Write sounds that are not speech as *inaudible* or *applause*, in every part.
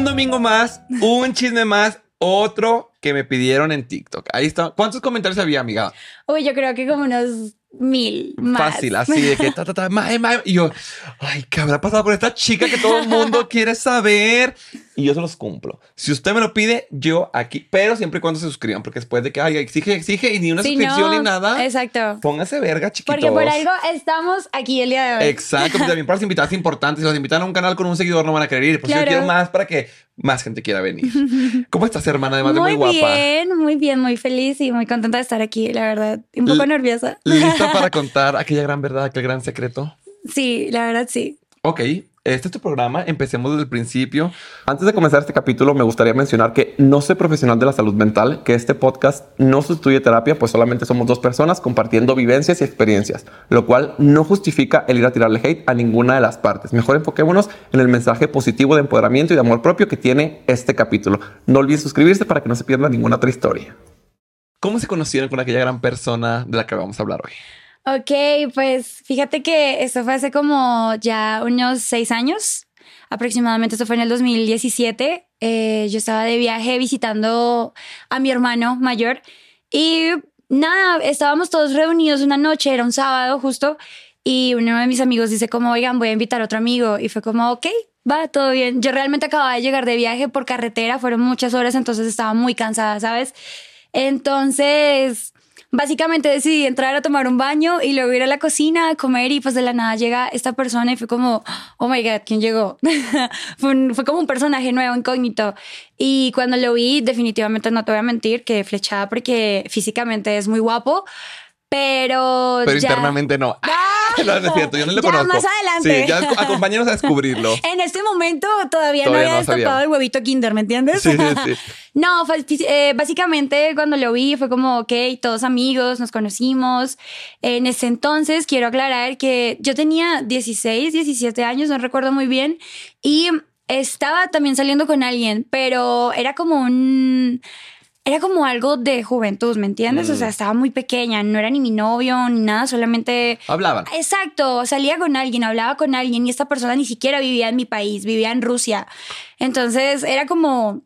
Un domingo más, un chisme más, otro que me pidieron en TikTok. Ahí está. ¿Cuántos comentarios había, amiga? Uy, yo creo que como unos mil más. Fácil, así de que *laughs* ta, ta, ta, mae. Y yo, ay, ¿qué habrá pasado con esta chica que todo el mundo *laughs* quiere saber? Y yo se los cumplo. Si usted me lo pide, yo aquí, pero siempre y cuando se suscriban, porque después de que, ay, exige, exige, y ni una Sí, suscripción no, ni nada, Exacto. póngase verga, chiquitos. Porque por algo estamos aquí el día de hoy. Exacto, también para las invitadas importantes. Si los invitan a un canal con un seguidor, no van a querer ir. Yo Claro. quiero más para que más gente quiera venir. *laughs* ¿Cómo estás, hermana? Además de muy muy guapa. bien, muy bien, muy feliz y muy contenta de estar aquí, la verdad. Un poco L- nerviosa. ¿Lista para contar aquella gran verdad, aquel gran secreto? Sí, la verdad sí. Ok, este es tu programa. Empecemos desde el principio. Antes de comenzar este capítulo, me gustaría mencionar que no soy profesional de la salud mental, que este podcast no sustituye terapia, pues solamente somos dos personas compartiendo vivencias y experiencias, lo cual no justifica el ir a tirarle hate a ninguna de las partes. Mejor enfoquémonos en el mensaje positivo de empoderamiento y de amor propio que tiene este capítulo. No olviden suscribirse para que no se pierda ninguna otra historia. ¿Cómo se conocieron con aquella gran persona de la que vamos a hablar hoy? Ok, pues fíjate que esto fue hace como ya unos seis años. Aproximadamente esto fue en el 2017. Eh, yo estaba de viaje visitando a mi hermano mayor y nada, estábamos todos reunidos una noche, era un sábado justo, y uno de mis amigos dice como, oigan, voy a invitar a otro amigo. Y fue como, ok, va, todo bien. Yo realmente acababa de llegar de viaje por carretera, fueron muchas horas, entonces estaba muy cansada, ¿sabes? Entonces, básicamente decidí entrar a tomar un baño y luego ir a la cocina a comer y pues de la nada llega esta persona y fue como, oh my God, ¿quién llegó? *laughs* fue, como un personaje nuevo, incógnito. Y cuando lo vi, definitivamente no te voy a mentir, que flechada porque físicamente es muy guapo, pero... Pero ya- internamente no. ¡Ah! *laughs* No, no es cierto, yo no lo Ya, conozco. más adelante. Sí, ya ac- acompáñanos a descubrirlo. *laughs* En este momento todavía, Todavía no no había sabía. destapado el huevito Kinder, ¿me entiendes? Sí, sí, *laughs* sí. no, fue- eh, básicamente cuando lo vi fue como, ok, todos amigos, nos conocimos. En ese entonces quiero aclarar que yo tenía 16, 17 años, no recuerdo muy bien, y estaba también saliendo con alguien, pero era como un... Era como algo de juventud, ¿me entiendes? O sea, Mm. estaba muy pequeña, no era ni mi novio ni nada, solamente Hablaban. Exacto, salía con alguien, hablaba con alguien y esta persona ni siquiera vivía en mi país, vivía en Rusia. Entonces era como,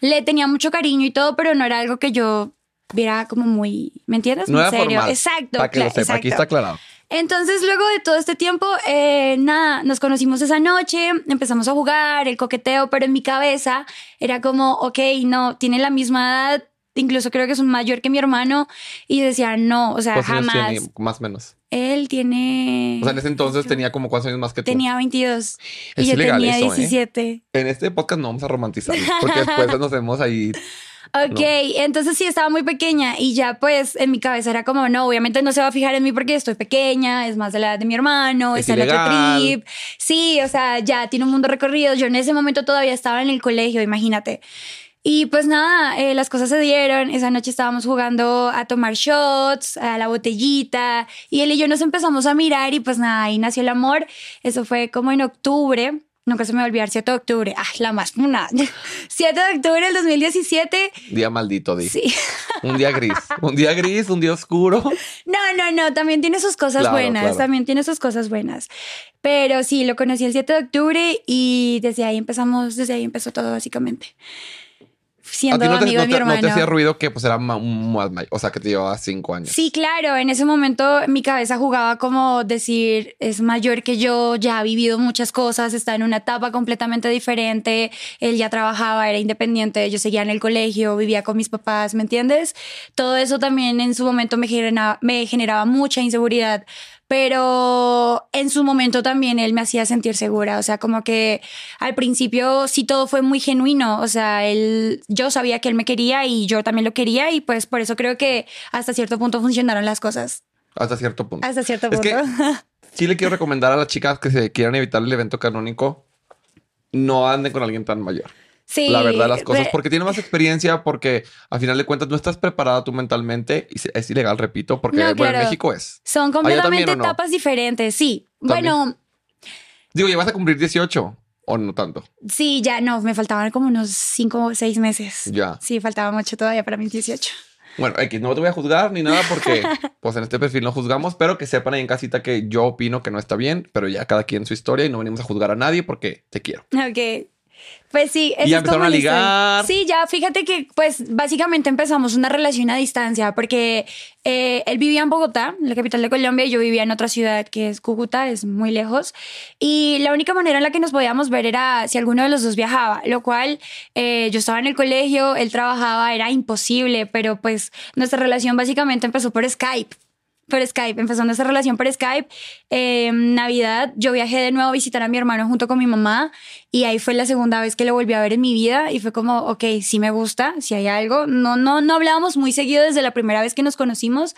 le tenía mucho cariño y todo, pero no era algo que yo viera como muy, ¿me entiendes? No era serio. formal. Exacto. Para que lo sepa, aquí exacto. está aclarado. Entonces, luego de todo este tiempo, eh, nada, nos conocimos esa noche, empezamos a jugar, el coqueteo, pero en mi cabeza era como, ok, no, tiene la misma edad, incluso creo que es un mayor que mi hermano, y decía, no, o sea, ¿Cuántos años jamás. tiene? Más o menos. Él tiene... O sea, en ese entonces tenía como cuántos años más que tú. Tenía 22 Es y yo tenía eso, ¿eh? 17. En este podcast no vamos a romantizar *laughs* porque después nos vemos ahí. Ok, entonces sí estaba muy pequeña y ya pues en mi cabeza era como, no, obviamente no se va a fijar en mí porque estoy pequeña, es más de la edad de mi hermano, Es en otro trip. Sí, o sea, ya tiene un mundo recorrido. Yo en ese momento todavía estaba en el colegio, imagínate. Y pues nada, eh, las cosas se dieron. Esa noche estábamos jugando a tomar shots, a la botellita, y él y yo nos empezamos a mirar y pues nada, ahí nació el amor. Eso fue como en octubre. Nunca se me va a olvidar, 7 de octubre. Ah, la más una. *laughs* 7 de octubre del 2017. Día maldito, di. Sí. *laughs* Un día gris. Un día gris, un día oscuro. No, no, no, también tiene sus cosas Claro, buenas, claro. también tiene sus cosas buenas. Pero sí, lo conocí el 7 de octubre y desde ahí empezamos, desde ahí empezó todo básicamente. Siendo no te, amigo no de mi te- no te hermano. hacía ruido que pues era más may- o sea, que te llevaba cinco años. Sí, claro, en ese momento mi cabeza jugaba como decir, es mayor que yo, ya ha vivido muchas cosas, está en una etapa completamente diferente, él ya trabajaba, era independiente, yo seguía en el colegio, vivía con mis papás, ¿me entiendes? Todo eso también en su momento me me generaba mucha inseguridad, pero en su momento también él me hacía sentir segura, o sea, como que al principio sí todo fue muy genuino, o sea, él, yo sabía que él me quería y yo también lo quería y pues por eso creo que hasta cierto punto funcionaron las cosas, Hasta cierto punto. hasta cierto Es punto. que *laughs* sí le quiero recomendar a las chicas que se quieran evitar el evento canónico, no anden con alguien tan mayor. Sí, la verdad las cosas, porque tiene más experiencia, porque a final de cuentas no estás preparada tú mentalmente y es ilegal, repito, porque No, bueno, en claro. México es. son también, completamente ¿o no? etapas diferentes, sí. También. Bueno, Digo, ¿ya vas a cumplir 18 o no tanto? sí, ya no, me faltaban como unos cinco o seis meses. Ya. Sí, faltaba mucho todavía para mis 18. Bueno, X, no te voy a juzgar ni nada porque *laughs* pues en este perfil no juzgamos, pero que sepan ahí en casita que yo opino que no está bien, pero ya cada quien su historia y no venimos a juzgar a nadie porque te quiero. Ok. Pues sí, y ya empezaron a ligar. Sí, ya fíjate que pues básicamente empezamos una relación a distancia porque eh, él vivía en Bogotá, la capital de Colombia, y yo vivía en otra ciudad que es Cúcuta, es muy lejos. Y la única manera en la que nos podíamos ver era si alguno de los dos viajaba, lo cual eh, yo estaba en el colegio, él trabajaba, era imposible, pero pues nuestra relación básicamente empezó por Skype por Skype, empezando esa relación por Skype. En Navidad yo viajé de nuevo a visitar a mi hermano junto con mi mamá y ahí fue la segunda vez que lo volví a ver en mi vida y fue como, ok, sí me gusta, si hay algo. No, no, no hablábamos muy seguido desde la primera vez que nos conocimos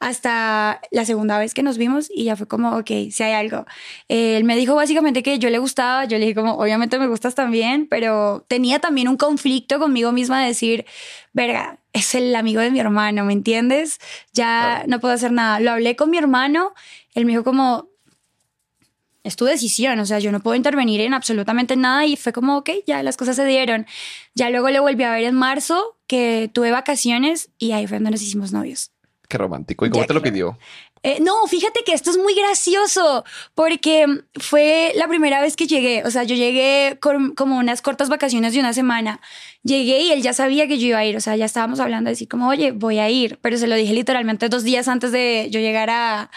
hasta la segunda vez que nos vimos y ya fue como, ok, si hay algo. él me dijo básicamente que yo le gustaba, yo le dije como, obviamente me gustas también, pero tenía también un conflicto conmigo misma de decir, verga, es el amigo de mi hermano, ¿me entiendes? Ya no puedo hacer nada. Lo hablé con mi hermano, él me dijo como, es tu decisión, o sea, yo no puedo intervenir en absolutamente nada y fue como, ok, ya las cosas se dieron. Ya luego le volví a ver en marzo, que tuve vacaciones y ahí fue donde nos hicimos novios. Qué romántico. ¿Y cómo te lo pidió? Eh, no, fíjate que esto es muy gracioso porque fue la primera vez que llegué. O sea, yo llegué con como unas cortas vacaciones de una semana. Llegué y él ya sabía que yo iba a ir. O sea, ya estábamos hablando de decir como, oye, voy a ir. Pero se lo dije literalmente dos días antes de yo llegar a,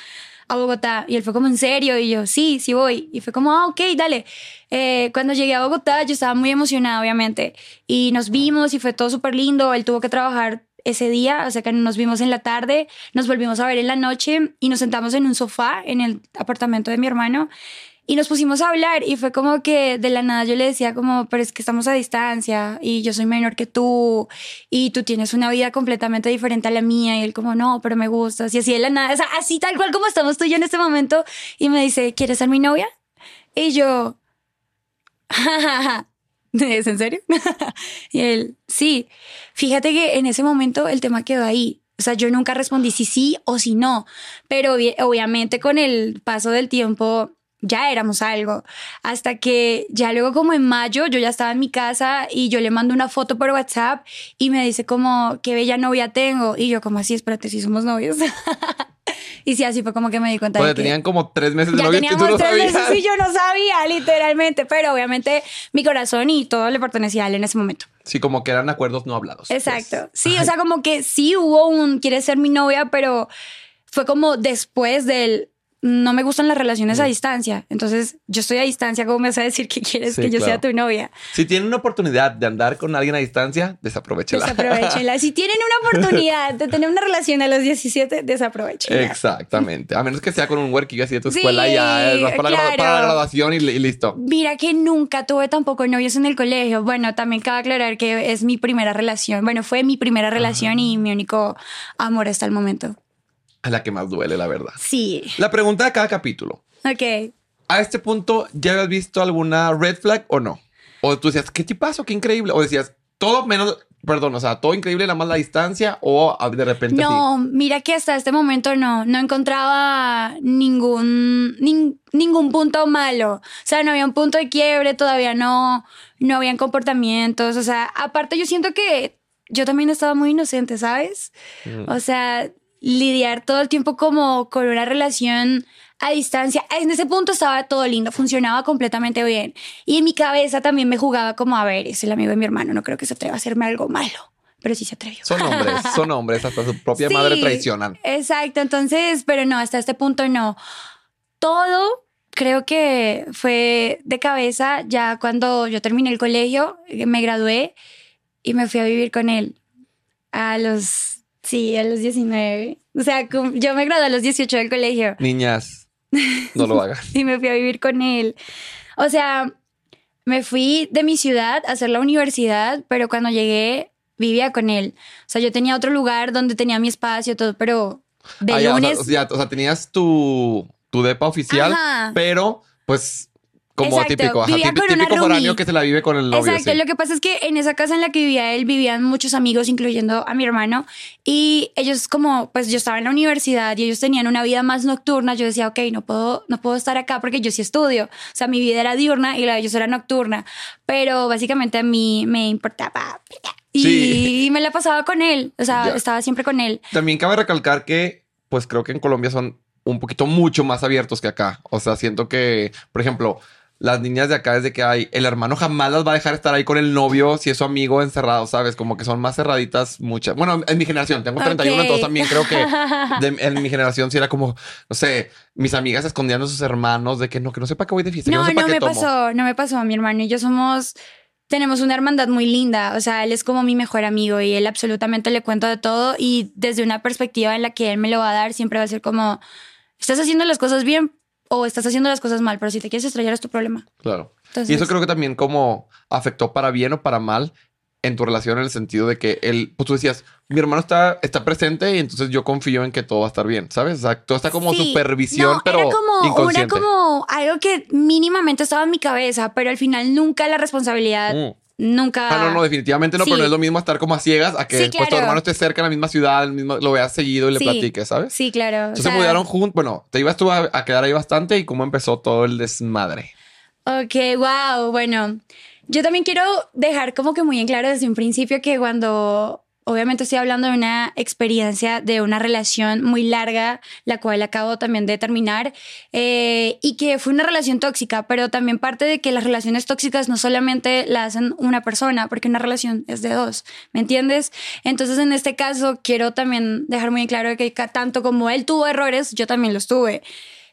a Bogotá. Y él fue como, ¿en serio? Y yo, sí, sí voy. Y fue como, ah, ok, dale. Eh, cuando llegué a Bogotá, yo estaba muy emocionada, obviamente. Y nos vimos y fue todo súper lindo. Él tuvo que trabajar ese día, o sea que nos vimos en la tarde, nos volvimos a ver en la noche y nos sentamos en un sofá en el apartamento de mi hermano y nos pusimos a hablar y fue como que de la nada yo le decía como, pero es que estamos a distancia y yo soy menor que tú y tú tienes una vida completamente diferente a la mía y él como, no, pero me gustas y así de la nada, así tal cual como estamos tú y yo en este momento y me dice, ¿quieres ser mi novia? Y yo. *laughs* *laughs* ¿Es en serio? *laughs* y él, sí. Fíjate que en ese momento el tema quedó ahí. O sea, yo nunca respondí si sí o si no, pero obviamente con el paso del tiempo ya éramos algo. Hasta que ya luego como en mayo yo ya estaba en mi casa y yo le mando una foto por WhatsApp y me dice como, qué bella novia tengo. Y yo como así, espérate, si somos novios. *laughs* *laughs* Y sí, así fue como que me di cuenta de que tenían como tres meses de novio y tú no tres sabías. meses y yo no sabía, literalmente. Pero obviamente mi corazón y todo le pertenecía a él en ese momento. Sí, como que eran acuerdos no hablados. Pues. Exacto. Sí, o sea, como que sí hubo un quiere ser mi novia, pero fue como después del no me gustan las relaciones a distancia. Entonces, yo estoy a distancia, ¿cómo me vas a decir que quieres que yo sea tu novia? Si tienen una oportunidad de andar con alguien a distancia, desaprovechenla. Desaprovechenla. si tienen una *laughs* oportunidad de tener una relación a los 17, desaprovechenla. Exactamente. A menos que sea con un working así de tu escuela ya vas para, la, graduación y, listo. Mira que nunca tuve tampoco novios en el colegio. Bueno, también cabe aclarar que es mi primera relación. Bueno, fue mi primera relación y mi único amor hasta el momento a la que más duele, la verdad. Sí. La pregunta de cada capítulo. Ok. A este punto, ¿ya habías visto alguna red flag o no? O tú decías, ¿qué tipazo? Qué increíble. O decías, todo menos, perdón, o sea, todo increíble, la distancia o de repente. No, mira que hasta este momento no, no encontraba ningún, ningún punto malo. O sea, no había un punto de quiebre, todavía no, no habían comportamientos. O sea, aparte yo siento que yo también estaba muy inocente, ¿sabes? Mm. O sea, lidiar todo el tiempo como con una relación a distancia. En ese punto estaba todo lindo, funcionaba completamente bien. Y en mi cabeza también me jugaba como, a ver, es el amigo de mi hermano, no creo que se atreva a hacerme algo malo. Pero sí se atrevió. Son hombres, *laughs* son hombres, hasta su propia madre traicionan. Exacto, entonces, pero no, hasta este punto no. Todo creo que fue de cabeza ya cuando yo terminé el colegio, me gradué y me fui a vivir con él a los Sí, a los 19. O sea, yo me gradué a los 18 del colegio. Niñas, no lo hagan. *laughs* y me fui a vivir con él. O sea, me fui de mi ciudad a hacer la universidad, pero cuando llegué vivía con él. O sea, yo tenía otro lugar donde tenía mi espacio, todo, pero de ah, lunes... O sea, o sea, tenías tu, tu depa oficial, pero pues como típico, ajá, típico, típico foráneo que se la vive con el novio. Exacto, lo que pasa es que en esa casa en la que vivía él vivían muchos amigos, incluyendo a mi hermano, y ellos como, pues yo estaba en la universidad y ellos tenían una vida más nocturna, yo decía, ok, no puedo, no puedo estar acá porque yo sí estudio, o sea, mi vida era diurna y la de ellos era nocturna, pero básicamente a mí me importaba y, *laughs* me la pasaba con él, o sea, estaba siempre con él. También cabe recalcar que, pues creo que en Colombia son un poquito mucho más abiertos que acá, o sea, siento que, por ejemplo, las niñas de acá es de que hay el hermano jamás las va a dejar estar ahí con el novio si es su amigo encerrado, ¿sabes? Como que son más cerraditas muchas. Bueno, en mi generación, tengo 31, Ok. entonces también creo que *laughs* de- en mi generación sí era como, no sé, mis amigas escondiendo a sus hermanos de que no, que no sepa que voy de fiesta, No, no me tomo. pasó, no me pasó. Mi hermano y yo somos, tenemos una hermandad muy linda. O sea, él es como mi mejor amigo y él absolutamente le cuento de todo y desde una perspectiva en la que él me lo va a dar, siempre va a ser como, estás haciendo las cosas bien o estás haciendo las cosas mal, pero si te quieres estrellar es tu problema. Claro. Entonces, Y eso creo que también como afectó para bien o para mal en tu relación en el sentido de que él, pues tú decías, mi hermano está, está presente y entonces yo confío en que todo va a estar bien, ¿sabes? O sea, todo está como Sí. supervisión, No, pero era como, era inconsciente. como algo que mínimamente estaba en mi cabeza, pero al final nunca la responsabilidad, Mm. Nunca. Ah, no, no, definitivamente no, pero no es lo mismo estar como a ciegas a que Sí, pues, tu hermano esté cerca en la misma ciudad, el mismo, lo veas seguido y le Sí. platiques, ¿sabes? Sí, claro. o Entonces sea, se mudaron juntos, bueno, te ibas tú a, a quedar ahí bastante y cómo empezó todo el desmadre. Ok, wow. Bueno, yo también quiero dejar como que muy en claro desde un principio que cuando obviamente estoy hablando de una experiencia de una relación muy larga, la cual acabo también de terminar, eh, y que fue una relación tóxica, pero también parte de que las relaciones tóxicas no solamente la hacen una persona, porque una relación es de dos, ¿me entiendes? Entonces en este caso quiero también dejar muy claro que tanto como él tuvo errores, yo también los tuve.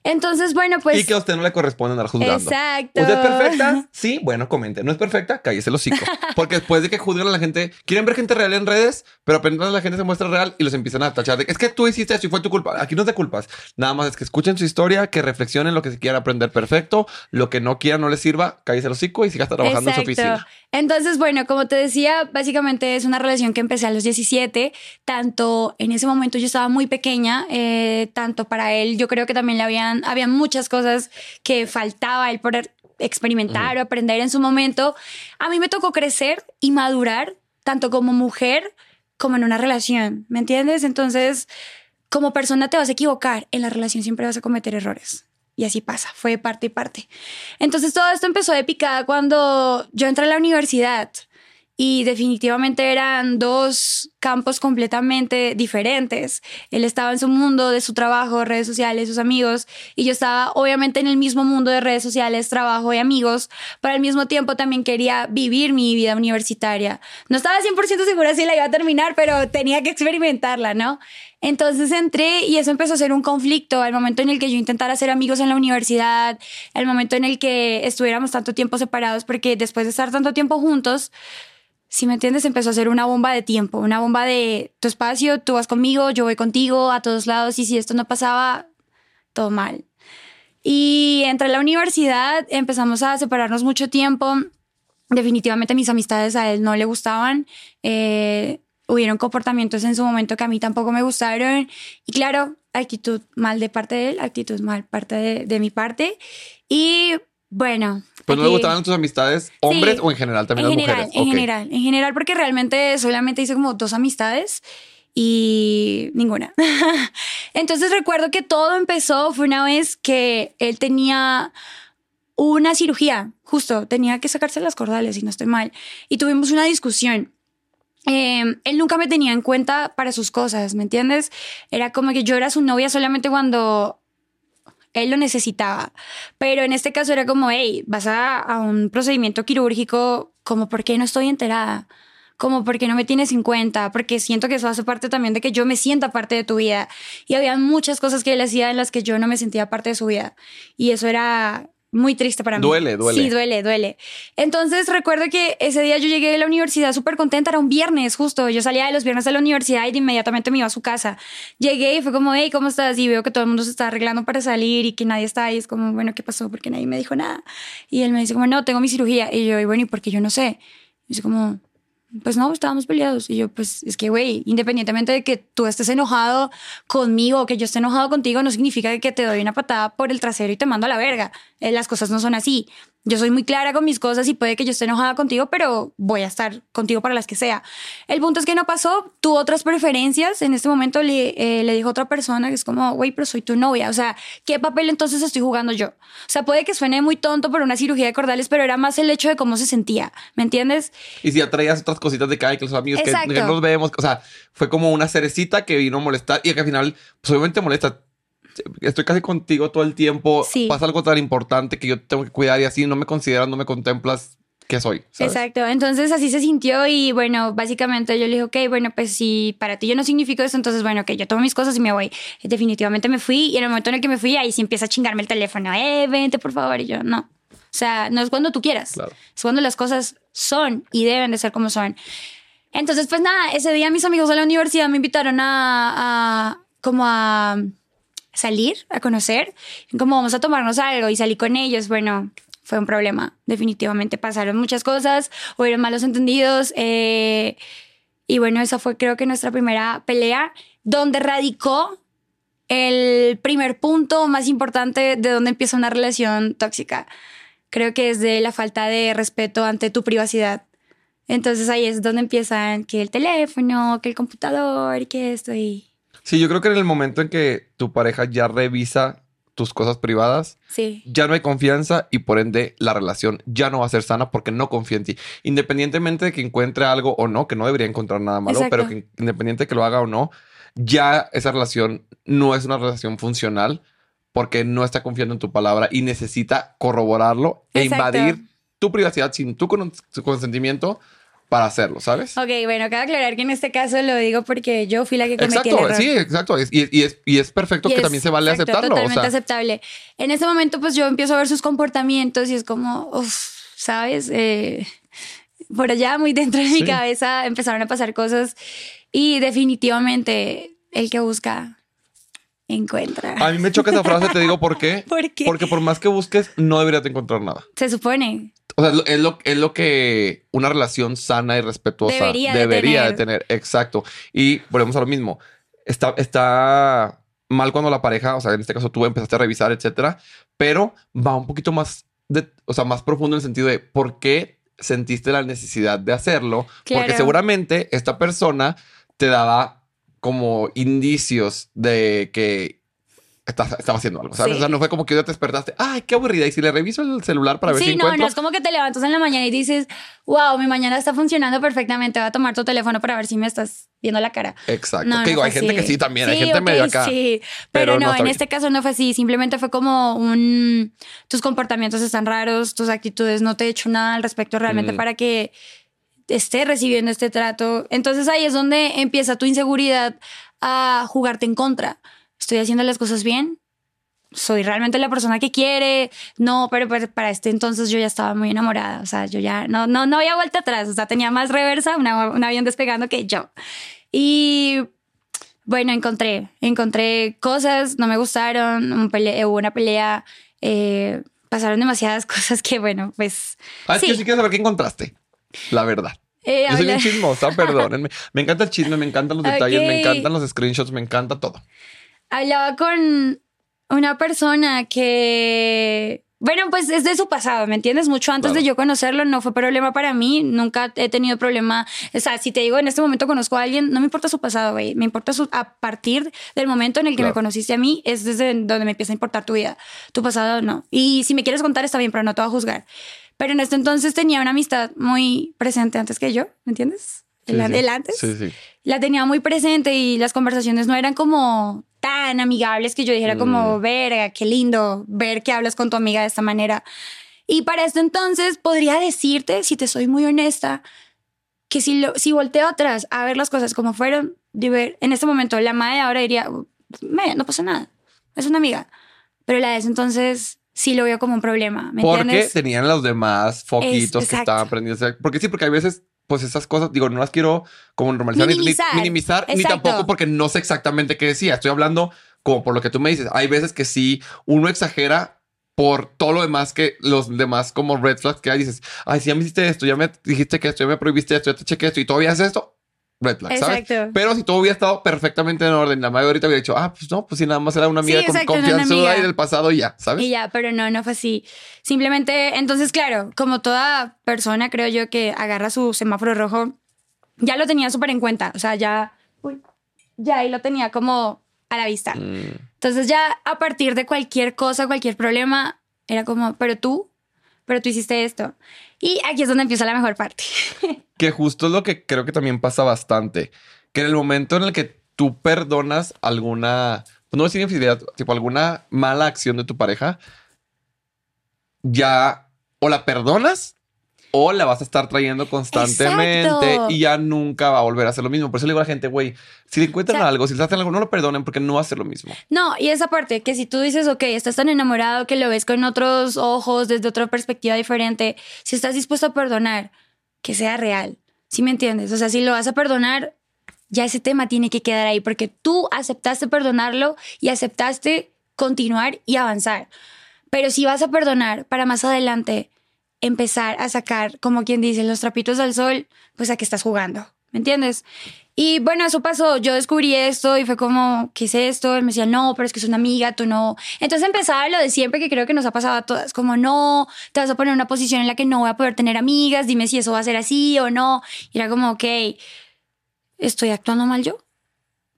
Entonces, bueno, pues... y que a usted no le corresponde andar juzgando. Exacto. ¿Usted es perfecta? *laughs* Sí, bueno, comente. ¿No es perfecta? Cállese el hocico. Porque después de que juzgan a la gente, quieren ver gente real en redes, pero apenas la gente se muestra real y los empiezan a tachar de es que tú hiciste eso y fue tu culpa. Aquí no de culpas. Nada más es que escuchen su historia, que reflexionen lo que se quieran aprender perfecto, lo que no quieran no les sirva, cállese el hocico y siga trabajando en su oficina. Entonces, bueno, como te decía, básicamente es una relación que empecé a los 17. Tanto en ese momento yo estaba muy pequeña, eh, tanto para él, yo creo que también le habían, habían muchas cosas que faltaba él por experimentar o aprender en su momento. A mí me tocó crecer y madurar, tanto como mujer como en una relación, ¿me entiendes? Entonces, como persona te vas a equivocar, en la relación siempre vas a cometer errores. Y así pasa, fue parte y parte. Entonces todo esto empezó de picada cuando yo entré a la universidad y definitivamente eran dos campos completamente diferentes. Él estaba en su mundo de su trabajo, redes sociales, sus amigos, y yo estaba obviamente en el mismo mundo de redes sociales, trabajo y amigos, pero al mismo tiempo también quería vivir mi vida universitaria. No estaba 100% segura si la iba a terminar, pero tenía que experimentarla, ¿no? Entonces entré y eso empezó a ser un conflicto al momento en el que yo intentara hacer amigos en la universidad, al momento en el que estuviéramos tanto tiempo separados, porque después de estar tanto tiempo juntos, si me entiendes, empezó a ser una bomba de tiempo, una bomba de tu espacio, tú vas conmigo, yo voy contigo a todos lados y si esto no pasaba, todo mal. Y entre la universidad empezamos a separarnos mucho tiempo. Definitivamente mis amistades a él no le gustaban. Eh, hubieron comportamientos en su momento que a mí tampoco me gustaron. Y claro, actitud mal de parte de él, actitud mal parte de, de mi parte. Y bueno. Pues no le gustaban tus amistades, hombres Sí, o en general también en las general, mujeres. En Ok. general, en general, porque realmente solamente hice como dos amistades y ninguna. *laughs* Entonces recuerdo que todo empezó, fue una vez que él tenía una cirugía, justo, tenía que sacarse las cordales, si no estoy mal, y tuvimos una discusión. Eh, él nunca me tenía en cuenta para sus cosas, ¿me entiendes? Era como que yo era su novia solamente cuando él lo necesitaba. Pero en este caso era como, hey, vas a, a un procedimiento quirúrgico, como, ¿por qué no estoy enterada? Como, ¿por qué no me tienes en cuenta? Porque siento que eso hace parte también de que yo me sienta parte de tu vida. Y había muchas cosas que él hacía en las que yo no me sentía parte de su vida. Y eso era muy triste para mí. Duele, duele. Sí, duele, duele. Entonces recuerdo que ese día yo llegué de la universidad súper contenta, era un viernes justo, yo salía de los viernes de la universidad y de inmediatamente me iba a su casa. Llegué y fue como, hey, ¿cómo estás? Y veo que todo el mundo se está arreglando para salir y que nadie está ahí. Es como, bueno, ¿qué pasó? Porque nadie me dijo nada. Y él me dice como, no, tengo mi cirugía. Y yo, y bueno, ¿y por qué yo no sé? Y dice como, pues no, estábamos peleados. Y yo, pues es que, güey, independientemente de que tú estés enojado conmigo o que yo esté enojado contigo, no significa que te doy una patada por el trasero y te mando a la verga. Eh, las cosas no son así. Yo soy muy clara con mis cosas y puede que yo esté enojada contigo, pero voy a estar contigo para las que sea. El punto es que no pasó, tuvo otras preferencias. En este momento le, eh, le dijo a otra persona que es como, güey, pero soy tu novia. O sea, ¿qué papel entonces estoy jugando yo? O sea, puede que suene muy tonto por una cirugía de cordales, pero era más el hecho de cómo se sentía. ¿Me entiendes? Y si atraías otras cositas de hay que los amigos que, que nos vemos, o sea, fue como una cerecita que vino a molestar y que al final, pues obviamente molesta. Estoy casi contigo todo el tiempo, Sí. pasa algo tan importante que yo tengo que cuidar y así no me consideras, no me contemplas, ¿qué soy? ¿sabes? Exacto, entonces así se sintió y bueno, básicamente yo le dije, ok, bueno, pues si para ti yo no significo eso, entonces bueno, que yo tomo mis cosas y me voy. Definitivamente me fui y en el momento en el que me fui, ahí sí empieza a chingarme el teléfono, eh, vente por favor, y yo no. O sea, no es cuando tú quieras, Claro. es cuando las cosas son y deben de ser como son. Entonces, pues nada, ese día mis amigos de la universidad me invitaron a, a como a salir, a conocer, como vamos a tomarnos algo y salí con ellos, bueno, fue un problema, definitivamente pasaron muchas cosas, hubieron malos entendidos eh, y bueno, esa fue creo que nuestra primera pelea donde radicó el primer punto más importante de donde empieza una relación tóxica. Creo que es de la falta de respeto ante tu privacidad. Entonces ahí es donde empiezan que el teléfono, que el computador, que esto y Sí, yo creo que en el momento en que tu pareja ya revisa tus cosas privadas, sí. ya no hay confianza y por ende la relación ya no va a ser sana porque no confía en ti. Independientemente de que encuentre algo o no, que no debería encontrar nada malo, Exacto. pero que independiente de que lo haga o no, ya esa relación no es una relación funcional porque no está confiando en tu palabra y necesita corroborarlo e invadir tu privacidad sin tu con- tu consentimiento para hacerlo, ¿sabes? Ok, bueno, cabe aclarar que en este caso lo digo porque yo fui la que cometí el Exacto, error. sí, exacto. Y, y es, y es perfecto Y que es- también se vale exacto, aceptarlo. o Totalmente sea, aceptable. En ese momento, pues yo empiezo a ver sus comportamientos y es como, uff, ¿sabes? Eh, por allá, muy dentro de Sí. mi cabeza, empezaron a pasar cosas y definitivamente el que busca, encuentra. a mí me choca esa frase, te digo por qué. *laughs* ¿Por qué? Porque por más que busques, no deberías de encontrar nada. Se supone. O sea, es lo- es lo, que una relación sana y respetuosa Debería debería, de de, tener. Exacto. Y volvemos a lo mismo. Está, está mal cuando la pareja, o sea, en este caso tú empezaste a revisar, etcétera, pero va un poquito más, de, o sea, más profundo en el sentido de por qué sentiste la necesidad de hacerlo. Porque seguramente esta persona te daba como indicios de que estaba haciendo algo, ¿sabes? Sí. O sea, no fue como que día te despertaste, ay, qué aburrida. Y si le reviso el celular para ver Sí, si no, encuentro. no es como que te levantas en la mañana y dices, wow, mi mañana está funcionando perfectamente, voy a tomar tu teléfono para ver si me estás viendo la cara. Exacto. No, digo, hay gente que sí también, hay Sí, gente medio acá. Sí, pero pero, no en bien. este caso no fue así. Simplemente fue como un. Tus comportamientos están raros, tus actitudes no te he hecho nada al respecto realmente Mm. para que esté recibiendo este trato. Entonces ahí es donde empieza tu inseguridad a jugarte en contra. Estoy haciendo las cosas bien. Soy realmente la persona que quiere. No, pero para, para este entonces yo ya estaba muy enamorada. O sea, yo ya no, no, no había vuelta atrás. O sea, tenía más reversa, una- un avión despegando que yo. Y bueno, encontré, encontré cosas, no me gustaron, un pele- hubo una pelea, eh, pasaron demasiadas *laughs* cosas que, bueno, pues... Ah, es que sí. yo sí quiero saber qué encontraste. La verdad. Eh, Yo soy bien chismosa, *laughs* perdónenme. Me encanta el chisme, me encantan los detalles, me encantan los screenshots, me encanta todo. hablaba con una persona que, bueno, pues es de su pasado, ¿me entiendes? Mucho antes Claro. de yo conocerlo no fue problema para mí, nunca he tenido problema, o sea, si te digo en este momento conozco a alguien, no me importa su pasado, güey, me importa su, a partir del momento en el que Claro. me conociste a mí, es desde donde me empieza a importar tu vida, tu pasado no. Y si me quieres contar está bien, pero no te voy a juzgar. Pero en este entonces tenía una amistad muy presente antes que yo, ¿me entiendes? El, Sí, antes Sí, sí. la tenía muy presente y las conversaciones no eran como tan amigables que yo dijera Mm. como, verga, qué lindo ver que hablas con tu amiga de esta manera. Y para esto entonces podría decirte, si te soy muy honesta, que si, lo, si volteo atrás a ver las cosas como fueron, de ver, en este momento la madre ahora diría, "Me, no pasa nada, es una amiga. Pero la de ese entonces sí lo veo como un problema, ¿me Porque entiendes? tenían los demás foquitos que exacto. estaban prendidos. Porque sí, porque hay veces, pues esas cosas, digo, no las quiero como normalizar ni- ni- Minimizar. ni minimizar, ni Exacto. tampoco porque no sé exactamente qué decía. Estoy hablando como por lo que tú me dices. Hay veces que sí, uno exagera por todo lo demás que los demás como red flags que hay. Dices, ay, si ya me hiciste esto, ya me dijiste que esto, ya me prohibiste esto, ya te chequé esto y todavía haces esto. Red flag, ¿sabes? Exacto. Pero si todo hubiera estado perfectamente en orden, la madre ahorita hubiera dicho, ah, pues no, pues si nada más era una amiga Sí, con exacto, confianzuda amiga. y del pasado y ya, ¿sabes? Y ya, pero no, no fue así. Simplemente, entonces, claro, como toda persona, creo yo que agarra su semáforo rojo, ya lo tenía súper en cuenta. O sea, ya, uy, ya ahí lo tenía como a la vista. Mm. Entonces, ya a partir de cualquier cosa, cualquier problema, era como, pero tú, pero tú hiciste esto. Y aquí es donde empieza la mejor parte. *laughs* Que justo es lo que creo que también pasa bastante. Que en el momento en el que tú perdonas alguna no decir infidelidad, tipo alguna mala acción de tu pareja, ya o la perdonas o la vas a estar trayendo constantemente Exacto. y ya nunca va a volver a hacer lo mismo. Por eso le digo a la gente, güey, si le encuentran O sea- algo, si les hacen algo, no lo perdonen porque no va a ser lo mismo. No, y esa parte, que si tú dices, ok, estás tan enamorado que lo ves con otros ojos, desde otra perspectiva diferente, si estás dispuesto a perdonar, que sea real. ¿Sí me entiendes? O sea, si lo vas a perdonar, ya ese tema tiene que quedar ahí, porque tú aceptaste perdonarlo y aceptaste continuar y avanzar. Pero si vas a perdonar para más adelante empezar a sacar, como quien dice, los trapitos al sol, pues a qué estás jugando, ¿me entiendes? Y bueno, eso pasó, yo descubrí esto y fue como, ¿qué es esto? Él me decía, no, pero es que es una amiga, tú no. Entonces empezaba lo de siempre que creo que nos ha pasado a todas, como, no, te vas a poner en una posición en la que no voy a poder tener amigas, dime si eso va a ser así o no. Y era como, ok, ¿estoy actuando mal yo?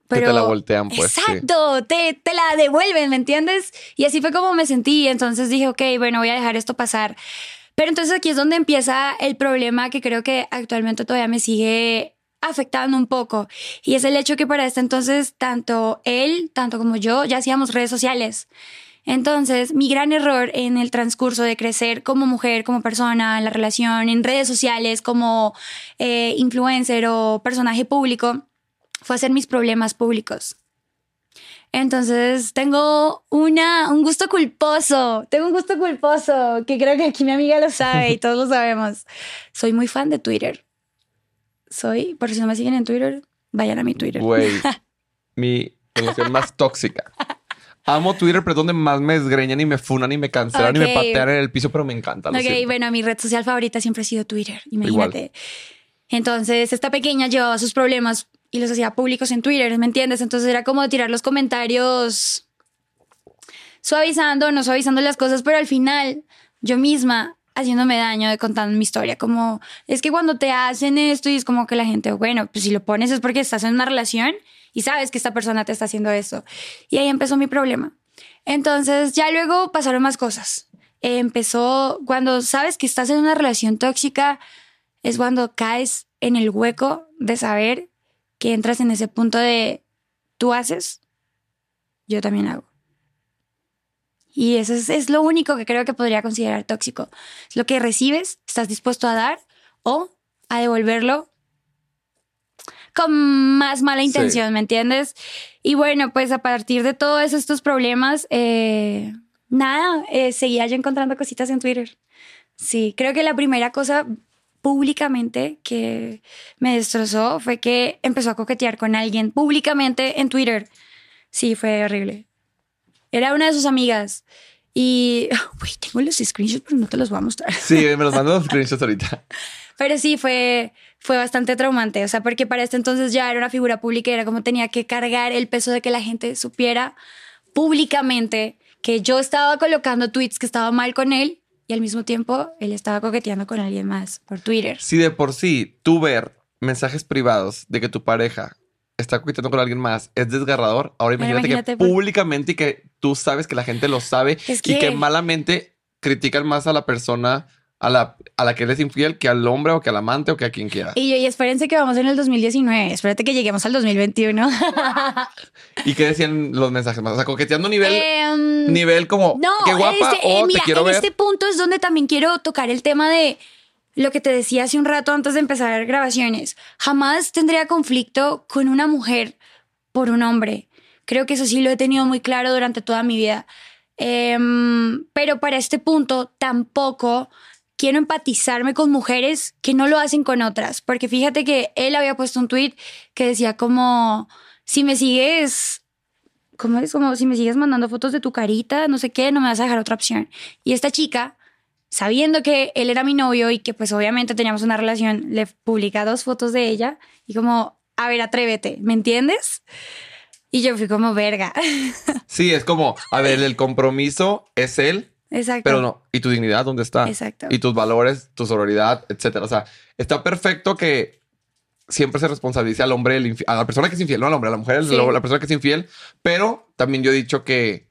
Que te la voltean, pues, sí. Exacto, te, te la devuelven, ¿me entiendes? Y así fue como me sentí. Entonces dije, ok, bueno, voy a dejar esto pasar. Pero entonces aquí es donde empieza el problema que creo que actualmente todavía me sigue afectando un poco. Y es el hecho que para este entonces, tanto él, tanto como yo, ya hacíamos redes sociales. Entonces, mi gran error en el transcurso de crecer como mujer, como persona, en la relación, en redes sociales, como eh, influencer o personaje público, fue hacer mis problemas públicos. Entonces tengo una, un gusto culposo, tengo un gusto culposo, que creo que aquí mi amiga lo sabe y *laughs* todos lo sabemos. Soy muy fan de Twitter. Soy, por si no me siguen en Twitter, vayan a mi Twitter. Güey, *laughs* mi relación más tóxica. Amo Twitter, pero es donde más me desgreñan y me funan y me cancelan y me patean en el piso, pero me encanta. Ok, siento. bueno, mi red social favorita siempre ha sido Twitter, imagínate. Entonces, esta pequeña llevaba sus problemas y los hacía públicos en Twitter, ¿me entiendes? Entonces era como tirar los comentarios suavizando, no suavizando las cosas, pero al final yo misma haciéndome daño de contando mi historia, como es que cuando te hacen esto y es como que la gente, bueno, pues si lo pones es porque estás en una relación y sabes que esta persona te está haciendo esto. Y ahí empezó mi problema. Entonces ya luego pasaron más cosas. Eh, empezó cuando sabes que estás en una relación tóxica, es cuando caes en el hueco de saber que entras en ese punto de tú haces, yo también hago. Y eso es, es lo único que creo que podría considerar tóxico. Es lo que recibes, estás dispuesto a dar o a devolverlo con más mala Sí. intención, ¿me entiendes? Y bueno, pues a partir de todos estos problemas, eh, nada, eh, seguía yo encontrando cositas en Twitter. Sí, creo que la primera cosa públicamente que me destrozó fue que empezó a coquetear con alguien públicamente en Twitter. Sí, fue horrible. Era una de sus amigas. Y, *laughs* tengo los screenshots, pero no te los voy a mostrar. Sí, me los mando los *laughs* screenshots ahorita. Pero sí, fue, fue bastante traumante. O sea, porque para este entonces ya era una figura pública y era como tenía que cargar el peso de que la gente supiera públicamente que yo estaba colocando tweets que estaba mal con él y al mismo tiempo él estaba coqueteando con alguien más por Twitter. Si de por sí tú ver mensajes privados de que tu pareja está coqueteando con alguien más es desgarrador, ahora imagínate, imagínate, que pues. públicamente y que tú sabes que la gente lo sabe Es y que que- malamente critican más a la persona a la, a la que él es infiel que al hombre o que al amante o que a quien quiera. Y yo, y espérense que vamos en el 2019, espérate que lleguemos al 2021. *laughs* ¿Y qué decían los mensajes más? O sea, coqueteando nivel, Em, nivel como No, qué guapa este, o eh, te mira, quiero en ver. este punto es donde también quiero tocar el tema de lo que te decía hace un rato antes de empezar grabaciones. Jamás tendría conflicto con una mujer por un hombre. Creo que eso sí lo he tenido muy claro durante toda mi vida. Em, pero para este punto tampoco quiero empatizarme con mujeres que no lo hacen con otras. Porque fíjate que él había puesto un tweet que decía como, si me sigues ¿cómo es? Como si me sigues mandando fotos de tu carita, no sé qué, no me vas a dejar otra opción. Y esta chica, sabiendo que él era mi novio y que pues obviamente teníamos una relación, le publica dos fotos de ella y como, a ver, atrévete, ¿me entiendes? Y yo fui como, verga. *laughs* Sí, es como, a ver, el compromiso es él, Exacto. pero no. ¿Y tu dignidad dónde está? Exacto. Y tus valores, tu sororidad, etcétera. O sea, está perfecto que siempre se responsabilice al hombre, el a la persona que es infiel, no al hombre, a la mujer, Sí. la persona que es infiel. Pero también yo he dicho que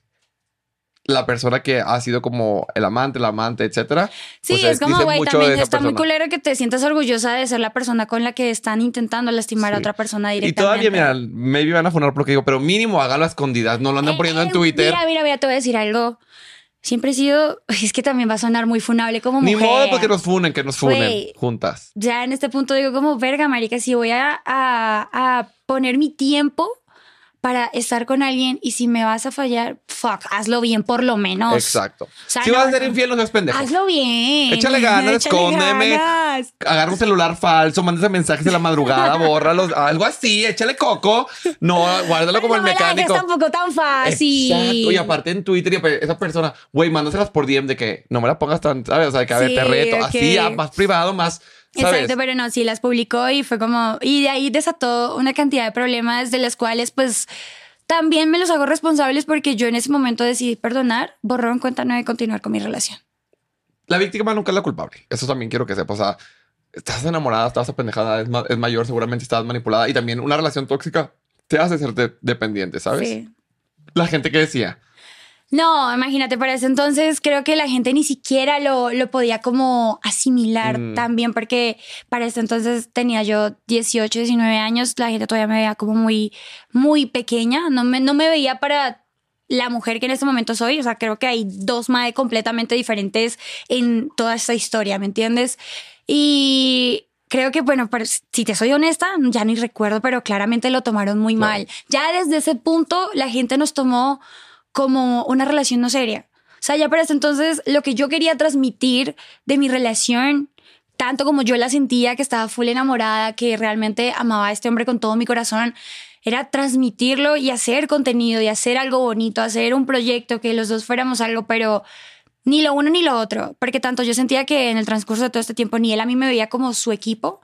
la persona que ha sido como el amante, la amante, etcétera. Sí, pues, es como, dice güey, también está muy persona. culero que te sientas orgullosa de ser la persona con la que están intentando lastimar a Sí. otra persona Y directamente. todavía, mira, maybe van a funar por lo que digo, pero mínimo hágalo a escondidas, no lo andan Eh, poniendo en eh, Twitter. Mira, mira, mira, te voy a decir algo. Siempre he sido, *laughs* es que también va a sonar muy funable como Ni modo porque nos funen, que nos funen juntas. Ya en este punto digo como, verga, marica, si voy a, a, a poner mi tiempo para estar con alguien y si me vas a fallar, fuck, hazlo bien por lo menos. Exacto. sea, si no, vas a ser no. infiel, no seas pendejo. Hazlo bien. Échale ganas, escóndeme. ganas. Agarra un celular falso, mándese mensajes en la madrugada, *laughs* bórralos, algo así, échale coco. No, guárdalo como no el me mecánico. tampoco tan fácil. Exacto. Y aparte en Twitter, esa persona, güey, mándaselas por DM de que no me la pongas tan, ¿sabes? O sea, que a ver, Sí, te reto. Así, ya, más privado, más, ¿sabes? Exacto, pero no, sí las publicó y fue como, y de ahí desató una cantidad de problemas de las cuales pues también me los hago responsables porque yo en ese momento decidí perdonar, borró en cuenta no de continuar con mi relación. La víctima nunca es la culpable. Eso también quiero que sepas. O sea, estás enamorada, estás apendejada, es, ma- es mayor, seguramente estás manipulada y también una relación tóxica te hace ser de- dependiente, ¿sabes? Sí. La gente que decía, No, imagínate, para ese entonces creo que la gente ni siquiera lo, lo podía como asimilar Mm. tan bien porque para ese entonces tenía yo 18, 19 años, la gente todavía me veía como muy, muy pequeña, no me, no me veía para la mujer que en este momento soy, o sea, creo que hay dos mae completamente diferentes en toda esta historia, ¿me entiendes? Y creo que, bueno, pero si te soy honesta, ya ni recuerdo, pero claramente lo tomaron muy Claro. mal. Ya desde ese punto la gente nos tomó como una relación no seria. O sea, ya para ese entonces lo que yo quería transmitir de mi relación, tanto como yo la sentía, que estaba full enamorada, que realmente amaba a este hombre con todo mi corazón, era transmitirlo y hacer contenido y hacer algo bonito, hacer un proyecto, que los dos fuéramos algo, pero ni lo uno ni lo otro, porque tanto yo sentía que en el transcurso de todo este tiempo ni él a mí me veía como su equipo,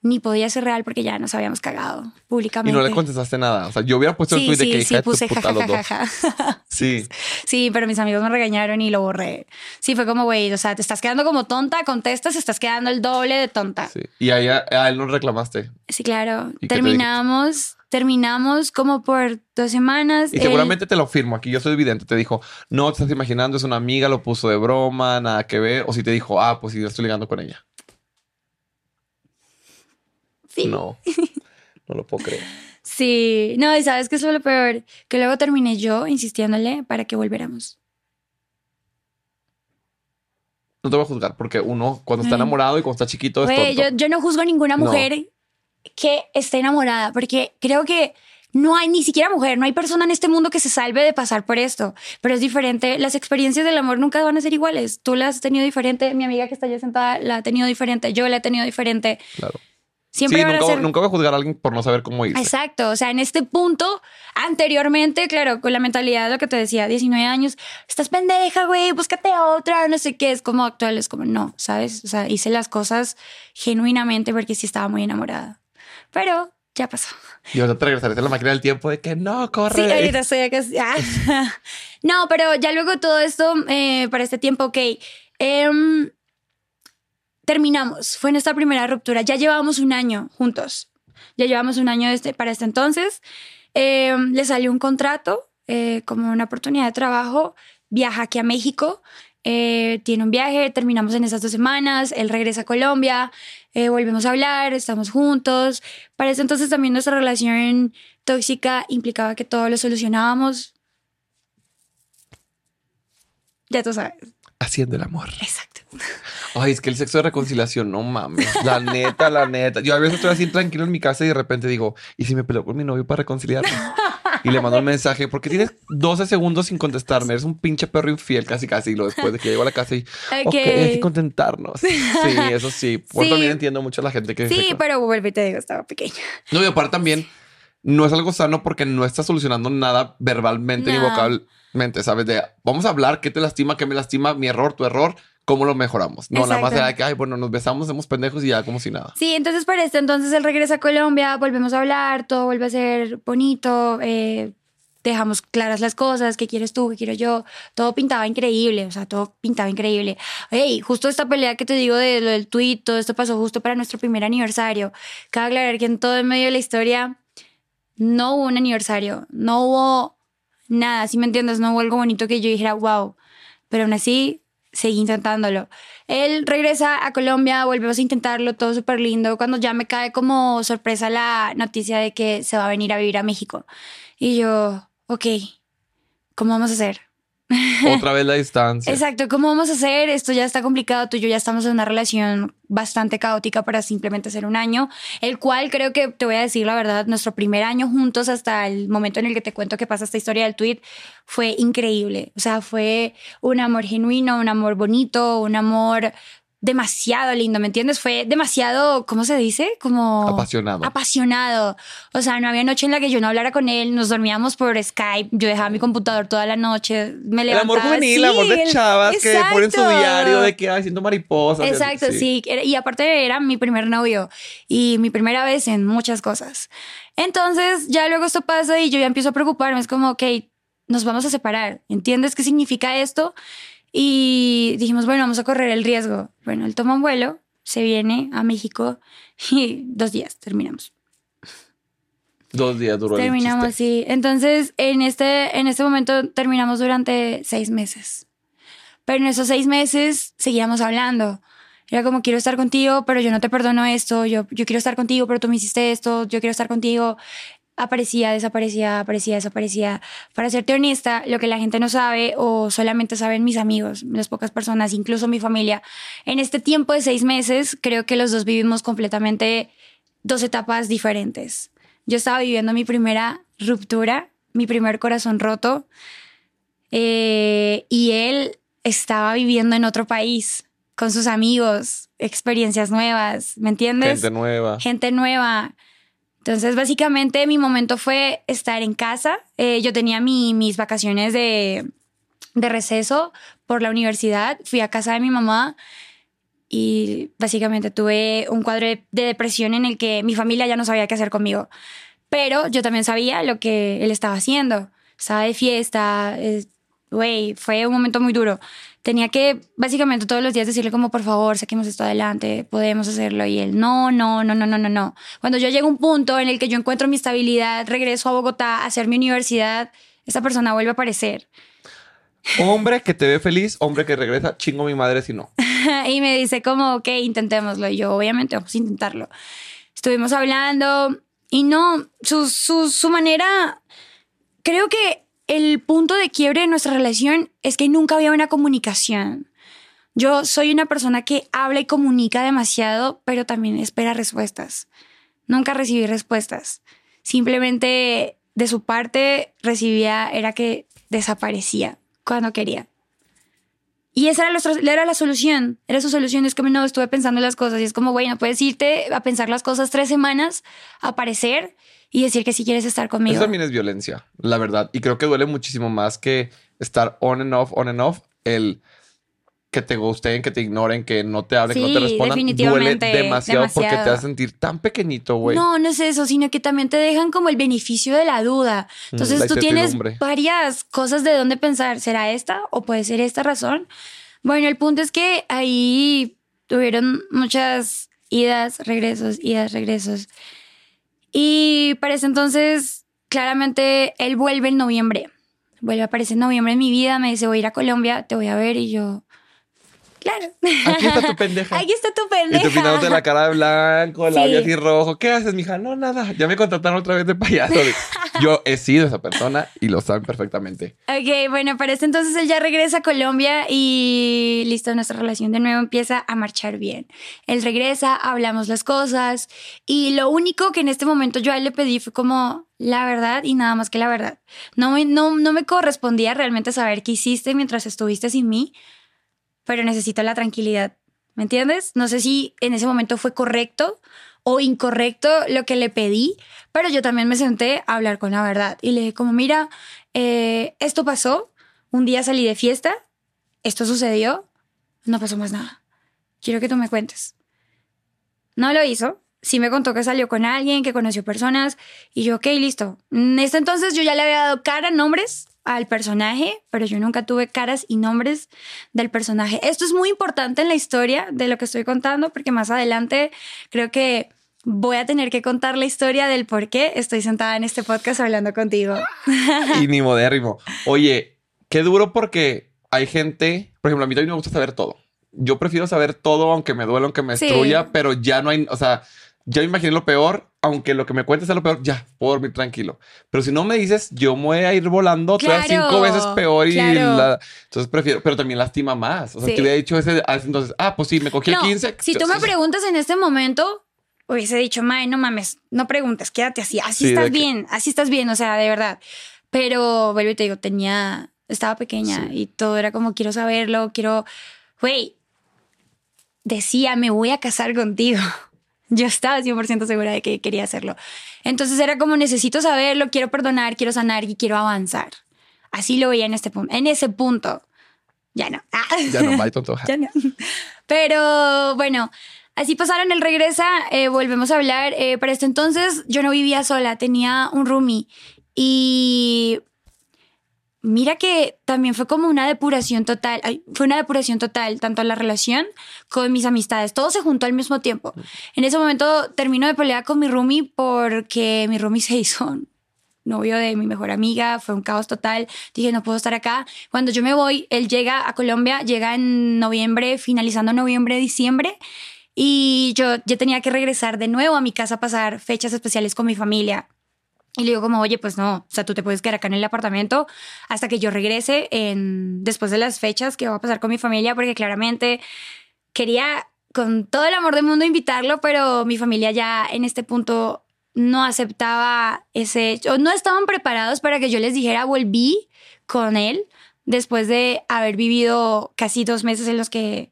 ni podía ser real porque ya nos habíamos cagado y públicamente. no le contestaste nada. O sea, yo hubiera puesto el Sí, tweet de sí, que sí, de puse puta los dos. jajajaja. *laughs* Sí. *laughs* Sí, pero mis amigos me regañaron y lo borré. Sí, fue como, güey, o sea, te estás quedando como tonta, contestas, estás quedando el doble de tonta. Sí, sí. Y a, ella- a él no reclamaste. claro. ¿Y qué te Terminamos, terminamos como por dos semanas. Y Él- seguramente te lo firmo. Aquí yo soy evidente. Te dijo, no te estás imaginando, es una amiga, lo puso de broma, nada que ver. O si te dijo, ah, pues sí, yo estoy ligando con ella. Sí. No, no lo puedo creer. Sí, no, y sabes que eso es lo peor, que luego terminé yo insistiéndole para que volviéramos. No te voy a juzgar porque uno, cuando está enamorado y cuando está chiquito, es Güey, tonto. yo, yo no juzgo a ninguna No. mujer que esté enamorada, porque creo que no hay ni siquiera mujer, no hay persona en este mundo que se salve de pasar por esto. Pero es diferente. Las experiencias del amor nunca van a ser iguales. Tú las has tenido diferente, mi amiga que está allá sentada la ha tenido diferente, yo la he tenido diferente. Claro. Siempre sí, nunca, ser. nunca voy a juzgar a alguien por no saber cómo irse. Exacto, o sea, en este punto, anteriormente, claro, con la mentalidad de lo que te decía, 19 años, estás pendeja, güey, búscate otra, no sé qué, es como actual, es como no, ¿sabes? O sea, hice las cosas genuinamente porque sí estaba muy enamorada. Pero ya pasó. Y ahorita te regresarías a la máquina del tiempo de que no, corre. Sí, ahorita estoy acá. ah. *laughs* No, pero ya luego todo esto, eh, para este tiempo, ok. em, terminamos. Fue nuestra primera ruptura. Ya llevábamos un año juntos. Ya llevamos un año este, para este entonces. Em, le salió un contrato eh, como una oportunidad de trabajo. Viaja aquí a México. eh, tiene un viaje, terminamos en esas dos semanas, él regresa a Colombia, eh, volvemos a hablar, estamos juntos. Para ese entonces también nuestra relación tóxica implicaba que todo lo solucionábamos. Ya tú sabes. Haciendo el amor. Exacto. Ay, es que el sexo de reconciliación, no mames. La neta, la neta. Yo a veces estoy así tranquilo en mi casa y de repente digo, ¿y si me peleo con mi novio para reconciliarme? Y le mando un mensaje, porque tienes 12 segundos sin contestarme. Eres un pinche perro infiel casi casi. Y lo después de que llego a la casa y, ok, hay que contentarnos. Sí, eso sí. Por Sí. también entiendo mucho a la gente que... Sí, pero vuelvo y te digo, estaba pequeña. No, y aparte también no es algo sano porque no estás solucionando nada verbalmente ni No. vocalmente, ¿sabes? De vamos a hablar, qué te lastima, qué me lastima, mi error, tu error, cómo lo mejoramos. No, nada más era que, ay, bueno, nos besamos, somos pendejos y ya como si nada. Sí, entonces para este entonces él regresa a Colombia, volvemos a hablar, todo vuelve a ser bonito, eh, dejamos claras las cosas, qué quieres tú, qué quiero yo, todo pintaba increíble, o sea, todo pintaba increíble. Hey, justo esta pelea que te digo de lo del tweet, todo esto pasó justo para nuestro primer aniversario. Cabe aclarar que en todo en medio de la historia no hubo un aniversario, no hubo nada, si me entiendes, no hubo algo bonito que yo dijera, wow, pero aún así seguí intentándolo. Él regresa a Colombia, volvemos a intentarlo, todo súper lindo, cuando ya me cae como sorpresa la noticia de que se va a venir a vivir a México. Y yo, ok, ¿cómo vamos a hacer? *laughs* Otra vez la distancia. Exacto, ¿cómo vamos a hacer? Esto ya está complicado, tú y yo ya estamos en una relación bastante caótica para simplemente ser un año, el cual creo que, te voy a decir la verdad, nuestro primer año juntos hasta el momento en el que te cuento que pasa esta historia del tweet fue increíble. O sea, fue un amor genuino, un amor bonito, un amor demasiado lindo, ¿me entiendes? Fue demasiado, ¿cómo se dice? Como... Apasionado. Apasionado. O sea, no había noche en la que yo no hablara con él, nos dormíamos por Skype, yo dejaba mi computador toda la noche, me levantaba. El amor juvenil, el amor de chavas que ponen su diario de que haciendo mariposas. Exacto, sí. Y aparte era mi primer novio y mi primera vez en muchas cosas. Entonces, ya luego esto pasa y yo ya empiezo a preocuparme, es como, ok, nos vamos a separar, ¿entiendes qué significa esto? Y dijimos, bueno, vamos a correr el riesgo. Bueno, él toma un vuelo, se viene a México *laughs* y dos días terminamos. Dos días duró Terminamos, sí. Entonces, en este, en este momento terminamos durante seis meses. Pero en esos seis meses seguíamos hablando. Era como, quiero estar contigo, pero yo no te perdono esto. Yo, yo quiero estar contigo, pero tú me hiciste esto. Yo quiero estar contigo aparecía, desaparecía, aparecía, desaparecía. Para serte honesta, lo que la gente no sabe o solamente saben mis amigos, las pocas personas, incluso mi familia, en este tiempo de seis meses creo que los dos vivimos completamente dos etapas diferentes. Yo estaba viviendo mi primera ruptura, mi primer corazón roto, eh, y él estaba viviendo en otro país con sus amigos, experiencias nuevas, ¿me entiendes? Gente nueva. Gente nueva. Entonces, básicamente mi momento fue estar en casa. Eh, yo tenía mis vacaciones de, de receso por la universidad. Fui a casa de mi mamá y básicamente tuve un cuadro de, depresión en el que mi familia ya no sabía qué hacer conmigo. Pero yo también sabía lo que él estaba haciendo. Estaba de fiesta, güey, fue un momento muy duro tenía que básicamente todos los días decirle como, por favor, saquemos esto adelante, podemos hacerlo. Y él, no, no, no, no, no, no, no. Cuando yo llego a un punto en el que yo encuentro mi estabilidad, regreso a Bogotá a hacer mi universidad, esa persona vuelve a aparecer. Hombre que te ve feliz, hombre que regresa, chingo mi madre si no. *laughs* y me dice como, ok, intentémoslo. Y yo, obviamente, vamos a intentarlo. Estuvimos hablando y no, su, su, su manera, creo que el punto de quiebre de nuestra relación es que nunca había una comunicación. Yo soy una persona que habla y comunica demasiado, pero también espera respuestas. Nunca recibí respuestas. Simplemente de su parte recibía, era que desaparecía cuando quería. Y esa era, la solución. Era su solución. Es como no, estuve pensando en las cosas. Y es como, bueno, puedes irte a pensar las cosas tres semanas, aparecer y decir que si quieres estar conmigo. Eso también es violencia, la verdad. Y creo que duele muchísimo más que estar on and off, on and off. El que te gusten, que te ignoren, que no te hablen, que no te respondan, duele demasiado, porque te hace sentir tan pequeñito, güey. No, no es eso, sino que también te dejan como el beneficio de la duda. Mm, Entonces tú tienes varias cosas de dónde pensar. ¿Será esta o puede ser esta razón? Bueno, el punto es que ahí tuvieron muchas idas, regresos, idas, regresos. Y para ese entonces, claramente, él vuelve en noviembre. Vuelve a aparecer en noviembre en mi vida. Me dice, voy a ir a Colombia, te voy a ver. Y yo, Claro. Aquí está tu pendeja. Aquí está tu pendeja. Y tú pintándote la cara de blanco, el labio así rojo. ¿Qué haces, mija? No, nada. Ya me contrataron otra vez de payaso. *laughs* Yo he sido esa persona y lo saben perfectamente. Ok, bueno, para este entonces él ya regresa a Colombia y listo, nuestra relación de nuevo empieza a marchar bien. Él regresa, hablamos las cosas y lo único que en este momento yo a él le pedí fue como la verdad y nada más que la verdad. No me, no, no me correspondía realmente saber qué hiciste mientras estuviste sin mí pero necesito la tranquilidad. ¿Me entiendes? No sé si en ese momento fue correcto o incorrecto lo que le pedí, pero yo también me senté a hablar con la verdad y le dije como, mira, eh, esto pasó, un día salí de fiesta, esto sucedió, no pasó más nada. Quiero que tú me cuentes. No lo hizo, sí me contó que salió con alguien, que conoció personas y yo, ok, listo. En este entonces yo ya le había dado cara, nombres al personaje, pero yo nunca tuve caras y nombres del personaje. Esto es muy importante en la historia de lo que estoy contando, porque más adelante creo que voy a tener que contar la historia del por qué estoy sentada en este podcast hablando contigo. y ni modérrimo. Oye, qué duro porque hay gente, por ejemplo, a mí también me gusta saber todo. Yo prefiero saber todo, aunque me duela, aunque me destruya, pero ya no hay, o sea, ya me imaginé lo peor, aunque lo que me cuentes sea lo peor, ya, puedo dormir tranquilo. Pero si no me dices, yo me voy a ir volando claro, cinco veces peor y la... Entonces prefiero, pero también lastima más. O sea, te hubiera dicho ese, entonces, ah, pues sí, me cogí el 15. Si tú me preguntas en este momento, hubiese dicho, Mae, no mames, no preguntes, quédate así, así estás bien, así estás bien, o sea, de verdad. Pero vuelvo y te digo, tenía, estaba pequeña y todo era como, quiero saberlo, quiero, güey, decía, me voy a casar contigo. Yo estaba 100% segura de que quería hacerlo. Entonces era como, necesito saberlo, quiero perdonar, quiero sanar y quiero avanzar. Así lo veía en este punto. En ese punto. Ya no. Ya no, bye, tonto. *laughs* ya no. Pero bueno, Así pasaron el regresa, eh, volvemos a hablar. Eh, para este entonces yo no vivía sola, tenía un roomie. Y mira que también fue como una depuración total. Fue una depuración total, tanto la relación con mis amistades. Todo se juntó al mismo tiempo. En ese momento termino de pelear con mi roomie porque mi roomie se hizo novio de mi mejor amiga, fue un caos total. Dije, no puedo estar acá. Cuando yo me voy, él llega a Colombia, llega en noviembre, finalizando noviembre, diciembre. Y yo ya tenía que regresar de nuevo a mi casa a pasar fechas especiales con mi familia. Y le digo como, oye, pues no, o sea, tú te puedes quedar acá en el apartamento hasta que yo regrese en, después de las fechas que va a pasar con mi familia, porque claramente quería con todo el amor del mundo invitarlo, pero mi familia ya en este punto no aceptaba ese, o no estaban preparados para que yo les dijera, volví con él después de haber vivido casi dos meses en los que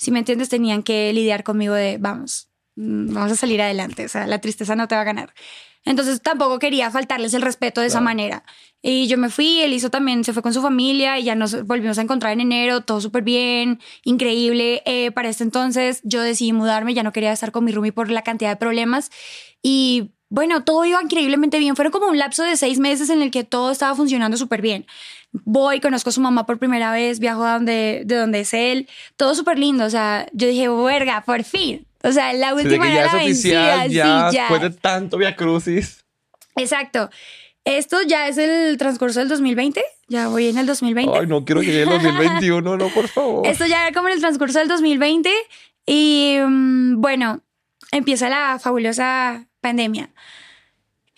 si me entiendes, tenían que lidiar conmigo de, vamos, vamos a salir adelante, o sea, la tristeza no te va a ganar. Entonces tampoco quería faltarles el respeto de esa manera. Y yo me fui, él hizo también, se fue con su familia y ya nos volvimos a encontrar en enero, todo súper bien, increíble. Eh, para este entonces yo decidí mudarme, ya no quería estar con mi roomie por la cantidad de problemas. Y bueno, todo iba increíblemente bien. Fueron como un lapso de seis meses en el que todo estaba funcionando súper bien voy, conozco a su mamá por primera vez, viajo a donde, de donde es él, todo súper lindo, o sea, yo dije, verga, por fin. O sea, la última sí, ya es oficial, ya, después de tanto Via Crucis. Exacto. Esto ya es el transcurso del 2020, ya voy en el 2020. Ay, no quiero que llegue el 2021, no, por favor. Esto ya era como en el transcurso del 2020 y mm, bueno, empieza la fabulosa pandemia.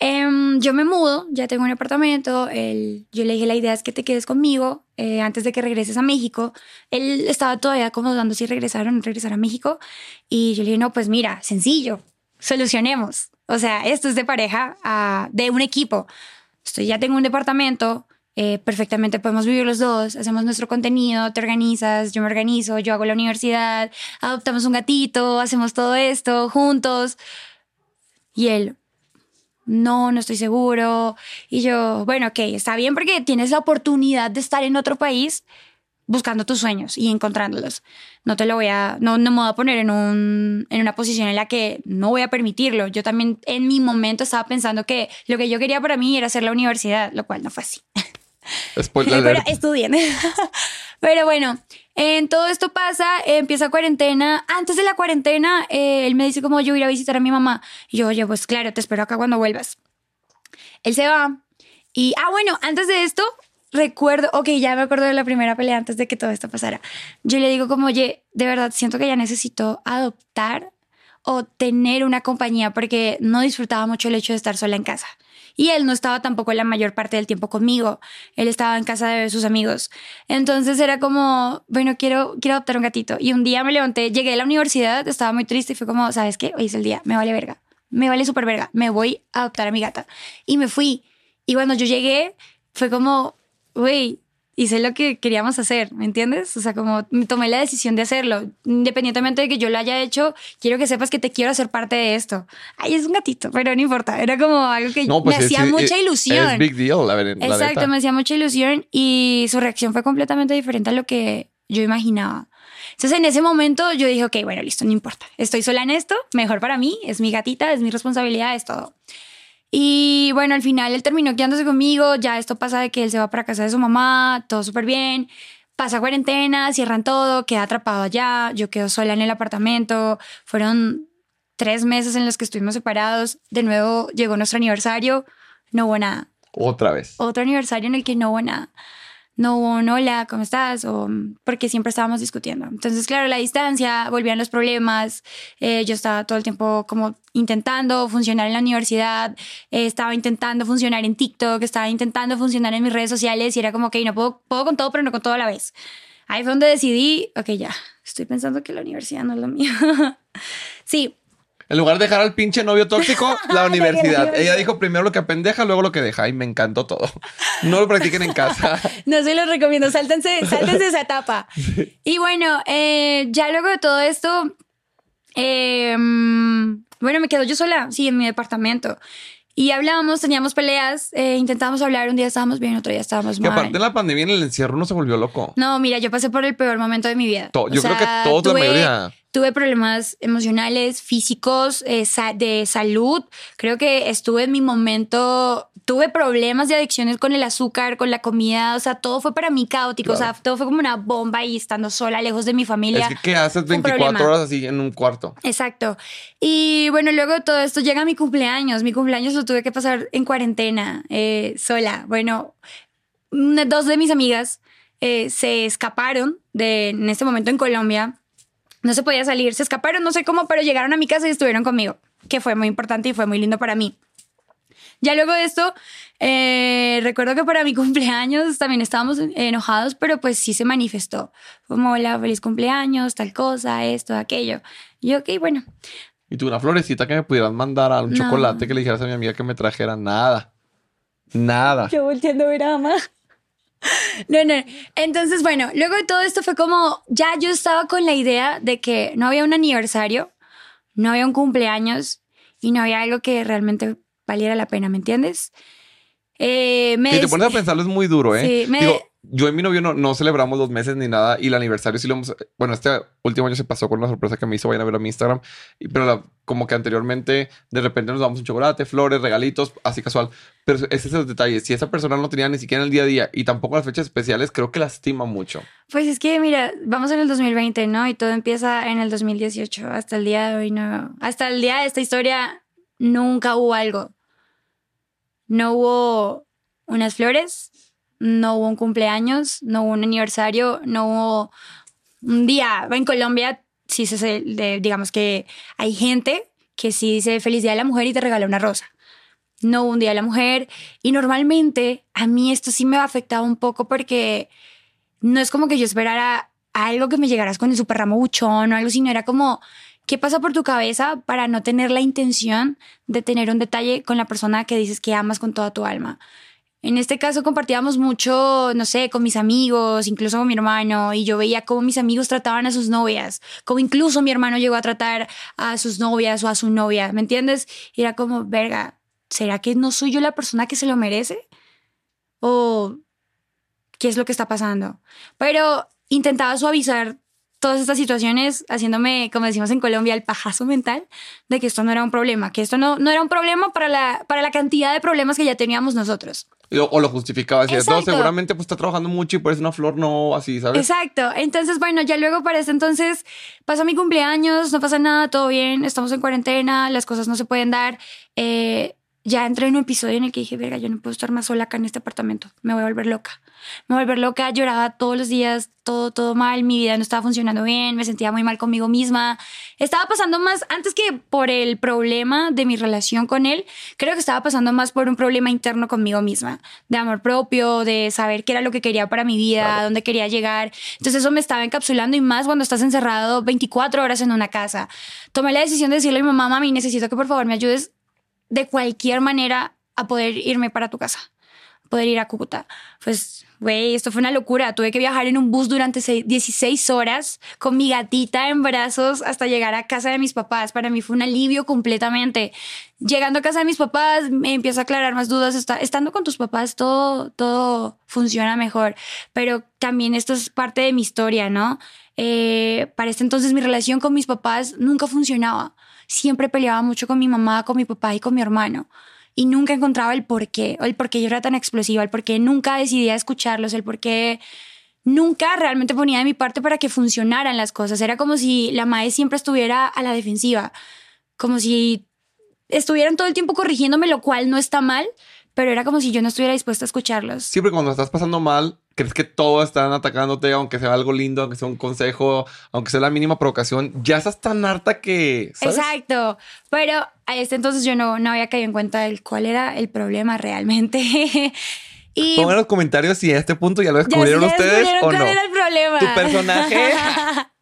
Em, yo me mudo, ya tengo un apartamento. yo le dije, la idea es que te quedes conmigo eh, antes de que regreses a México. Él estaba todavía como dudando si regresar o no regresar a México. Y yo le dije, no, pues mira, sencillo, solucionemos. O sea, esto es de pareja, ah, de un equipo. Estoy, ya tengo un departamento, eh, perfectamente podemos vivir los dos, hacemos nuestro contenido, te organizas, yo me organizo, yo hago la universidad, adoptamos un gatito, hacemos todo esto juntos. Y él, no, no estoy seguro. Y yo, bueno, ok, está bien porque tienes la oportunidad de estar en otro país buscando tus sueños y encontrándolos. No te lo voy a, no, no me voy a poner en, un, en una posición en la que no voy a permitirlo. Yo también en mi momento estaba pensando que lo que yo quería para mí era hacer la universidad, lo cual no fue así. *laughs* Pero estudien. *laughs* Pero bueno, en todo esto pasa, empieza cuarentena. Antes de la cuarentena, eh, él me dice como yo ir a visitar a mi mamá. Y yo, oye, pues claro, te espero acá cuando vuelvas. Él se va. Y, ah, bueno, antes de esto, recuerdo, ok, ya me acuerdo de la primera pelea antes de que todo esto pasara. Yo le digo como, oye, de verdad, siento que ya necesito adoptar o tener una compañía porque no disfrutaba mucho el hecho de estar sola en casa. Y él no estaba tampoco la mayor parte del tiempo conmigo. Él estaba en casa de sus amigos. Entonces era como, bueno, quiero, quiero adoptar un gatito. Y un día me levanté, llegué a la universidad, estaba muy triste y fue como, ¿sabes qué? Hoy es el día, me vale verga. Me vale súper verga. Me voy a adoptar a mi gata. Y me fui. Y cuando yo llegué, fue como, güey, hice lo que queríamos hacer, ¿me entiendes? O sea, como tomé la decisión de hacerlo. Independientemente de que yo lo haya hecho, quiero que sepas que te quiero hacer parte de esto. Ay, es un gatito, pero no importa. Era como algo que pues me hacía mucha ilusión. Es big deal, la, Exacto, me hacía mucha ilusión y su reacción fue completamente diferente a lo que yo imaginaba. Entonces en ese momento yo dije, ok, bueno, listo, no importa. Estoy sola en esto, mejor para mí, es mi gatita, es mi responsabilidad, es todo. Y bueno, al final él terminó quedándose conmigo, ya esto pasa de que él se va para casa de su mamá, todo súper bien, pasa cuarentena, cierran todo, queda atrapado allá, yo quedo sola en el apartamento, fueron tres meses en los que estuvimos separados, de nuevo llegó nuestro aniversario, no hubo nada. Otra vez. Otro aniversario en el que no hubo nada. No hubo un hola, ¿cómo estás? O porque siempre estábamos discutiendo. Entonces, claro, la distancia, volvían los problemas. Eh, yo estaba todo el tiempo como intentando funcionar en la universidad, eh, estaba intentando funcionar en TikTok, estaba intentando funcionar en mis redes sociales y era como, que no puedo, puedo con todo, pero no con todo a la vez. Ahí fue donde decidí, ok, ya, estoy pensando que la universidad no es lo mío. *laughs* sí, en lugar de dejar al pinche novio tóxico, *laughs* la universidad. Ella dijo primero lo que apendeja, luego lo que deja. Y me encantó todo. *laughs* No lo practiquen en casa. *laughs* No se lo recomiendo. Sáltense, sáltense esa etapa. Y bueno, eh, ya luego de todo esto, eh, bueno, me quedo yo sola, sí, en mi departamento. Y hablábamos, teníamos peleas, eh, intentábamos hablar, un día estábamos bien, otro día estábamos mal. Y aparte de la pandemia en el encierro uno se volvió loco. No, mira, yo pasé por el peor momento de mi vida. yo creo que todos la mayoría tuve problemas emocionales, físicos, eh, de salud. Creo que estuve en mi momento, tuve problemas de adicciones con el azúcar, con la comida, o sea, todo fue para mí caótico, o sea, todo fue como una bomba y estando sola, lejos de mi familia. Es que, ¿qué haces 24 horas así en un cuarto? Exacto. Y bueno, luego de todo esto llega mi cumpleaños. Mi cumpleaños lo tuve que pasar en cuarentena, eh, sola. Bueno, dos de mis amigas eh, se escaparon de, en este momento en Colombia no se podía salir, se escaparon, no sé cómo, pero llegaron a mi casa y estuvieron conmigo, que fue muy importante y fue muy lindo para mí. Ya luego de esto, eh, recuerdo que para mi *laughs* cumpleaños también estábamos enojados, pero pues sí se manifestó. Como, hola, feliz cumpleaños, tal cosa, esto, aquello. Y yo, ok, bueno. ¿Y tú una florecita que me pudieras mandar a un chocolate que le dijeras a mi amiga que me trajera? Nada. Nada. Yo volteando a ver a mamá. *laughs* No, no. Entonces, bueno, luego de todo esto fue como, ya yo estaba con la idea de que no había un aniversario, no había un cumpleaños y no había algo que realmente valiera la pena, ¿me entiendes? Eh, me te pones a pensarlo es muy duro, ¿eh? *laughs* Sí, me yo y mi novio no, no, celebramos dos meses ni nada y el aniversario sí lo hemos... Bueno, este último año se pasó con una sorpresa que me hizo, vayan a verlo a mi Instagram, pero como que anteriormente de repente nos damos un chocolate, flores, regalitos, así casual. Pero ese es el detalle. Si esa persona no tenía ni siquiera en el día a día y tampoco las fechas especiales, creo que lastima mucho. Pues es que, mira, vamos en el 2020, ¿no? Y todo empieza en el 2018. Hasta el día de hoy, no. Hasta el día de esta historia, nunca hubo algo. No hubo unas flores, no hubo un cumpleaños, no hubo un aniversario, no hubo un día. En Colombia, sí se, digamos que hay gente que sí dice feliz día de la mujer y te regala una rosa. No hubo un día de la mujer y normalmente a mí esto sí me ha afectado un poco porque no es como que yo esperara algo que me llegaras con el super ramo buchón o algo, sino era como, ¿qué pasa por tu cabeza para no tener la intención de tener un detalle con la persona que dices que amas con toda tu alma? En este caso compartíamos mucho, no sé, con mis amigos, incluso con mi hermano, y yo veía cómo mis amigos trataban a sus novias, cómo incluso mi hermano llegó a tratar a sus novias o a su novia, ¿me entiendes? Era como, verga, ¿será que no soy yo la persona que se lo merece? ¿O qué es lo que está pasando? Pero intentaba suavizar todas estas situaciones haciéndome, como decimos en Colombia, el pajazo mental de que esto no era un problema, que esto no, no era un problema para la, para la cantidad de problemas que ya teníamos nosotros. O, lo justificaba, decía, no, seguramente pues está trabajando mucho y por eso una flor no así, ¿sabes? Exacto. Entonces, bueno, ya luego para ese entonces pasa mi cumpleaños, no pasa nada, todo bien, estamos en cuarentena, las cosas no se pueden dar. Eh, ya entré en un episodio en el que dije, verga, yo no puedo estar más sola acá en este apartamento, me voy a volver loca. Me voy a volver loca, lloraba todos los días, todo, todo mal, mi vida no estaba funcionando bien, me sentía muy mal conmigo misma. Estaba pasando más, antes que por el problema de mi relación con él, creo que estaba pasando más por un problema interno conmigo misma, de amor propio, de saber qué era lo que quería para mi vida, dónde quería llegar. Entonces eso me estaba encapsulando y más cuando estás encerrado 24 horas en una casa. Tomé la decisión de decirle a mi mamá, mami, necesito que por favor me ayudes de cualquier manera a poder irme para tu casa, poder ir a Cúcuta. Pues, güey, esto fue una locura. Tuve que viajar en un bus durante 16 horas con mi gatita en brazos hasta llegar a casa de mis papás. Para mí fue un alivio completamente. Llegando a casa de mis papás, me empiezo a aclarar más dudas. estando con tus papás, todo, todo funciona mejor. Pero también esto es parte de mi historia, ¿no? Eh, para este entonces mi relación con mis papás nunca funcionaba siempre peleaba mucho con mi mamá, con mi papá y con mi hermano. Y nunca encontraba el por qué, el por qué yo era tan explosiva, el por qué nunca decidía escucharlos, el por qué nunca realmente ponía de mi parte para que funcionaran las cosas. Era como si la madre siempre estuviera a la defensiva. como si estuvieran todo el tiempo corrigiéndome, lo cual no está mal, pero era como si yo no estuviera dispuesta a escucharlos. Siempre cuando estás pasando mal, crees que todos están atacándote, aunque sea algo lindo, aunque sea un consejo, aunque sea la mínima provocación, ya estás tan harta que... ¿sabes? Exacto, pero a este entonces yo no, no había caído en cuenta de cuál era el problema realmente. *laughs* y Pongan en los comentarios si a este punto ya lo descubrieron ya ustedes descubrieron o cuál no. era el problema. Tu personaje. *laughs*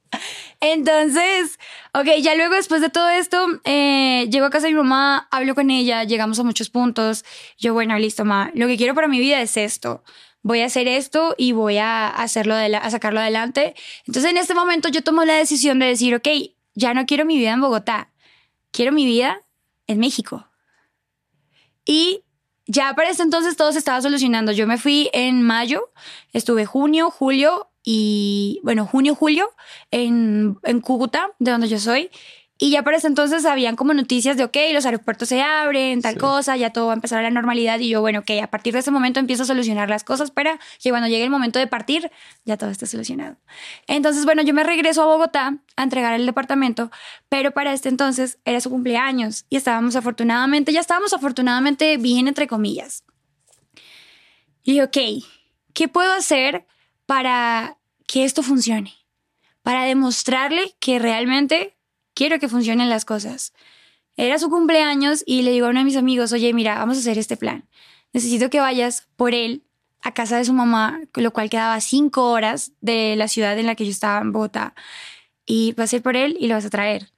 Entonces, ok, ya luego después de todo esto, eh, llego a casa de mi mamá, hablo con ella, llegamos a muchos puntos. Yo, bueno, listo, ma, lo que quiero para mi vida es esto. Voy a hacer esto y voy a hacerlo, de a sacarlo adelante. Entonces, en este momento yo tomo la decisión de decir, ok, ya no quiero mi vida en Bogotá, quiero mi vida en México. Y ya para ese entonces todo se estaba solucionando. Yo me fui en mayo, estuve junio, julio y, bueno, junio, julio en, en Cúcuta, de donde yo soy. Y ya para ese entonces habían como noticias de, ok, los aeropuertos se abren, tal Sí. cosa, ya todo va a empezar a la normalidad. Y yo, bueno, ok, a partir de ese momento empiezo a solucionar las cosas para que cuando llegue el momento de partir, ya todo esté solucionado. Entonces, bueno, yo me regreso a Bogotá a entregar el departamento, pero para este entonces era su cumpleaños y estábamos afortunadamente, ya estábamos afortunadamente bien, entre comillas. Y dije, ok, ¿qué puedo hacer para que esto funcione? Para demostrarle que realmente quiero que funcionen las cosas. Era su cumpleaños y le digo a uno de mis amigos, oye, mira, vamos a hacer este plan. Necesito que vayas por él a casa de su mamá, lo cual quedaba cinco horas de la ciudad en la que yo estaba en Bogotá. Y vas a ir por él y lo vas a traer.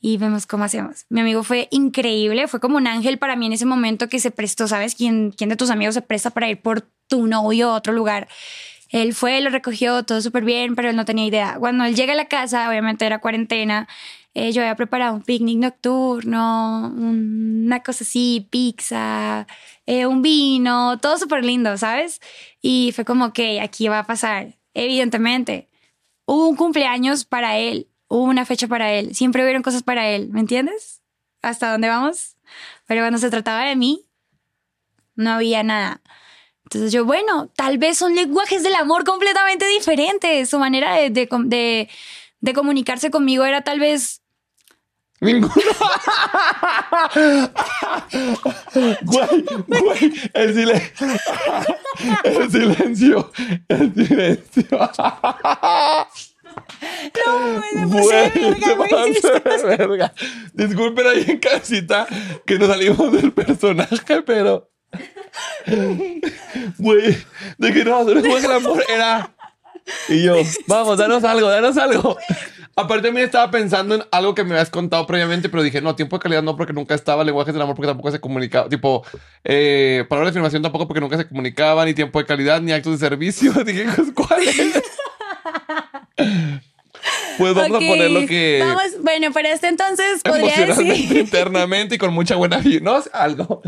Y vemos cómo hacemos. Mi amigo fue increíble, fue como un ángel para mí en ese momento que se prestó, ¿sabes? ¿Quién, quién de tus amigos se presta para ir por tu novio a otro lugar? Él fue, lo recogió, todo súper bien, pero él no tenía idea. Cuando él llega a la casa, obviamente era cuarentena, eh, yo había preparado un picnic nocturno, un- una cosa así, pizza, eh, un vino, todo súper lindo, ¿sabes? Y fue como que aquí va a pasar. Evidentemente, hubo un cumpleaños para él, hubo una fecha para él, siempre hubieron cosas para él, ¿me entiendes? ¿Hasta dónde vamos? Pero cuando se trataba de mí, no había nada. Entonces yo, bueno, tal vez son lenguajes del amor completamente diferentes. Su manera de- de comunicarse conmigo era tal vez... Ninguno. güey, güey, el silencio. El silencio. El silencio. me puse de Güey, verga, güey. de verga. Disculpen ahí en casita que nos salimos del personaje, pero. Güey, de que no, juego del amor era. Y yo, vamos, danos algo, danos algo. Aparte, también estaba pensando en algo que me habías contado previamente, pero dije, no, tiempo de calidad no, porque nunca estaba, lenguajes del amor, porque tampoco se comunicaba. Tipo, eh, palabras de afirmación tampoco, porque nunca se comunicaba, ni tiempo de calidad, ni actos de servicio. *laughs* Dije, pues, ¿cuál es? *laughs* Pues vamos Ok, a poner lo que Vamos, bueno, para este entonces podría decir, *laughs* internamente y con mucha buena vida, ¿no? Algo.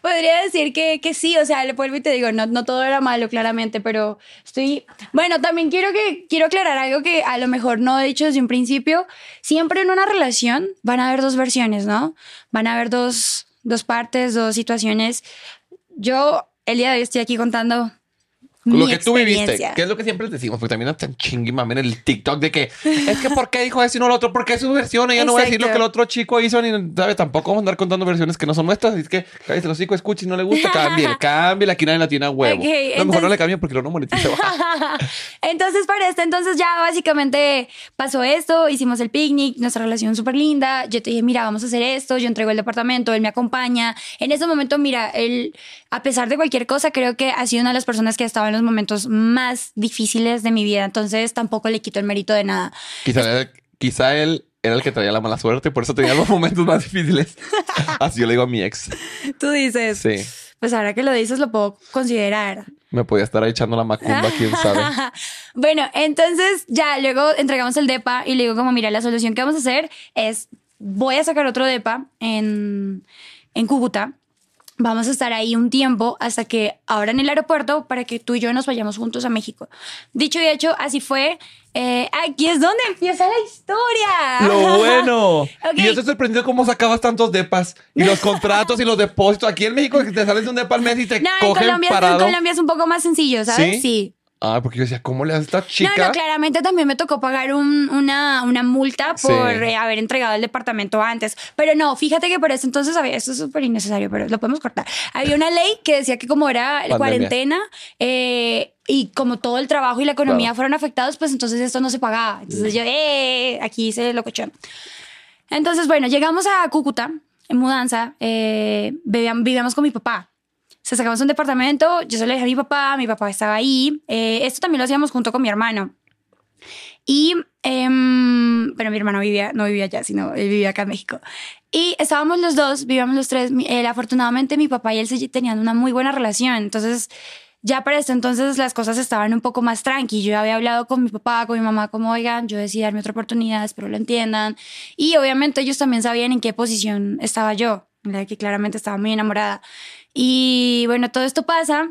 podría decir que, que sí, o sea, le vuelvo y te digo, no, no todo era malo, claramente, pero estoy... Bueno, también quiero, que, quiero aclarar algo que a lo mejor no he dicho desde un principio. Siempre en una relación van a haber dos versiones, ¿no? Van a haber dos, dos partes, dos situaciones. Yo el día de hoy estoy aquí contando mi lo que tú viviste, que es lo que siempre les decimos, porque también están chingui en el TikTok de que es que ¿por qué dijo eso y no lo otro? Porque es su versión. Ella no va a decir lo que el otro chico hizo, ni sabe tampoco vamos a andar contando versiones que no son nuestras. Así que cállate los hijos, escuche y no le gusta. *laughs* Aquí nadie la tiene a huevo. Ok, no, mejor no le cambien porque luego no monetiza. *laughs* *laughs* entonces, para este entonces ya básicamente pasó esto, hicimos el picnic, nuestra relación súper linda. Yo te dije, mira, vamos a hacer esto, yo entrego el departamento, él me acompaña. En ese momento, mira, él, a pesar de cualquier cosa, creo que ha sido una de las personas que ha estado en los momentos más difíciles de mi vida. Entonces, tampoco le quito el mérito de nada. quizá, quizá él era el que traía la mala suerte, por eso tenía los *laughs* momentos más difíciles. *laughs* Así yo le digo a mi ex. Tú dices, Sí. pues ahora que lo dices, lo puedo considerar. Me podía estar echando la macumba, quién sabe. *laughs* bueno, entonces ya luego entregamos el DEPA y le digo como, mira, la solución que vamos a hacer es, voy a sacar otro DEPA en, en Cúcuta. Vamos a estar ahí un tiempo hasta que abran el aeropuerto para que tú y yo nos vayamos juntos a México. Dicho y hecho, así fue. Eh, aquí es donde empieza la historia. Lo *laughs* bueno. Y yo estoy sorprendido cómo sacabas tantos depas y los *laughs* contratos y los depósitos. Aquí en México que te sales de un depa al mes y te No, en cogen Colombia, en. Colombia es un poco más sencillo, ¿sabes? ¿Sí? Sí. Ah, porque yo decía, ¿cómo le hace esta chica? No, no, claramente también me tocó pagar un- una, una multa por Sí. eh, haber entregado el departamento antes. Pero no, fíjate que por eso entonces había, esto es súper innecesario, pero lo podemos cortar. Había una ley que decía que como era Pandemia. cuarentena eh, y como todo el trabajo y la economía Claro. fueron afectados, pues entonces esto no se pagaba. Entonces yo, eh, aquí hice locochón. Entonces, bueno, llegamos a Cúcuta en mudanza, eh, vivíamos, vivíamos con mi papá. Se sacamos un departamento, yo se lo dejé a mi papá, mi papá estaba ahí. Eh, esto también lo hacíamos junto con mi hermano. Y, em, bueno, mi hermano vivía, no vivía allá, sino él vivía acá en México. Y estábamos los dos, vivíamos los tres. Él, afortunadamente, mi papá y él se tenían una muy buena relación. Entonces, ya para esto entonces las cosas estaban un poco más tranqui. Yo había hablado con mi papá, con mi mamá, como, oigan, yo decidí darme otra oportunidad, espero lo entiendan. Y obviamente ellos también sabían en qué posición estaba yo, la que claramente estaba muy enamorada. Y bueno, todo esto pasa.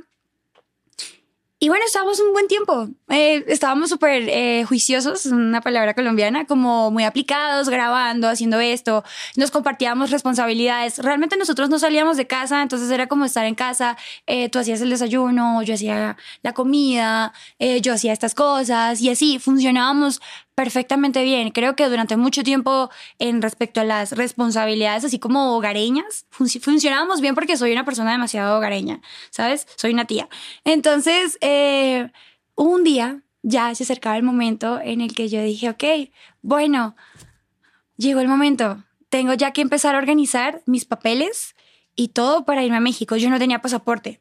Y bueno, estábamos un buen tiempo. Eh, estábamos súper eh, juiciosos, una palabra colombiana, como muy aplicados, grabando, haciendo esto. Nos compartíamos responsabilidades. Realmente nosotros no salíamos de casa, entonces era como estar en casa. Eh, tú hacías el desayuno, yo hacía la comida, eh, yo hacía estas cosas y así funcionábamos perfectamente bien. Creo que durante mucho tiempo en respecto a las responsabilidades, así como hogareñas, func- funcionábamos bien porque soy una persona demasiado hogareña, ¿sabes? Soy una tía. Entonces, eh, un día ya se acercaba el momento en el que yo dije, ok, bueno, llegó el momento. Tengo ya que empezar a organizar mis papeles y todo para irme a México. Yo no tenía pasaporte.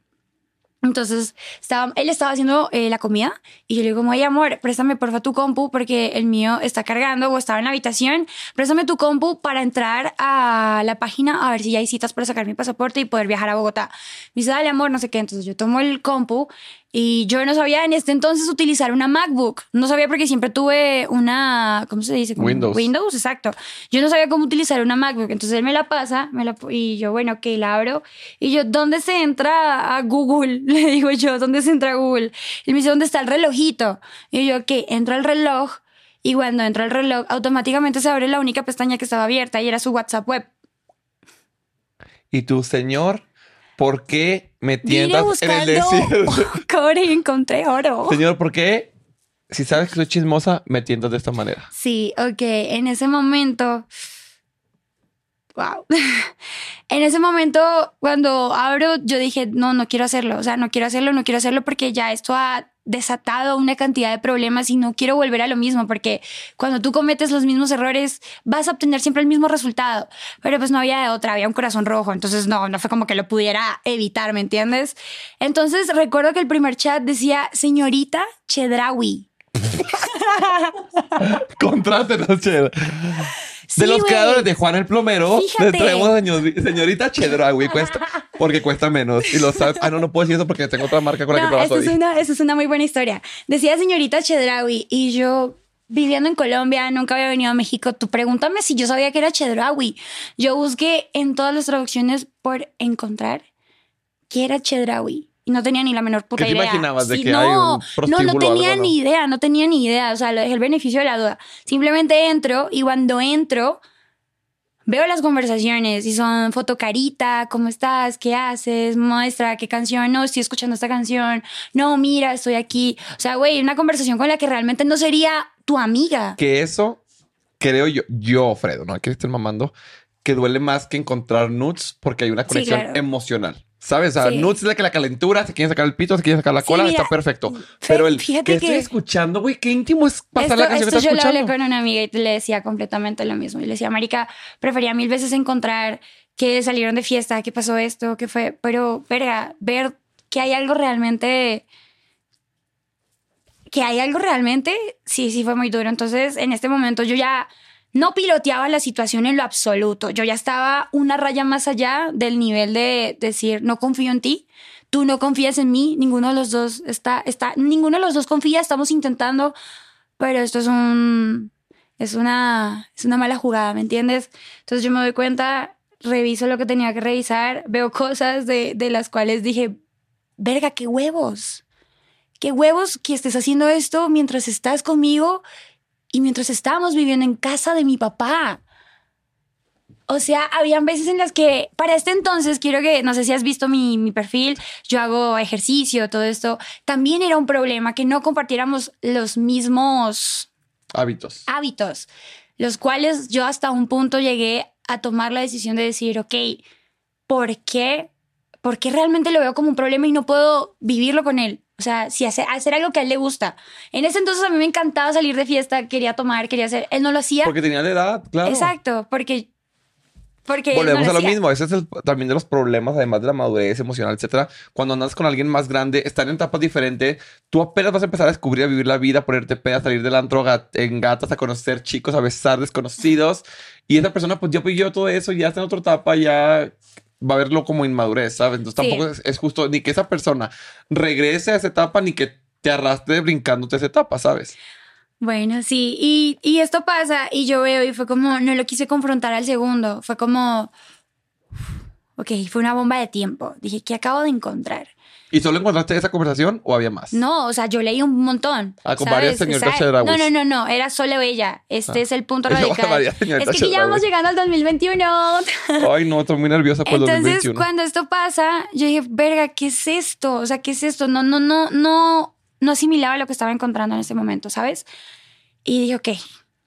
Entonces, estaba, él estaba haciendo eh, la comida y yo le digo, ay, amor, préstame porfa tu compu porque el mío está cargando o estaba en la habitación. Préstame tu compu para entrar a la página a ver si ya hay citas para sacar mi pasaporte y poder viajar a Bogotá. Me dice, dale, amor, no sé qué. Entonces, yo tomo el compu y yo no sabía en este entonces utilizar una MacBook. No sabía porque siempre tuve una, ¿cómo se dice? Como Windows. Windows, exacto. Yo no sabía cómo utilizar una MacBook. Entonces él me la pasa me la, y yo, bueno, ok, la abro. Y yo, ¿dónde se entra a Google? *laughs* Le digo yo, ¿dónde se entra a Google? Y me dice, ¿dónde está el relojito? Y yo, ok, entro al reloj. Y cuando entro al reloj, automáticamente se abre la única pestaña que estaba abierta y era su WhatsApp web. Y tú, señor, ¿por qué me Vine tientas en el desierto? *laughs* cobre y encontré oro. señor, ¿por qué? Si sabes que soy chismosa, me tientas de esta manera. Sí, ok. En ese momento. Wow. *laughs* en ese momento, cuando abro, yo dije, no, no quiero hacerlo. O sea, no quiero hacerlo, no quiero hacerlo porque ya esto ha desatado una cantidad de problemas y no quiero volver a lo mismo porque cuando tú cometes los mismos errores vas a obtener siempre el mismo resultado. Pero pues no había de otra, había un corazón rojo. Entonces no, no fue como que lo pudiera evitar, ¿me entiendes? Entonces recuerdo que el primer chat decía, señorita Chedrawi. *laughs* Contrátenos, Ched. Sí, de los güey. creadores de Juan el Plomero, Fíjate. le traemos a señor- señorita cuesta, *laughs* porque cuesta menos. Y lo sabes. Ah, no, no puedo decir eso porque tengo otra marca con la que trabajo. esa es, una, esa es una muy buena historia. Decía señorita Chedraui y yo viviendo en Colombia, nunca había venido a México. Tú pregúntame si yo sabía que era Chedraui. Yo busqué en todas las traducciones por encontrar qué era Chedraui. Y no tenía ni la menor puta ¿Qué te idea. imaginabas de Sí, que no, hay un no, prostíbulo no o tenía algo, no? ni idea, no tenía ni idea. O sea, lo dejé el beneficio de la duda. Simplemente entro y cuando entro, veo las conversaciones y son fotocarita, ¿cómo estás? ¿Qué haces? Muestra qué canción, no, estoy escuchando esta canción, no, mira, estoy aquí. O sea, güey, una conversación con la que realmente no sería tu amiga. Que eso, creo yo, yo, Fredo, no hay que estar mamando, que duele más que encontrar nudes porque hay una conexión claro. emocional. ¿Sabes? Sea, Sí. nudes es la que la calentura, se quieren sacar el pito, se quieren sacar la cola, está perfecto. fe- Pero el fíjate que estoy que- escuchando, güey, qué íntimo es pasar Esto, la canción que esto estás yo lo hablé escuchando. con una amiga y le decía completamente lo mismo. Y le decía, Marica, prefería mil veces encontrar que salieron de fiesta, que pasó esto, que fue. Pero, verga, ver que hay algo realmente. Que hay algo realmente, sí, sí fue muy duro. Entonces, en este momento yo ya no piloteaba la situación en lo absoluto. Yo ya estaba una raya más allá del nivel de decir, no confío en ti, tú no confías en mí, ninguno de los dos está, está, ninguno de los dos confía, estamos intentando, pero esto es un, es una, es una mala jugada, ¿me entiendes? Entonces yo me doy cuenta, reviso lo que tenía que revisar, veo cosas de, de las cuales dije, verga, qué huevos, qué huevos que estés haciendo esto mientras estás conmigo y mientras estábamos viviendo en casa de mi papá. O sea, habían veces en las que, para este entonces, quiero que, no sé si has visto mi, mi perfil, yo hago ejercicio, todo esto, también era un problema que no compartiéramos los mismos Hábitos. hábitos, los cuales yo hasta un punto llegué a tomar la decisión de decir, ok, ¿por qué? ¿Por qué realmente lo veo como un problema y no puedo vivirlo con él? O sea, si hacer, hacer algo que a él le gusta. En ese entonces a mí me encantaba salir de fiesta, quería tomar, quería hacer. Él no lo hacía. Porque tenía de edad, claro. Exacto, porque. Porque no Volvemos a lo mismo. Ese es el, también de los problemas, además de la madurez emocional, etcétera. Cuando andas con alguien más grande, están en etapas diferentes. Tú apenas vas a empezar a descubrir, a vivir la vida, a ponerte peda, salir del antro gat- en gatas, a conocer chicos, a besar desconocidos. Y esa persona, pues ya vivió todo eso, ya está en otra etapa, ya va a verlo como inmadurez, ¿sabes? Entonces Sí. tampoco es, es justo ni que esa persona regrese a esa etapa, ni que te arrastre brincándote esa etapa, ¿sabes? Bueno, sí, y, y esto pasa y yo veo y fue como, no lo quise confrontar al segundo, fue como, ok, fue una bomba de tiempo, dije, ¿qué acabo de encontrar? ¿Y solo encontraste esa conversación o había más? No, o sea, yo leí un montón. Ah, con ¿sabes? varias señoritas ¿Sabes? Chedrauis. No, no, no, no, era solo ella. Este Ah. es el punto *laughs* radical. es que ya vamos llegando al 2021. *laughs* Ay, no, estoy muy nerviosa por el Entonces, 2021. cuando esto pasa, yo dije, verga, ¿qué es esto? O sea, ¿qué es esto? No, no, no, no, no asimilaba lo que estaba encontrando en ese momento, ¿sabes? Y dije, ok,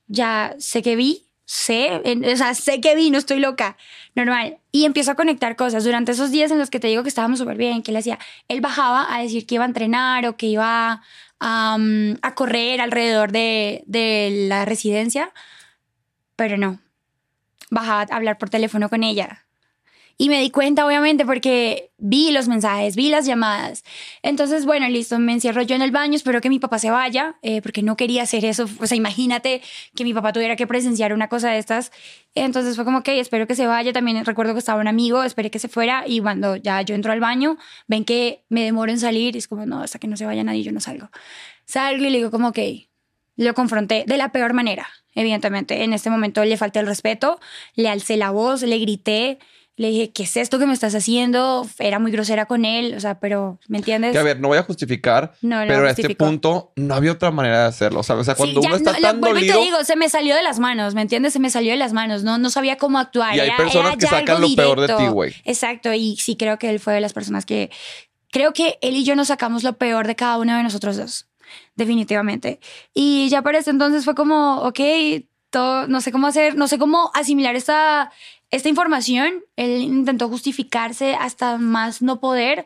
ya sé que vi, sé, en- o sea, sé que vi, no estoy loca, normal. Y empiezo a conectar cosas. Durante esos días en los que te digo que estábamos súper bien, que él hacía, él bajaba a decir que iba a entrenar o que iba a correr alrededor de, de la residencia, pero no, bajaba a hablar por teléfono con ella. Y me di cuenta, obviamente, porque vi los mensajes, vi las llamadas. Entonces, bueno, listo, me encierro yo en el baño, espero que mi papá se vaya, eh, porque no quería hacer eso. O sea, imagínate que mi papá tuviera que presenciar una cosa de estas. Entonces fue como, ok, espero que se vaya. También recuerdo que estaba un amigo, esperé que se fuera. Y cuando ya yo entro al baño, ven que me demoro en salir. Y es como, no, hasta que no se vaya nadie, yo no salgo. Salgo y le digo como, ok, lo confronté de la peor manera, evidentemente. En este momento le falté el respeto, le alcé la voz, le grité, le dije, ¿qué es esto que me estás haciendo? Era muy grosera con él, o sea, pero, ¿me entiendes? Que a ver, no voy a justificar, No, no pero a este punto no había otra manera de hacerlo. ¿sabes? O sea, cuando Sí, uno está no, lo tan y dolido te digo, se me salió de las manos, ¿me entiendes? Se me salió de las manos, no, no sabía cómo actuar. y hay era- personas era que sacan lo peor de ti, güey. Exacto, y sí creo que él fue de las personas que... Creo que él y yo nos sacamos lo peor de cada uno de nosotros dos, definitivamente. Y ya para ese entonces fue como, ok, todo, no sé cómo hacer, no sé cómo asimilar esta, esta información. Él intentó justificarse hasta más no poder.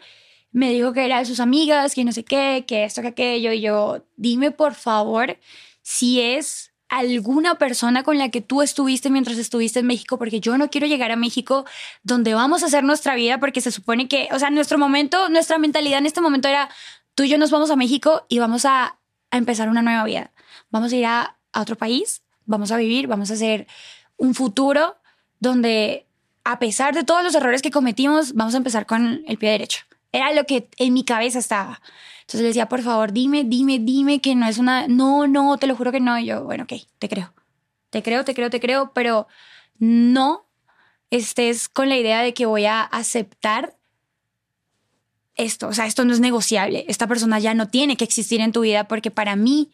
Me dijo que era de sus amigas, que no sé qué, que esto, que aquello. Y yo, dime por favor si es alguna persona con la que tú estuviste mientras estuviste en México, porque yo no quiero llegar a México donde vamos a hacer nuestra vida, porque se supone que, o sea, nuestro momento, nuestra mentalidad en este momento era, tú y yo nos vamos a México y vamos a, empezar una nueva vida. Vamos a ir a otro país, vamos a vivir, vamos a hacer un futuro donde, a pesar de todos los errores que cometimos, vamos a empezar con el pie derecho. Era lo que en mi cabeza estaba. Entonces le decía, por favor, dime, dime, dime que no es una... No, no, te lo juro que no. Y yo, bueno, ok, te creo. Te creo, te creo, te creo, pero no estés con la idea de que voy a aceptar esto. O sea, esto no es negociable. Esta persona ya no tiene que existir en tu vida porque para mí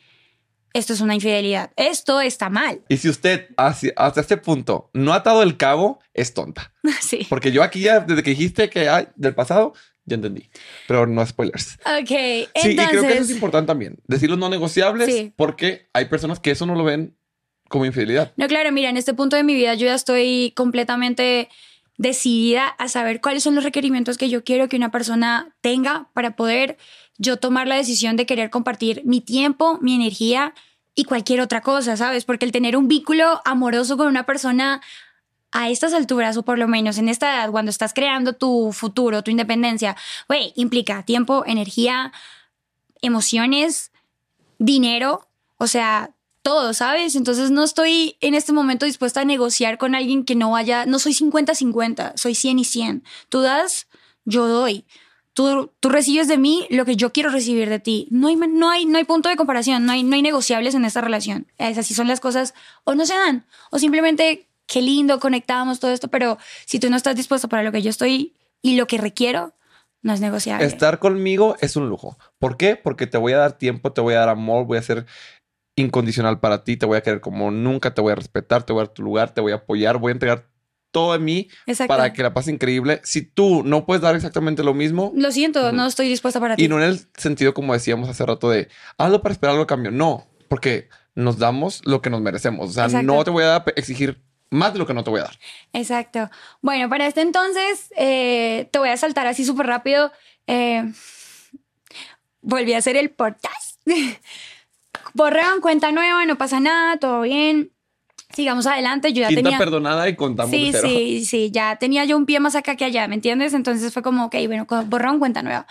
esto es una infidelidad. Esto está mal. Y si usted hacia- hasta este punto no ha atado el cabo, es tonta. *laughs* sí. Porque yo aquí ya, desde que dijiste que hay del pasado, ya entendí. Pero no spoilers. Ok, Sí, entonces... y creo que eso es importante también. Decir los no negociables, Sí. porque hay personas que eso no lo ven como infidelidad. No, claro, mira, en este punto de mi vida yo ya estoy completamente decidida a saber cuáles son los requerimientos que yo quiero que una persona tenga para poder yo tomar la decisión de querer compartir mi tiempo, mi energía y cualquier otra cosa, ¿sabes? Porque el tener un vínculo amoroso con una persona a estas alturas, o por lo menos en esta edad, cuando estás creando tu futuro, tu independencia, güey, implica tiempo, energía, emociones, dinero, o sea, todo, ¿sabes? Entonces no estoy en este momento dispuesta a negociar con alguien que no vaya, no soy 50-50, soy 100 y 100. Tú das, yo doy. Tú, tú recibes de mí lo que yo quiero recibir de ti. No hay, no hay, no hay punto de comparación, no hay, no hay negociables en esta relación. Es así son las cosas, o no se dan, o simplemente qué lindo, conectamos todo esto, pero si tú no estás dispuesto para lo que yo estoy y lo que requiero, no es negociable. Estar conmigo es un lujo. ¿Por qué? Porque te voy a dar tiempo, te voy a dar amor, voy a ser incondicional para ti, te voy a querer como nunca, te voy a respetar, te voy a dar tu lugar, te voy a apoyar, voy a entregar todo de mí Exacto. para que la pases increíble. Si tú no puedes dar exactamente lo mismo, Lo siento, no estoy dispuesta para ti. y no en el sentido como decíamos hace rato de hazlo para esperar algo a cambio. No, porque nos damos lo que nos merecemos. O sea, Exacto. no te voy a exigir más de lo que no te voy a dar. Exacto. Bueno, para este entonces, eh, te voy a saltar así súper rápido. Eh, volví a hacer el podcast. *laughs* Borraron cuenta nueva, no pasa nada, todo bien. Sigamos adelante. Yo ya Quinta tenía. perdonada y contamos Sí, de cero. sí, sí, ya tenía yo un pie más acá que allá, ¿me entiendes? Entonces fue como, ok, bueno, borrón, cuenta nueva.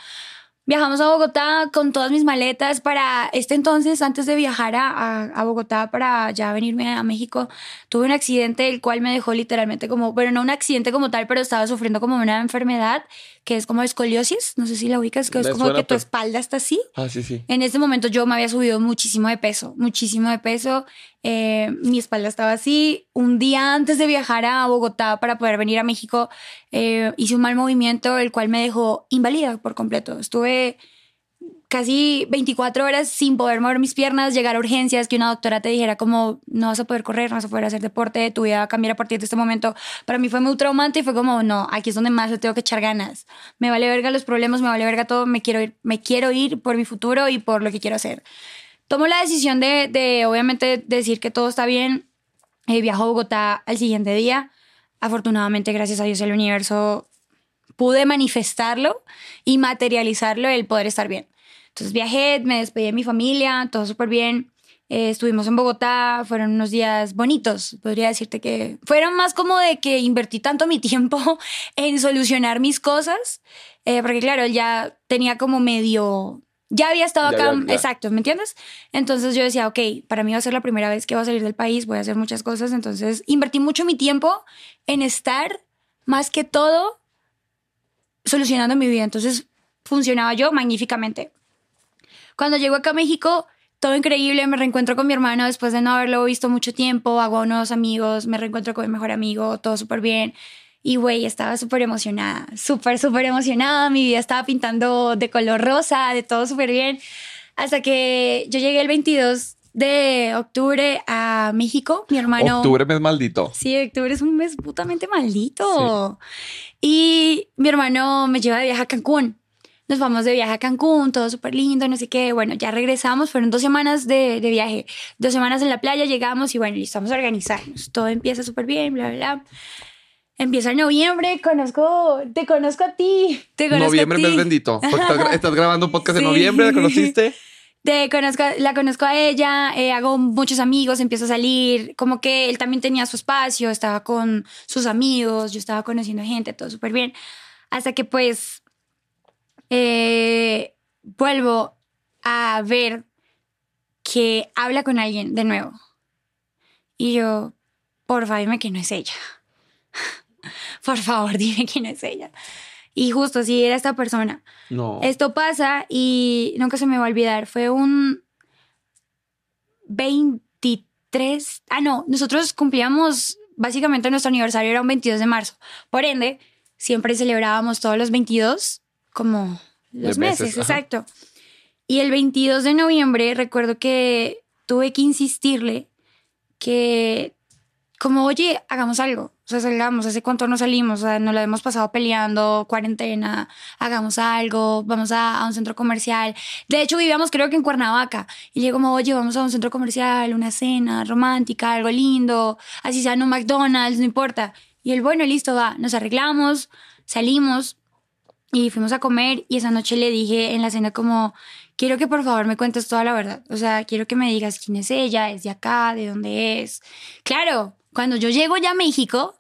Viajamos a Bogotá con todas mis maletas para este entonces, antes de viajar a, a- a Bogotá para ya venirme a México, tuve un accidente el cual me dejó literalmente como, bueno, no un accidente como tal, pero estaba sufriendo como una enfermedad que es como escoliosis, no sé si la ubicas, que es como que tu pero- espalda está así. Ah, sí, sí. En ese momento yo me había subido muchísimo de peso, muchísimo de peso. Eh, mi espalda estaba así. Un día antes de viajar a Bogotá para poder venir a México, eh, hice un mal movimiento, el cual me dejó inválida por completo. Estuve casi 24 horas sin poder mover mis piernas, llegar a urgencias, que una doctora te dijera como no vas a poder correr, no vas a poder hacer deporte, tu vida va a cambiar a partir de este momento. Para mí fue muy traumante y fue como no, aquí es donde más le tengo que echar ganas. Me vale verga los problemas, me vale verga todo, me quiero ir, me quiero ir por mi futuro y por lo que quiero hacer. Tomo la decisión de, de obviamente decir que todo está bien. Eh, viajo a Bogotá al siguiente día. Afortunadamente, gracias a Dios, el universo pude manifestarlo y materializarlo, el poder estar bien. Entonces viajé, me despedí de mi familia, todo súper bien. Eh, estuvimos en Bogotá, fueron unos días bonitos, podría decirte que fueron más como de que invertí tanto mi *laughs* tiempo en solucionar mis cosas, eh, porque claro, ya tenía como medio, ya había estado Ya acá, ya. exacto, ¿me entiendes? Entonces yo decía, ok, para mí va a ser la primera vez que voy a salir del país, voy a hacer muchas cosas, entonces invertí mucho mi tiempo en estar más que todo solucionando mi vida, entonces funcionaba yo magníficamente. Cuando llego acá a México, todo increíble, me reencuentro con mi hermano después de no haberlo visto mucho tiempo, hago nuevos amigos, me reencuentro con mi mejor amigo, todo súper bien. Y güey, estaba súper emocionada, súper, súper emocionada, mi vida estaba pintando de color rosa, de todo súper bien. Hasta que yo llegué el 22 de octubre a México, mi hermano... Octubre mes maldito. Sí, octubre es un mes putamente maldito. Y mi hermano me lleva de viaje a Cancún. Nos vamos de viaje a Cancún, todo súper lindo, no sé qué. Bueno, ya regresamos, fueron dos semanas de, de viaje. Dos semanas en la playa, llegamos y bueno, listo, vamos a organizarnos. Todo empieza súper bien, bla, bla, bla. Empieza noviembre, conozco, te conozco a ti. Te conozco Noviembre a ti. mes bendito. Estás, gra- estás grabando un podcast en Sí. noviembre, ¿la conociste? Te conozco, la conozco a ella, eh, hago muchos amigos, empiezo a salir, como que él también tenía su espacio, estaba con sus amigos, yo estaba conociendo gente, todo súper bien. Hasta que pues eh, vuelvo a ver que habla con alguien de nuevo. Y yo, porfa, dime que no es ella. Por favor, *laughs* dime no es ella. Y justo así era esta persona. No. Esto pasa y nunca se me va a olvidar. Fue un 23. Ah, no, nosotros cumplíamos, básicamente nuestro aniversario era un 22 de marzo. Por ende, siempre celebrábamos todos los 22 como los meses, ajá. exacto. Y el 22 de noviembre recuerdo que tuve que insistirle que como, oye, hagamos algo. O sea, salgamos, ¿hace cuánto no salimos? O sea, nos la hemos pasado peleando, cuarentena, hagamos algo, vamos a, a un centro comercial. De hecho, vivíamos creo que en Cuernavaca. Y digo como, oye, vamos a un centro comercial, una cena romántica, algo lindo, así sea en un McDonald's, no importa. Y él, bueno, listo, va. Nos arreglamos, salimos y fuimos a comer y esa noche le dije en la cena como, quiero que por favor me cuentes toda la verdad. O sea, quiero que me digas quién es ella, es de acá, de dónde es. Claro, cuando yo llego ya a México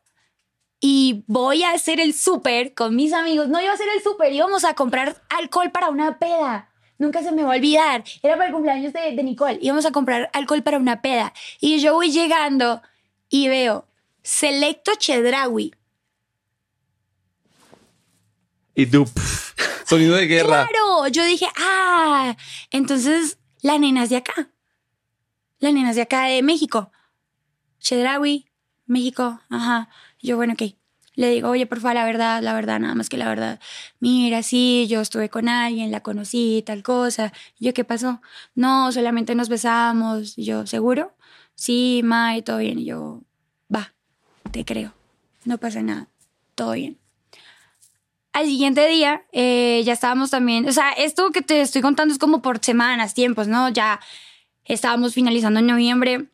y voy a hacer el súper con mis amigos, no iba a hacer el súper, íbamos a comprar alcohol para una peda. Nunca se me va a olvidar. Era para el cumpleaños de, de Nicole. Íbamos a comprar alcohol para una peda. Y yo voy llegando y veo Selecto Chedraui. Y tú, pff, sonido de guerra. Claro, yo dije, ah, entonces la nena es de acá. La nena es de acá de México. Chedraui, México, ajá. Yo, bueno, ok. Le digo, oye, por favor, la verdad, la verdad, nada más que la verdad. Mira, sí, yo estuve con alguien, la conocí, tal cosa. Y yo, ¿qué pasó? No, solamente nos besamos. Y yo, ¿seguro? Sí, May, todo bien. Y yo, va, te creo. no pasa nada, todo bien. Al siguiente día eh, ya estábamos también, o sea, esto que te estoy contando es como por semanas, tiempos, ¿no? Ya estábamos finalizando en noviembre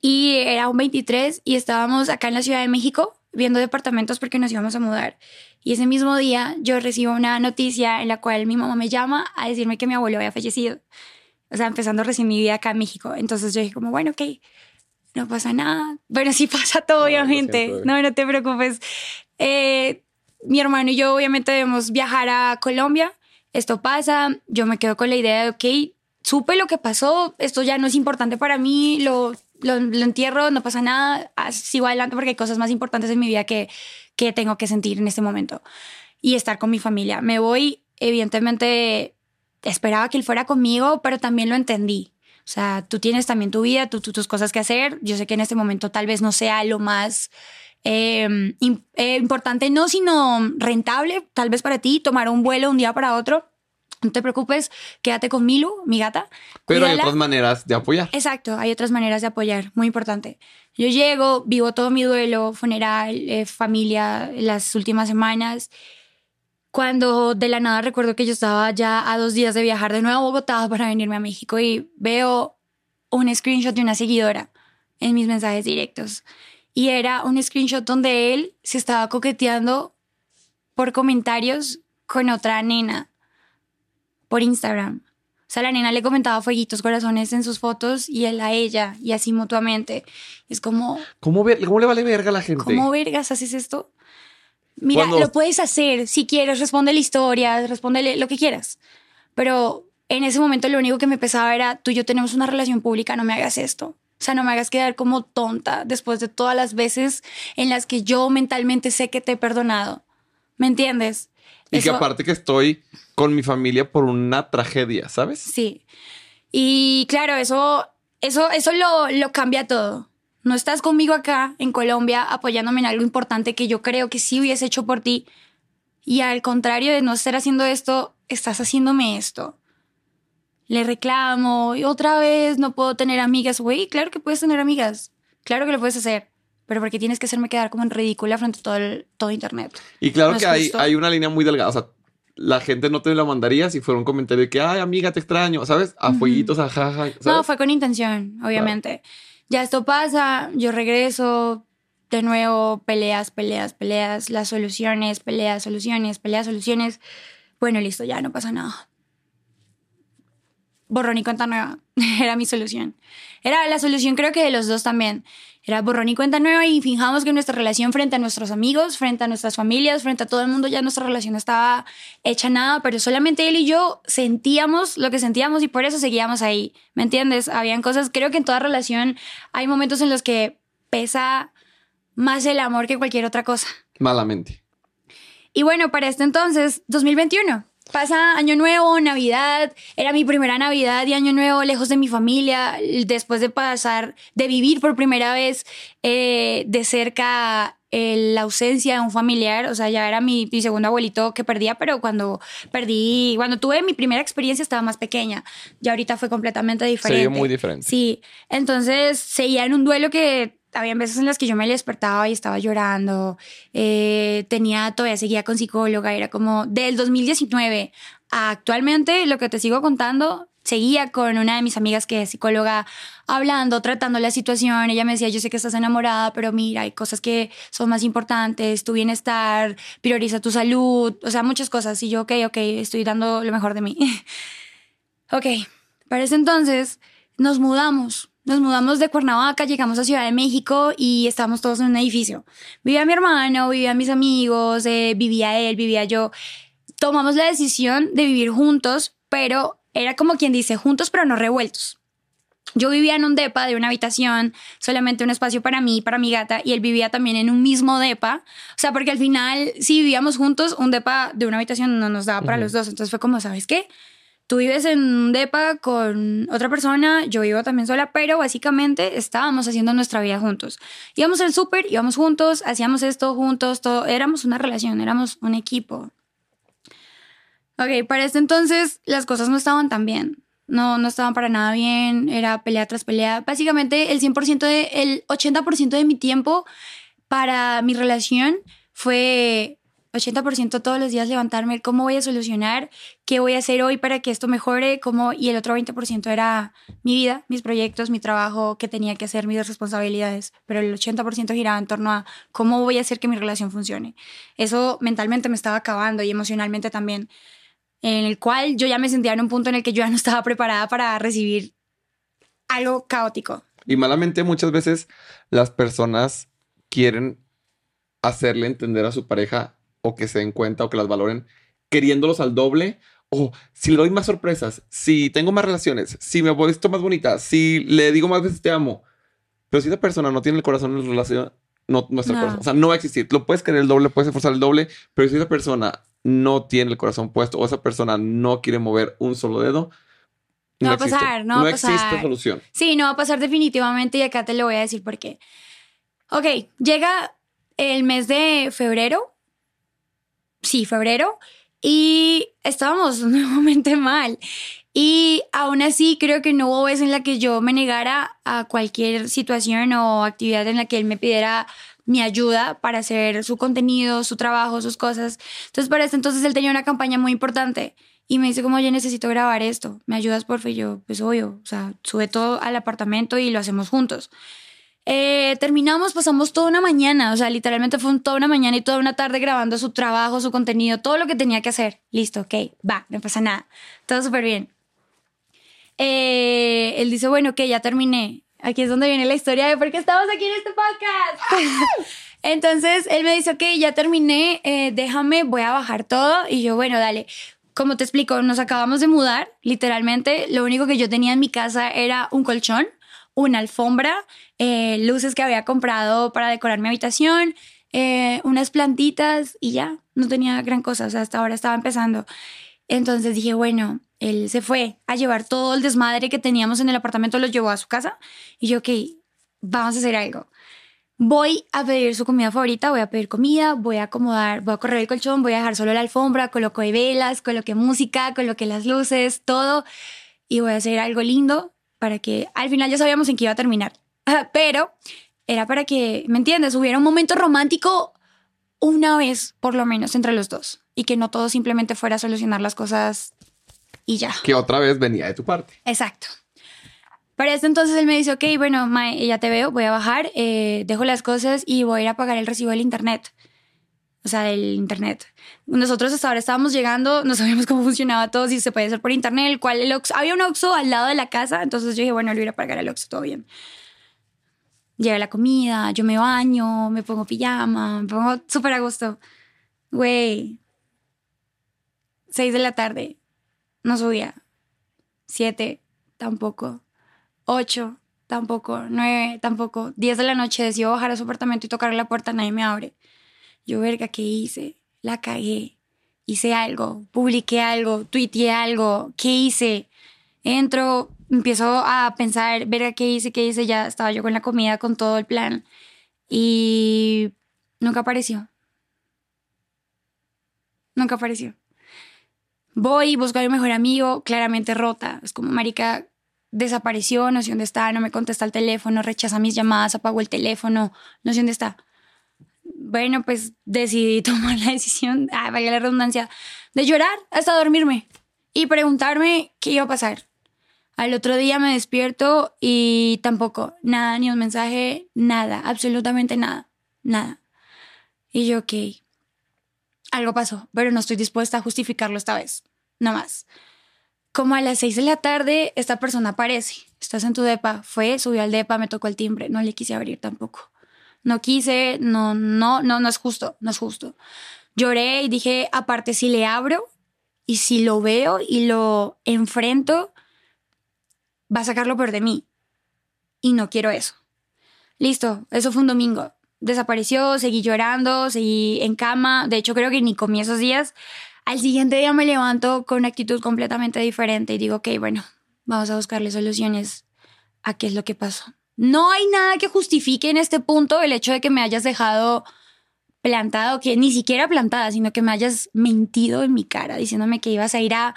y era un 23 y estábamos acá en la Ciudad de México viendo departamentos porque nos íbamos a mudar. Y ese mismo día yo recibo una noticia en la cual mi mamá me llama a decirme que mi abuelo había fallecido. O sea, empezando recién mi vida acá en México. Entonces yo dije como, bueno, ok, no pasa nada. Bueno, sí *laughs* pasa todo, obviamente. No, no te preocupes. Eh, mi hermano y yo obviamente debemos viajar a Colombia. Esto pasa, yo me quedo con la idea de, ok, supe lo que pasó, esto ya no es importante para mí, lo, lo, entierro, no pasa nada, sigo adelante porque hay cosas más importantes en mi vida que, que tengo que sentir en este momento y estar con mi familia. Me voy, evidentemente, esperaba que él fuera conmigo, pero también lo entendí. O sea, tú tienes también tu vida, tú, tus cosas que hacer. Yo sé que en este momento tal vez no sea lo más Em, eh, importante, no, sino rentable, tal vez para ti, tomar un vuelo un día para otro. No te preocupes, quédate con Milu, mi gata. Pero hay otras maneras de apoyar. Exacto, hay otras maneras de apoyar, muy importante. Yo llego, vivo todo mi duelo, funeral, eh, familia, las últimas semanas. Cuando de la nada recuerdo que yo estaba ya a dos días de viajar de nuevo a Bogotá para venirme a México y veo un screenshot de una seguidora en mis mensajes directos y era un screenshot donde él se estaba coqueteando por comentarios con otra nena por Instagram. O sea, la nena le comentaba fueguitos, corazones en sus fotos y él a ella y así mutuamente. Es como... ¿Cómo, cómo le vale verga a la gente? ¿Cómo vergas haces esto? Mira, lo puedes hacer si quieres, responde la historia, responde lo que quieras. Pero en ese momento lo único que me pesaba era, tú y yo tenemos una relación pública, no me hagas esto. O sea, no me hagas quedar como tonta después de todas las veces en las que yo mentalmente sé que te he perdonado. ¿Me entiendes? Y que aparte que estoy con mi familia por una tragedia, ¿sabes? Sí. Y claro, eso, eso, eso lo, lo cambia todo. No estás conmigo acá en Colombia apoyándome en algo importante que yo creo que sí hubiese hecho por ti. Y al contrario de no estar haciendo esto, estás haciéndome esto le reclamo y otra vez no puedo tener amigas. Güey, claro que puedes tener amigas. Claro que lo puedes hacer. Pero porque tienes que hacerme quedar como en ridícula frente a todo, el, todo Internet. Y claro que hay, hay una línea muy delgada. O sea, la gente no te la mandaría si fuera un comentario de que, ay, amiga, te extraño, ¿sabes? A fueguitos, a jaja. No, fue con intención, obviamente. Ya esto pasa, yo regreso, de nuevo, peleas, peleas, peleas, las soluciones, peleas, soluciones, peleas, soluciones. Bueno, listo, ya no pasa nada borrón y cuenta nueva. *laughs* Era mi solución. Era la solución creo que de los dos también. Era borrón y cuenta nueva y fijamos que nuestra relación frente a nuestros amigos, frente a nuestras familias, frente a todo el mundo, ya nuestra relación estaba hecha nada, pero solamente él y yo sentíamos lo que sentíamos y por eso seguíamos ahí. ¿Me entiendes? Habían cosas, creo que en toda relación hay momentos en los que pesa más el amor que cualquier otra cosa. Malamente. Y bueno, para este entonces, 2021, Pasa Año Nuevo, Navidad, era mi primera Navidad y Año Nuevo lejos de mi familia, después de pasar, de vivir por primera vez eh, de cerca eh, la ausencia de un familiar, o sea, ya era mi, segundo abuelito que perdía, pero cuando perdí, cuando tuve mi primera experiencia estaba más pequeña, ya ahorita fue completamente diferente. Sí, muy diferente. Sí, entonces seguía en un duelo que había veces en las que yo me despertaba y estaba llorando. Eh, tenía, todavía seguía con psicóloga. Era como del 2019 actualmente, lo que te sigo contando, seguía con una de mis amigas que es psicóloga hablando, tratando la situación. Ella me decía, yo sé que estás enamorada, pero mira, hay cosas que son más importantes, tu bienestar, prioriza tu salud, o sea, muchas cosas. Y yo, ok, ok, estoy dando lo mejor de mí. *laughs* ok, para ese entonces nos mudamos nos mudamos de Cuernavaca, llegamos a Ciudad de México y estábamos todos en un edificio. Vivía mi hermano, vivían mis amigos, eh, vivía él, vivía yo. Tomamos la decisión de vivir juntos, pero era como quien dice, juntos pero no revueltos. Yo vivía en un depa de una habitación, solamente un espacio para mí, para mi gata, y él vivía también en un mismo depa. O sea, porque al final, si vivíamos juntos, un depa de una habitación no nos daba para los dos. Entonces fue como, ¿sabes qué? Tú vives en un depa con otra persona, yo vivo también sola, pero básicamente estábamos haciendo nuestra vida juntos. Íbamos al súper, íbamos juntos, hacíamos esto juntos, todo, éramos una relación, éramos un equipo. Ok, para este entonces las cosas no estaban tan bien. No, no estaban para nada bien, era pelea tras pelea. Básicamente el 100% de, el 80% de mi tiempo para mi relación fue 80% todos los días levantarme, cómo voy a solucionar, qué voy a hacer hoy para que esto mejore, cómo, y el otro 20% era mi vida, mis proyectos, mi trabajo, qué tenía que hacer, mis responsabilidades, pero el 80% giraba en torno a cómo voy a hacer que mi relación funcione. Eso mentalmente me estaba acabando y emocionalmente también, en el cual yo ya me sentía en un punto en el que yo ya no estaba preparada para recibir algo caótico. Y malamente muchas veces las personas quieren hacerle entender a su pareja o que se den cuenta o que las valoren queriéndolos al doble o si le doy más sorpresas, si tengo más relaciones, si me vuelvo más bonita, si le digo más veces te amo. Pero si esa persona no tiene el corazón en la relación, no, No. corazón, o sea, no va a existir. Lo puedes querer el doble, puedes esforzar el doble, pero si esa persona no tiene el corazón puesto o esa persona no quiere mover un solo dedo, No va a pasar, no va a existe pasar. solución. Sí, no va a pasar definitivamente y acá te lo voy a decir por qué. Ok, llega el mes de febrero. Sí, febrero. Y estábamos *laughs* nuevamente mal. Y aún así creo que no hubo vez en la que yo me negara a cualquier situación o actividad en la que él me pidiera mi ayuda para hacer su contenido, su trabajo, sus cosas. Entonces para este entonces él tenía una campaña muy importante y me dice como, oye, necesito grabar esto, ¿me ayudas por Y yo, pues obvio, o sea, sube todo al apartamento y lo hacemos juntos. Eh, terminamos, pasamos toda una mañana, o sea, literalmente fue un- toda una mañana y toda una tarde grabando su trabajo, su contenido, todo lo que tenía que hacer. Listo, ok, va, no pasa nada, todo súper bien. Eh, él dice, bueno, ok, ya terminé. Aquí es donde viene la historia de por qué estamos aquí en este podcast. *laughs* Entonces él me dice, ok, ya terminé, eh, déjame, voy a bajar todo. Y yo, bueno, dale. Como te explico, nos acabamos de mudar, literalmente. Lo único que yo tenía en mi casa era un colchón, una alfombra, eh, luces que había comprado para decorar mi habitación, eh, unas plantitas y ya, no tenía gran cosa. O sea, hasta ahora estaba empezando. Entonces dije, bueno, él se fue a llevar todo el desmadre que teníamos en el apartamento, lo llevó a su casa. Y yo, ok, vamos a hacer algo. Voy a pedir su comida favorita, voy a pedir comida, voy a acomodar, voy a correr el colchón, voy a dejar solo la alfombra, coloqué velas, coloqué música, coloqué las luces, todo. Y voy a hacer algo lindo para que al final ya sabíamos en qué iba a terminar. Pero era para que, ¿me entiendes? Hubiera un momento romántico una vez, por lo menos, entre los dos. Y que no todo simplemente fuera a solucionar las cosas y ya. Que otra vez venía de tu parte. Exacto. Para esto entonces él me dice, ok, bueno, Mae, ya te veo, voy a bajar, eh, dejo las cosas y voy a ir a pagar el recibo del internet. O sea, del internet. Nosotros hasta ahora estábamos llegando, no sabíamos cómo funcionaba todo, si se podía hacer por internet, el cual el Oxxo- había un Oxxo al lado de la casa, entonces yo dije, bueno, le voy a pagar el Oxxo, todo bien. Llega la comida, yo me baño, me pongo pijama, me pongo súper a gusto. Güey, seis de la tarde, no subía. Siete, tampoco. Ocho, tampoco. Nueve, tampoco. Diez de la noche decido bajar a su apartamento y tocar la puerta, nadie me abre. Yo, verga, ¿qué hice? La cagué. Hice algo, publiqué algo, tuiteé algo. ¿Qué hice? Entro, empiezo a pensar, verga, ¿qué hice? ¿Qué hice? Ya estaba yo con la comida, con todo el plan. Y nunca apareció. Nunca apareció. Voy, busco a mi mejor amigo, claramente rota. Es como, marica, desapareció, no sé dónde está, no me contesta el teléfono, rechaza mis llamadas, apagó el teléfono, no sé dónde está. Bueno, pues decidí *laughs* tomar la decisión, ah, valga la redundancia, de llorar hasta dormirme y preguntarme qué iba a pasar. Al otro día me despierto y tampoco, nada, ni un mensaje, nada, absolutamente nada, nada. Y yo, ok, algo pasó, pero no estoy dispuesta a justificarlo esta vez, no más. Como a las seis de la tarde, esta persona aparece. Estás en tu depa. Fue, subió al depa, me tocó el timbre. No le quise abrir tampoco. No quise, no, no, no, no es justo, no es justo. Lloré y dije, aparte, si le abro y si lo veo y lo enfrento, va a sacar lo peor de mí. Y no quiero eso. Listo, eso fue un domingo. Desapareció, seguí llorando, seguí en cama. De hecho, creo que ni comí esos días. Al siguiente día me levanto con una actitud completamente diferente y digo, ok, bueno, vamos a buscarle soluciones a qué es lo que pasó. No hay nada que justifique en este punto el hecho de que me hayas dejado plantado, que ni siquiera plantada, sino que me hayas mentido en mi cara, diciéndome que ibas a ir a...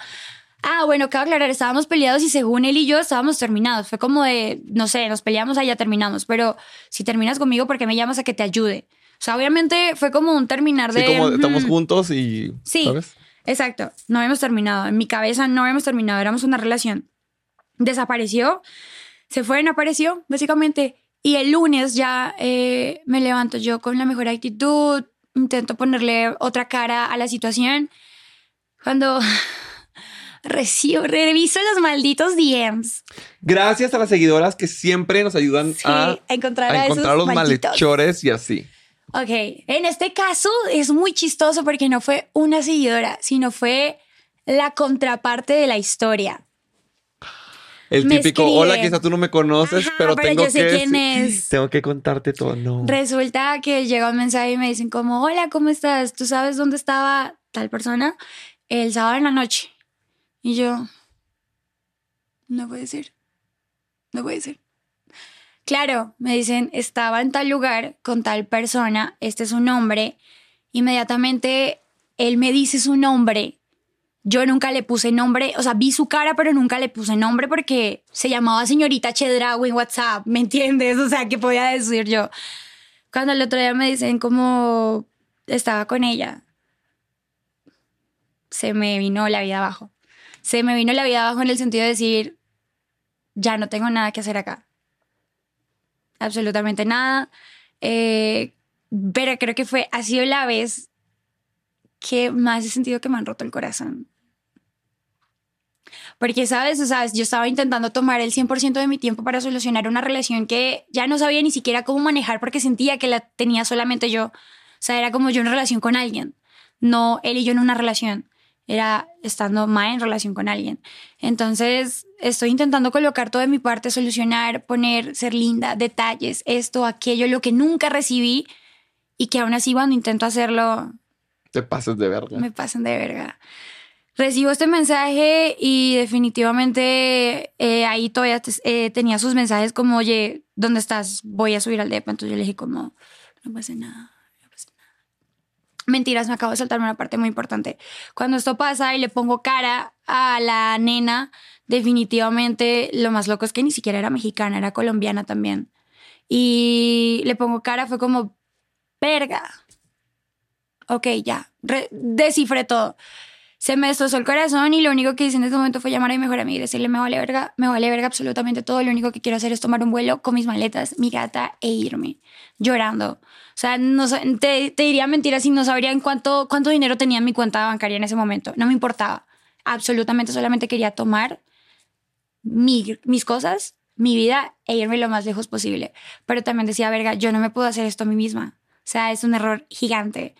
Ah, bueno, cabe aclarar, estábamos peleados y según él y yo estábamos terminados. Fue como de, no sé, nos peleamos, ahí ya terminamos, pero si terminas conmigo, ¿por qué me llamas a que te ayude? O sea, obviamente fue como un terminar Sí, de. como estamos "Mm". juntos y. Sí. ¿Sabes? Exacto, no habíamos terminado. En mi cabeza no habíamos terminado, éramos una relación. Desapareció, se fue, no apareció, básicamente. Y el lunes ya eh, me levanto yo con la mejor actitud, intento ponerle otra cara a la situación. Cuando *laughs* recibo, reviso los malditos DMs. Gracias a las seguidoras que siempre nos ayudan Sí, a, encontrar a encontrar los malditos. malhechores y así. Ok, en este caso es muy chistoso porque no fue una seguidora, sino fue la contraparte de la historia. El Me típico, escribe. hola, quizá tú no me conoces, Ajá, pero, pero tengo yo sé que quién es. tengo que contarte todo. No. Resulta que llega un mensaje y me dicen como, hola, ¿cómo estás? ¿Tú sabes dónde estaba tal persona? El sábado en la noche. Y yo, no puede ser. No puede ser. Claro, me dicen, estaba en tal lugar con tal persona, este es su nombre. Inmediatamente él me dice su nombre. Yo nunca le puse nombre, o sea, vi su cara, pero nunca le puse nombre porque se llamaba señorita Chedraui en WhatsApp, ¿me entiendes? O sea, ¿qué podía decir yo? Cuando el otro día me dicen cómo estaba con ella, se me vino la vida abajo. Se me vino la vida abajo en el sentido de decir, ya no tengo nada que hacer acá. Absolutamente nada. Eh, pero creo que fue, ha sido la vez que más he sentido que me han roto el corazón. Porque, ¿sabes? O sea, yo estaba intentando tomar el 100% de mi tiempo para solucionar una relación que ya no sabía ni siquiera cómo manejar porque sentía que la tenía solamente yo. O sea, era como yo en relación con alguien, no él y yo en una relación. Era estando más en relación con alguien. Entonces, estoy intentando colocar todo de mi parte, solucionar, poner, ser linda, detalles, esto, aquello, lo que nunca recibí y que aún así cuando intento hacerlo, Te pases de verga. me pasan de verga. Recibo este mensaje y definitivamente eh, ahí todavía eh, tenía sus mensajes como, oye, ¿dónde estás? Voy a subir al depa. Entonces yo le dije como, no pasa nada, no pasa nada. Mentiras, me acabo de saltarme una parte muy importante. Cuando esto pasa y le pongo cara a la nena, definitivamente lo más loco es que ni siquiera era mexicana, era colombiana también. Y le pongo cara, fue como, verga. Ok, ya, descifré todo. Se me destrozó el corazón y lo único que hice en ese momento fue llamar a mi mejor amiga y decirle, me vale verga, me vale verga absolutamente todo. Lo único que quiero hacer es tomar un vuelo con mis maletas, mi gata e irme llorando. O sea, no, te, te diría mentiras si no sabría en cuánto, cuánto dinero tenía en mi cuenta bancaria en ese momento. No me importaba. Absolutamente solamente quería tomar mi- mis cosas, mi vida e irme lo más lejos posible. Pero también decía, verga, yo no me puedo hacer esto a mí misma. O sea, es un error gigante.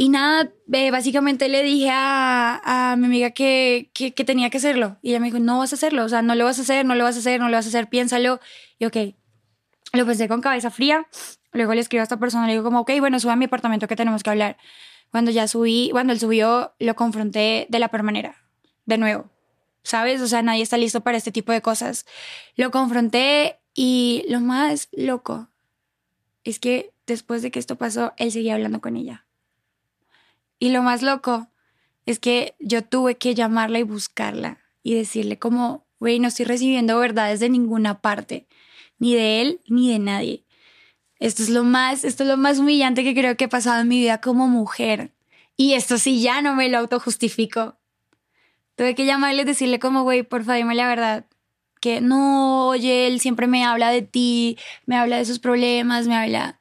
Y nada, básicamente le dije a, a mi amiga que, que, tenía que hacerlo. Y ella me dijo, no vas a hacerlo, o sea, no lo vas a hacer, no lo vas a hacer, no lo vas a hacer, piénsalo. Y ok, lo pensé con cabeza fría. Luego le escribo a esta persona, le digo como, ok, bueno, sube a mi apartamento que tenemos que hablar. Cuando ya subí, cuando él subió, lo confronté de la peor manera, de nuevo. ¿Sabes? O sea, nadie está listo para este tipo de cosas. Lo confronté y lo más loco es que después de que esto pasó, él seguía hablando con ella. Y lo más loco es que yo tuve que llamarla y buscarla y decirle como, güey, no estoy recibiendo verdades de ninguna parte, ni de él ni de nadie. Esto es lo más, esto es lo más humillante que creo que he pasado en mi vida como mujer. Y esto sí ya no me lo autojustifico. Tuve que llamarle y decirle como, güey, por favor, dime la verdad. Que no, oye, él siempre me habla de ti, me habla de sus problemas, me habla...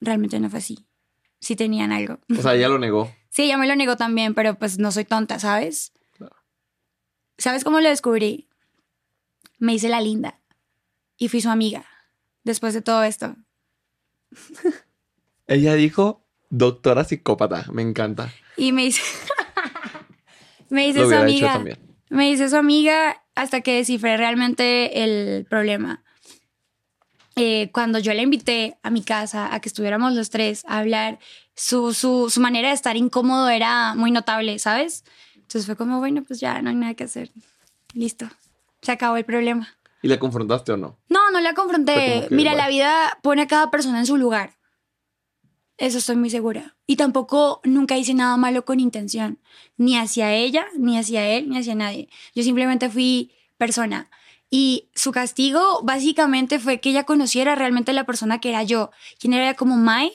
Realmente no fue así. Sí tenían algo. O sea, ya lo negó. *laughs* Sí, ella me lo negó también, pero pues no soy tonta, ¿sabes? ¿Sabes cómo lo descubrí? Me hice la linda y fui su amiga después de todo esto. *laughs* Ella dijo, doctora psicópata. Me encanta. Y me hice, *laughs* me hice su amiga. Me hice su amiga hasta que descifré realmente el problema. Eh, cuando yo la invité a mi casa a que estuviéramos los tres a hablar, su, su, su manera de estar incómodo era muy notable, ¿sabes? Entonces fue como, bueno, pues ya no hay nada que hacer. Listo. Se acabó el problema. ¿Y le confrontaste o no? No, no la confronté. que, Mira, bueno. la vida pone a cada persona en su lugar. Eso estoy muy segura. Y tampoco nunca hice nada malo con intención. Ni hacia ella, ni hacia él, ni hacia nadie. Yo simplemente fui persona. Y su castigo básicamente fue que ella conociera realmente la persona que era yo, quien era como Mai,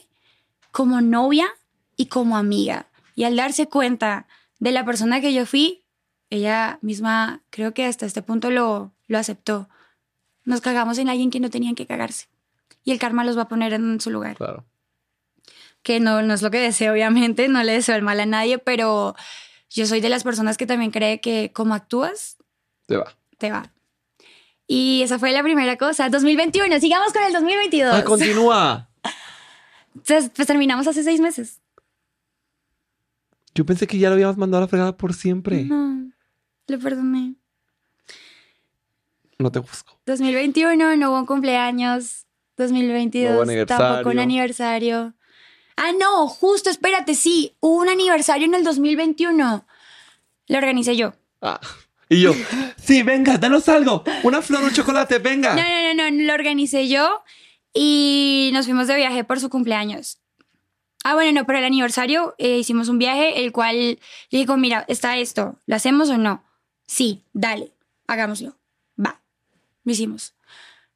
como novia y como amiga. Y al darse cuenta de la persona que yo fui, ella misma creo que hasta este punto lo, lo aceptó. Nos cagamos en alguien que no tenían que cagarse. Y el karma los va a poner en su lugar. Claro. Que no, no es lo que deseo, obviamente, no le deseo el mal a nadie, pero yo soy de las personas que también cree que como actúas, Te va. te va. Y esa fue la primera cosa. 2021, sigamos con el 2022. Ah, continúa. Entonces, pues terminamos hace seis meses. Yo pensé que ya lo habíamos mandado a la fregada por siempre. No, le perdoné. No te busco. 2021, no hubo un cumpleaños. 2022, No tampoco un aniversario. Ah, no, justo, espérate, sí, hubo un aniversario en el 2021. Lo organicé yo. Ah. Y yo, *laughs* sí, venga, danos algo. Una flor, un chocolate, venga. No, no, no, no, lo organicé yo y nos fuimos de viaje por su cumpleaños. Ah, bueno, no, para el aniversario eh, hicimos un viaje, el cual le digo, mira, está esto, ¿lo hacemos o no? Sí, dale, hagámoslo. Va, lo hicimos.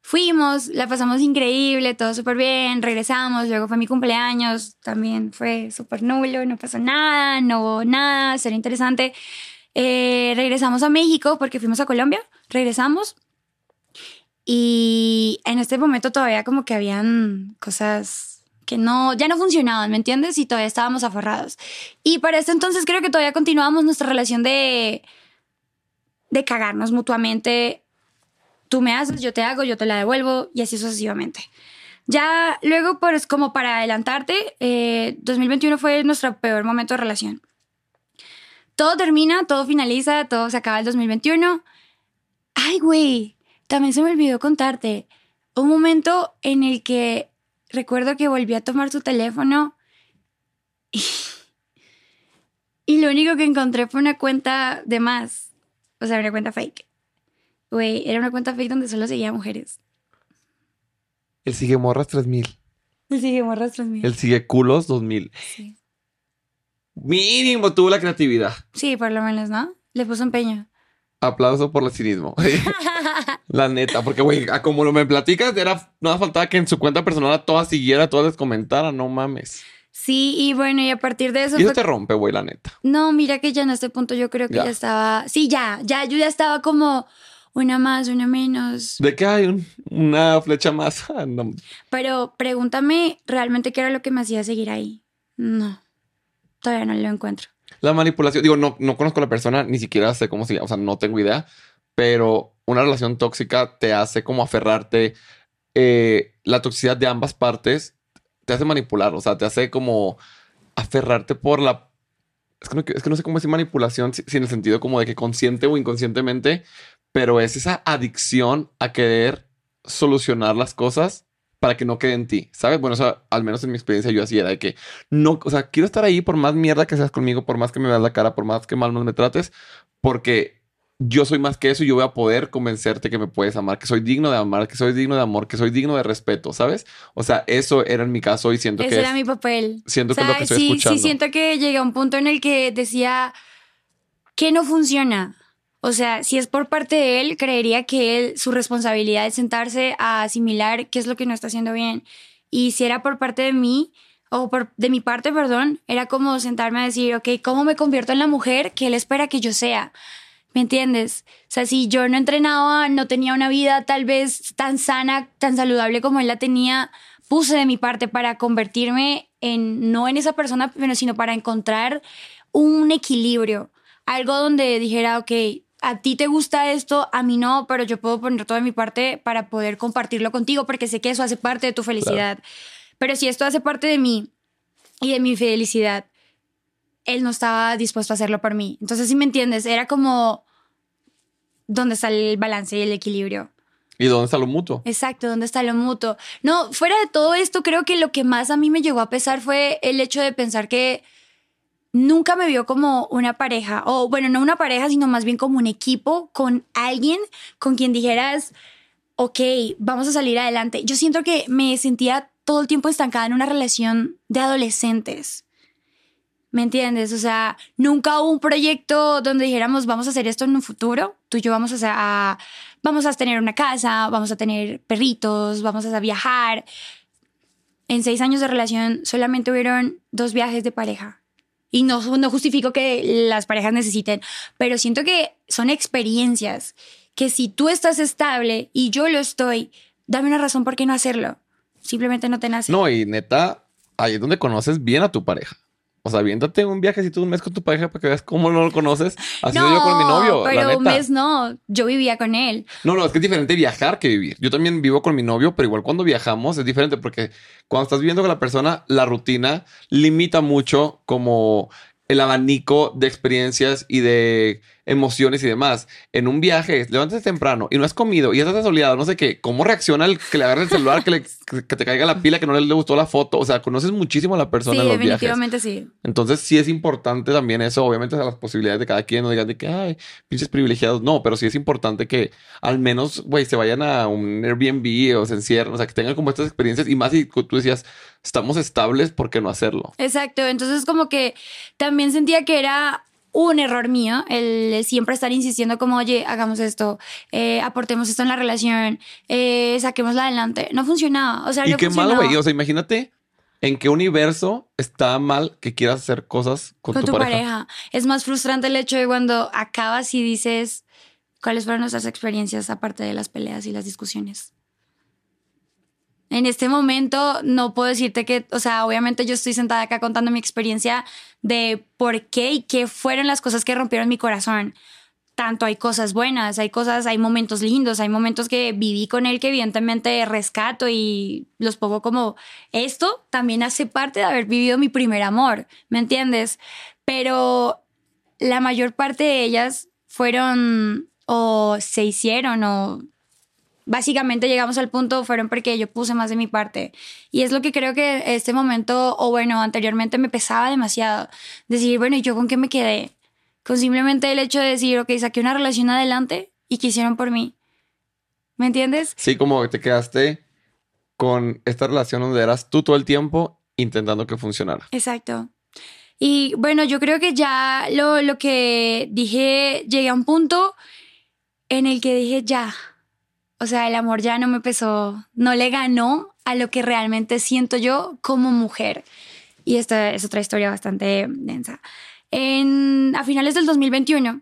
Fuimos, la pasamos increíble, todo súper bien, regresamos, luego fue mi cumpleaños, también fue súper nulo, no pasó nada, no hubo nada, sería interesante. Eh, regresamos a México porque fuimos a Colombia, regresamos y en este momento todavía como que habían cosas que no, ya no funcionaban, ¿me entiendes? Y todavía estábamos aferrados. Y para este entonces creo que todavía continuábamos nuestra relación de, de cagarnos mutuamente. Tú me haces, yo te hago, yo te la devuelvo y así sucesivamente. Ya luego, pues como para adelantarte, eh, 2021 fue nuestro peor momento de relación. Todo termina, todo finaliza, todo se acaba el 2021. Ay, güey, también se me olvidó contarte. Un momento en el que recuerdo que volví a tomar su teléfono y, y lo único que encontré fue una cuenta de más. O sea, una cuenta fake. Güey, era una cuenta fake donde solo seguía mujeres. Él sigue morras 3000. Y sigue morras tras mí. Él sigue culos 2000. Sí. Mínimo tuvo la creatividad. sí, por lo menos, ¿no? Le puso empeño. Aplauso por el cinismo. *laughs* la neta, porque, güey, a como lo me platicas, era, no faltaba que en su cuenta personal a todas siguiera, a todas les comentara, no mames. Sí, y bueno, y a partir de eso... Y eso fue- te rompe, güey, la neta. No, mira que ya en este punto yo creo que Ya. ya, estaba... Sí, ya, ya, yo ya estaba como una más, una menos. De que hay un- una flecha más. *laughs* No. Pero pregúntame realmente qué era lo que me hacía seguir ahí. No, todavía no lo encuentro. La manipulación, digo, no, no conozco a la persona, ni siquiera sé cómo se llama, o sea, no tengo idea, pero una relación tóxica te hace como aferrarte, eh, la toxicidad de ambas partes te hace manipular, o sea, te hace como aferrarte por la... Es que no, es que no sé cómo decir manipulación, si, si el sentido como de que consciente o inconscientemente, pero es esa adicción a querer solucionar las cosas para que no quede en ti, ¿sabes? Bueno, o sea, al menos en mi experiencia yo así era de que no, o sea, quiero estar ahí por más mierda que seas conmigo, por más que me veas la cara, por más que mal me trates, porque yo soy más que eso y yo voy a poder convencerte que me puedes amar, que soy digno de amar, que soy digno de amor, que soy digno de respeto, ¿sabes? O sea, eso era en mi caso y siento Ese que era es- mi papel. siento O que es lo que estoy sí, escuchando. sí siento que llegué a un punto en el que decía que no funciona. O sea, si es por parte de él, creería que él, su responsabilidad es sentarse a asimilar qué es lo que no está haciendo bien. Y si era por parte de mí, o por, de mi parte, perdón, era como sentarme a decir, ok, ¿cómo me convierto en la mujer que él espera que yo sea? ¿Me entiendes? O sea, si yo no entrenaba, no tenía una vida tal vez tan sana, tan saludable como él la tenía, puse de mi parte para convertirme en, no en esa persona, sino para encontrar un equilibrio. Algo donde dijera, ok, a ti te gusta esto, a mí no, pero yo puedo poner toda mi parte para poder compartirlo contigo porque sé que eso hace parte de tu felicidad. Pero si esto hace parte de mí y de mi felicidad, él no estaba dispuesto a hacerlo por mí. Entonces, si me entiendes, era como dónde está el balance y el equilibrio. ¿Y dónde está lo mutuo? Exacto, ¿dónde está lo mutuo? No, fuera de todo esto, creo que lo que más a mí me llegó a pesar fue el hecho de pensar que nunca me vio como una pareja, o bueno, no una pareja, sino más bien como un equipo con alguien con quien dijeras, ok, vamos a salir adelante. Yo siento que me sentía todo el tiempo estancada en una relación de adolescentes. ¿Me entiendes? O sea, nunca hubo un proyecto donde dijéramos, vamos a hacer esto en un futuro. Tú y yo vamos a, hacer, a, vamos a tener una casa, vamos a tener perritos, vamos a viajar. En seis años de relación solamente hubieron dos viajes de pareja. Y no, no justifico que las parejas necesiten, pero siento que son experiencias que si tú estás estable y yo lo estoy, dame una razón por qué no hacerlo. Simplemente no te nace. No, y neta, ahí es donde conoces bien a tu pareja. O sea, viéndote un viajecito de un mes con tu pareja para que veas cómo no lo conoces. Así no, yo con mi novio. Pero un mes no. Yo vivía con él. No, no, es que es diferente viajar que vivir. Yo también vivo con mi novio, pero igual cuando viajamos es diferente porque cuando estás viviendo con la persona, la rutina limita mucho como el abanico de experiencias y de emociones y demás. En un viaje, levantas temprano y no has comido y estás desoleado, no sé qué, cómo reacciona el que le agarre el celular, que, le, que te caiga la pila, que no le, gustó la foto. O sea, conoces muchísimo a la persona en los definitivamente sí. Entonces, sí es importante también eso. Obviamente, las posibilidades de cada quien no digan de que, ay, pinches privilegiados. No, pero sí es importante que al menos, güey, se vayan a un Airbnb o se encierren, o sea, que tengan como estas experiencias y más si tú decías, estamos estables, ¿por qué no hacerlo? Exacto. Entonces, como que también sentía que era un error mío el siempre estar insistiendo como, oye, hagamos esto, eh, aportemos esto en la relación, eh, saquémosla adelante. No funcionaba. O sea, y qué mal, güey. O sea, imagínate en qué universo está mal que quieras hacer cosas con, tu, pareja. Es más frustrante el hecho de cuando acabas y dices cuáles fueron nuestras experiencias aparte de las peleas y las discusiones. En este momento no puedo decirte que, o sea, obviamente yo estoy sentada acá contando mi experiencia de por qué y qué fueron las cosas que rompieron mi corazón. Tanto hay cosas buenas, hay cosas, hay momentos lindos, hay momentos que viví con él que evidentemente rescato y los pongo como esto también hace parte de haber vivido mi primer amor, ¿me entiendes? Pero la mayor parte de ellas fueron o se hicieron o básicamente llegamos al punto fueron porque yo puse más de mi parte. Y es lo que creo que este momento, o bueno, anteriormente me pesaba demasiado. Decir, bueno, ¿y yo con qué me quedé? Con simplemente el hecho de decir, ok, saqué una relación adelante y quisieron por mí. ¿Me entiendes? Sí, como te quedaste con esta relación donde eras tú todo el tiempo intentando que funcionara. Exacto. Y bueno, yo creo que ya lo, lo que dije, llegué a un punto en el que dije, ya, o sea, el amor ya no me pesó, no le ganó a lo que realmente siento yo como mujer. Y esta es otra historia bastante densa. En, a finales del 2021,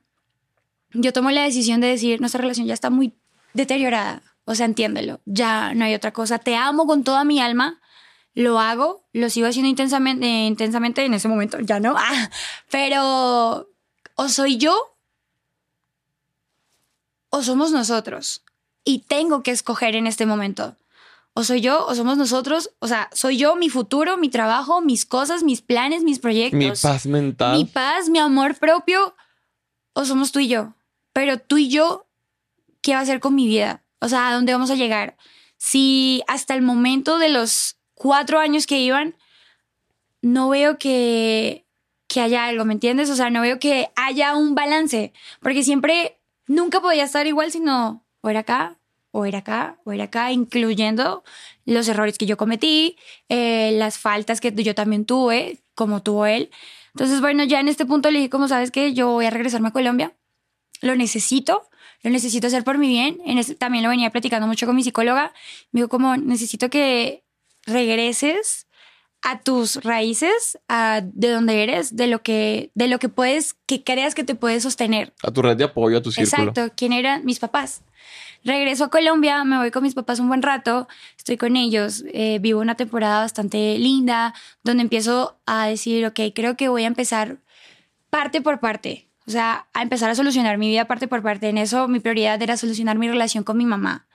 yo tomo la decisión de decir, nuestra relación ya está muy deteriorada. O sea, entiéndelo, ya no hay otra cosa. Te amo con toda mi alma, lo hago, lo sigo haciendo intensamente, intensamente en ese momento, ya no. Ah, pero o soy yo o somos nosotros y tengo que escoger en este momento. O soy yo o somos nosotros. O sea, soy yo, mi futuro, mi trabajo, mis cosas, mis planes, mis proyectos. Mi paz mental. Mi paz, mi amor propio. O somos tú y yo. Pero tú y yo, ¿qué va a hacer con mi vida? O sea, ¿a dónde vamos a llegar? Si hasta el momento de los cuatro años que iban, no veo que, que haya algo, ¿me entiendes? O sea, no veo que haya un balance. Porque siempre, nunca podía estar igual, sino o era acá, o era acá, o era acá, incluyendo los errores que yo cometí, eh, las faltas que yo también tuve, como tuvo él. Entonces, bueno, ya en este punto le dije, como sabes que yo voy a regresarme a Colombia, lo necesito, lo necesito hacer por mi bien. En también lo venía platicando mucho con mi psicóloga. Me dijo, como necesito que regreses a tus raíces, a de donde eres, de lo que, de lo que puedes, que creas que te puedes sostener. A tu red de apoyo, a tu círculo. Exacto. ¿Quién eran mis papás? Regreso a Colombia, me voy con mis papás un buen rato, estoy con ellos, eh, vivo una temporada bastante linda, donde empiezo a decir, ok, creo que voy a empezar parte por parte, o sea, a empezar a solucionar mi vida parte por parte. En eso mi prioridad era solucionar mi relación con mi mamá.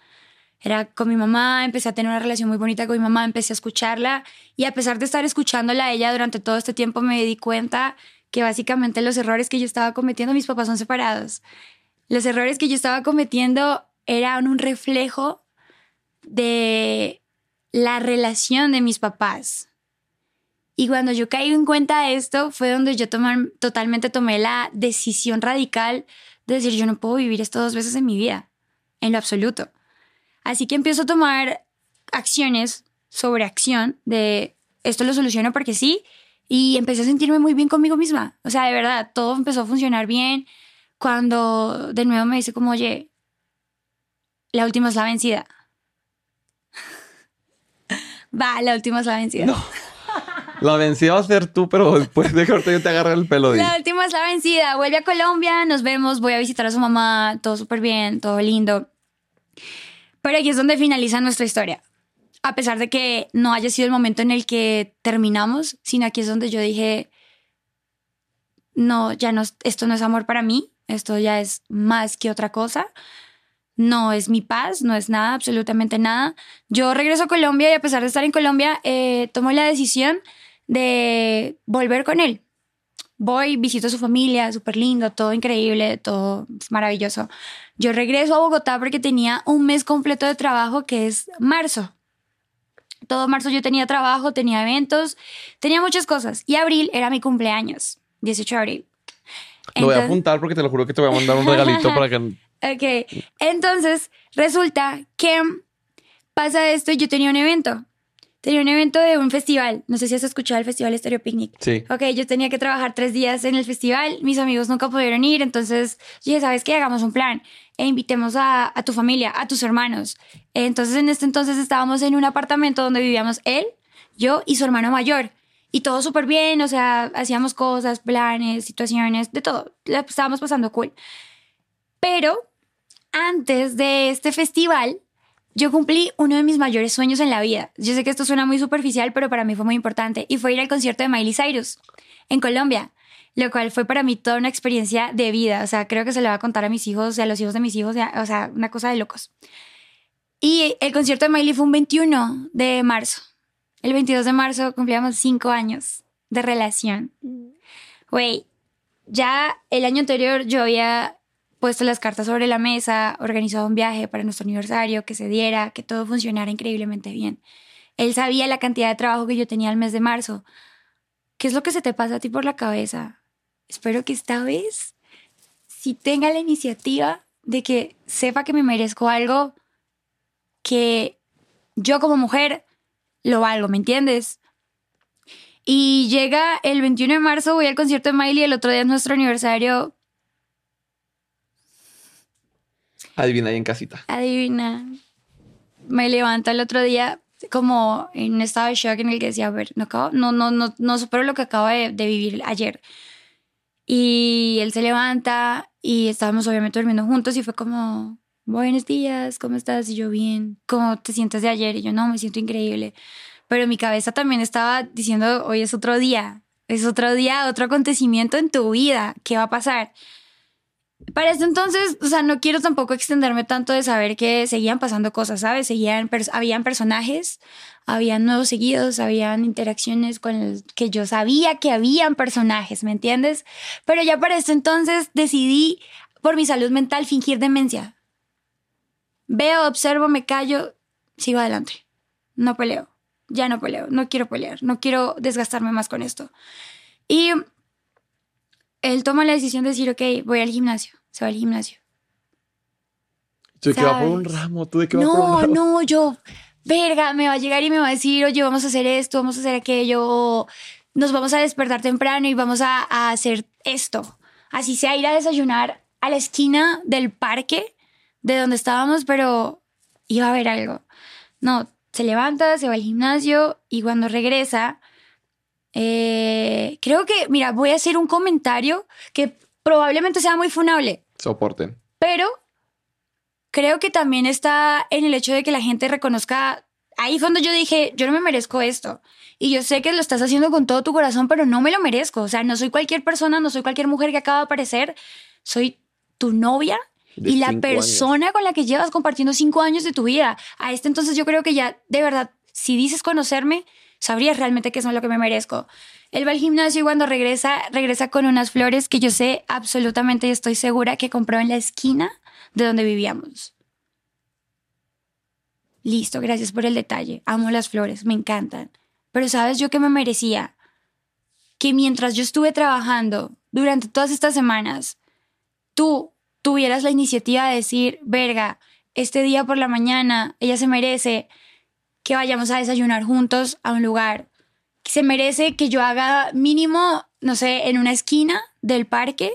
Era con mi mamá, empecé a tener una relación muy bonita con mi mamá, empecé a escucharla y a pesar de estar escuchándola a ella durante todo este tiempo me di cuenta que básicamente los errores que yo estaba cometiendo, mis papás son separados. Los errores que yo estaba cometiendo eran un reflejo de la relación de mis papás. Y cuando yo caí en cuenta de esto, fue donde yo totalmente tomé la decisión radical de decir, yo no puedo vivir esto dos veces en mi vida, en lo absoluto. Así que empiezo a tomar acciones sobre acción de esto lo soluciono porque sí Y empecé a sentirme muy bien conmigo misma. O sea, de verdad, todo empezó a funcionar bien. Cuando de nuevo me dice como, oye, la última es la vencida. *laughs* Va, la última es la vencida. No. La vencida va a ser tú, pero después de que ahorita yo te agarre el pelo. De... La última es la vencida. Vuelve a Colombia, nos vemos, voy a visitar a su mamá, todo súper bien, todo lindo. Pero aquí es donde finaliza nuestra historia. A pesar de que no haya sido el momento en el que terminamos, sino aquí es donde yo dije, no, ya no, esto no es amor para mí, esto ya es más que otra cosa no es mi paz, no es nada, absolutamente nada. Yo regreso a Colombia y a pesar de estar en Colombia, eh, tomo la decisión de volver con él. Voy, visito a su familia, súper lindo, todo increíble, todo maravilloso. Yo regreso a Bogotá porque tenía un mes completo de trabajo que es marzo. Todo marzo yo tenía trabajo, tenía eventos, tenía muchas cosas. Y abril era mi cumpleaños, 18 de abril. Lo voy a apuntar porque te lo juro que te voy a mandar un regalito para que *laughs* Ok, entonces resulta que pasa esto y yo tenía un evento. Tenía un evento de un festival. No sé si has escuchado el festival Stereo Picnic. Sí. Ok, yo tenía que trabajar tres días en el festival. Mis amigos nunca pudieron ir. Entonces dije, ¿sabes qué? Hagamos un plan e invitemos a, a tu familia, a tus hermanos. Entonces en este entonces estábamos en un apartamento donde vivíamos él, yo y su hermano mayor. Y todo súper bien, o sea, hacíamos cosas, planes, situaciones, de todo. estábamos pasando cool. Pero antes de este festival, yo cumplí uno de mis mayores sueños en la vida. Yo sé que esto suena muy superficial, pero para mí fue muy importante. Y fue ir al concierto de Miley Cyrus en Colombia, lo cual fue para mí toda una experiencia de vida. O sea, creo que se le va a contar a mis hijos a los hijos de mis hijos, o sea, una cosa de locos. Y el concierto de Miley fue un 21 de marzo. El 22 de marzo cumplíamos cinco años de relación. Güey, ya el año anterior yo había puesto las cartas sobre la mesa, organizado un viaje para nuestro aniversario, que se diera, que todo funcionara increíblemente bien. Él sabía la cantidad de trabajo que yo tenía el mes de marzo. ¿Qué es lo que se te pasa a ti por la cabeza? Espero que esta vez si tenga la iniciativa de que sepa que me merezco algo que yo como mujer lo valgo, ¿me entiendes? Y llega el 21 de marzo, voy al concierto de Miley, el otro día es nuestro aniversario. Adivina ahí en casita. Adivina. Me levanto el otro día como en un estado de shock en el que decía, a ver, no, acabo, no, no, no, no supero lo que acabo de, vivir ayer. Y él se levanta y estábamos obviamente durmiendo juntos y fue como, buenos días, ¿cómo estás? Y yo bien, ¿cómo te sientes de ayer? Y yo no, me siento increíble. Pero mi cabeza también estaba diciendo, hoy es otro día, es otro día, otro acontecimiento en tu vida, ¿qué va a pasar? Para ese entonces, o sea, no quiero tampoco extenderme tanto de saber que seguían pasando cosas, ¿sabes? Seguían, habían personajes, habían nuevos seguidos, habían interacciones con los que yo sabía que habían personajes, ¿me entiendes? Pero ya para ese entonces decidí, por mi salud mental, fingir demencia. Veo, observo, me callo, sigo adelante. No peleo, ya no peleo, no quiero pelear, no quiero desgastarme más con esto. Y él toma la decisión de decir, ok, voy al gimnasio, se va al gimnasio. ¿Tú de qué va por un ramo? ¿Tú de qué no, por un ramo? No, yo, verga, me va a llegar y me va a decir, oye, vamos a hacer esto, vamos a hacer aquello, nos vamos a despertar temprano y vamos a, a hacer esto. Así sea ir a desayunar a la esquina del parque de donde estábamos, pero iba a haber algo. No, se levanta, se va al gimnasio y cuando regresa, eh, creo que, mira, voy a hacer un comentario que probablemente sea muy funable. Soporten. Pero creo que también está en el hecho de que la gente reconozca. Ahí donde yo dije, yo no me merezco esto. Y yo sé que lo estás haciendo con todo tu corazón, pero no me lo merezco. O sea, no soy cualquier persona, no soy cualquier mujer que acaba de aparecer. Soy tu novia y la persona con la que llevas compartiendo cinco años de tu vida. A este entonces yo creo que ya, de verdad, si dices conocerme, sabrías realmente qué es lo que me merezco. Él va al gimnasio y cuando regresa, regresa con unas flores que yo sé absolutamente y estoy segura que compró en la esquina de donde vivíamos. Listo, gracias por el detalle. Amo las flores, me encantan. Pero sabes yo que me merecía que mientras yo estuve trabajando durante todas estas semanas, tú tuvieras la iniciativa de decir, verga, este día por la mañana ella se merece que vayamos a desayunar juntos a un lugar se merece que yo haga mínimo, no sé, en una esquina del parque,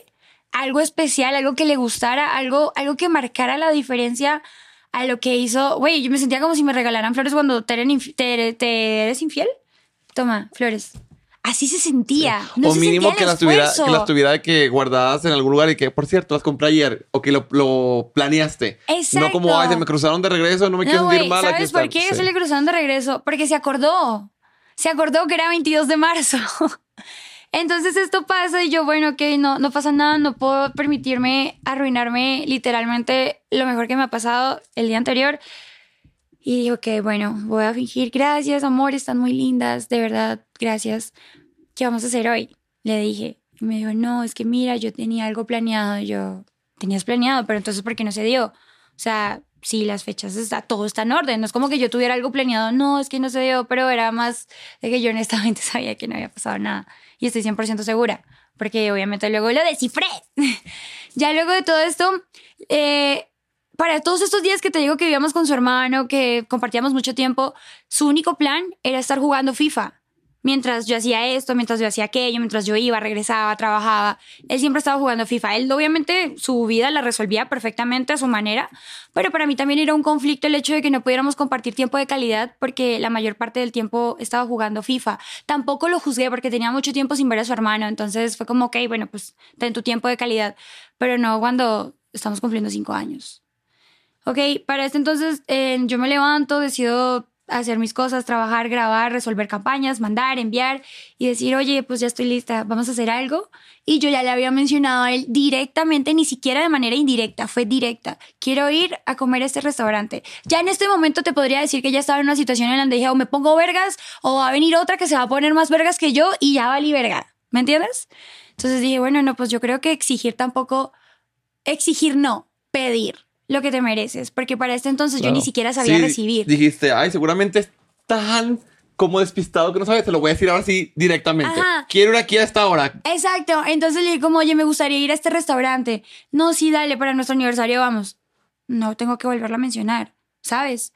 algo especial, algo que le gustara, algo, algo que marcara la diferencia a lo que hizo. Güey, yo me sentía como si me regalaran flores cuando te, eres infiel. Toma, flores. Así se sentía. o mínimo que las, tuviera, que las tuviera de que guardadas en algún lugar y que, por cierto, las compré ayer o que lo, lo planeaste. Exacto. No como, ay, se me cruzaron de regreso, no me quiero sentir mal. ¿Sabes por qué se le cruzaron de regreso? Porque se acordó. Se acordó que era 22 de marzo. *laughs* Entonces esto pasa y yo, bueno, ok, no, no pasa nada, no puedo permitirme arruinarme literalmente lo mejor que me ha pasado el día anterior. Y digo que, bueno, voy a fingir, gracias, amor, están muy lindas, de verdad, gracias. ¿Qué vamos a hacer hoy? Le dije. Y me dijo, no, es que mira, yo tenía algo planeado. yo, tenías planeado, pero entonces, ¿por qué no se dio? O sea, sí, las fechas, está, todo está en orden. No es como que yo tuviera algo planeado, no, es que no se dio, pero era más de que yo honestamente *laughs* sabía que no había pasado nada y estoy 100% segura, porque obviamente luego lo descifré. *laughs* ya luego de todo esto, eh, para todos estos días que te digo que vivíamos con su hermano, que compartíamos mucho tiempo, su único plan era estar jugando FIFA mientras yo hacía esto, mientras yo hacía aquello, mientras yo iba, regresaba, trabajaba. Él siempre estaba jugando FIFA. Él obviamente su vida la resolvía perfectamente a su manera, pero para mí también era un conflicto el hecho de que no pudiéramos compartir tiempo de calidad porque la mayor parte del tiempo estaba jugando FIFA. Tampoco lo juzgué porque tenía mucho tiempo sin ver a su hermano, entonces fue como, ok, bueno, pues ten tu tiempo de calidad, pero no cuando estamos cumpliendo cinco años. Ok, para este entonces eh, yo me levanto, decido hacer mis cosas, trabajar, grabar, resolver campañas, mandar, enviar y decir, oye, pues ya estoy lista, vamos a hacer algo. Y yo ya le había mencionado a él directamente, ni siquiera de manera indirecta, fue directa. Quiero ir a comer a este restaurante. Ya en este momento te podría decir que ya estaba en una situación en la que dije, o me pongo vergas, o va a venir otra que se va a poner más vergas que yo y ya valí verga. ¿Me entiendes? Entonces dije, bueno, no, pues yo creo que exigir tampoco, exigir no, pedir lo que te mereces, porque para este entonces yo ni siquiera sabía recibir. Dijiste, ay, seguramente es tan como despistado que no sabes, te lo voy a decir ahora sí directamente. Quiero ir aquí a esta hora. Exacto. Entonces le dije como, oye, me gustaría ir a este restaurante. No, sí, dale, para nuestro aniversario vamos. No tengo que volverla a mencionar, ¿sabes?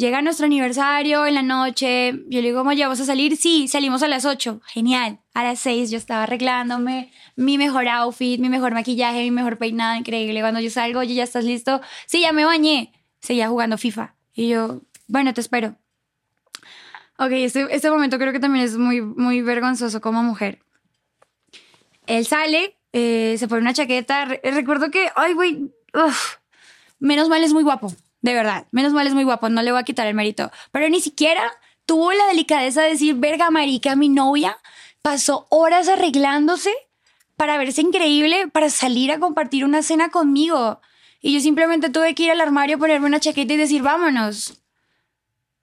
Llega nuestro aniversario en la noche. Yo le digo, ¿cómo ya vas a salir? Sí, salimos a las 8. Genial. A las 6 yo estaba arreglándome mi mejor outfit, mi mejor maquillaje, mi mejor peinado, increíble. Cuando yo salgo, oye, ¿ya estás listo? Sí, ya me bañé. Seguía jugando FIFA. Y yo, bueno, te espero. Ok, este, este momento creo que también es muy, muy vergonzoso como mujer. Él sale, eh, se pone una chaqueta. recuerdo que, ay, güey, menos mal es muy guapo. De verdad, menos mal es muy guapo, no le voy a quitar el mérito. Pero ni siquiera tuvo la delicadeza de decir, verga, marica, mi novia pasó horas arreglándose para verse increíble, para salir a compartir una cena conmigo. Y yo simplemente tuve que ir al armario, ponerme una chaqueta y decir, vámonos.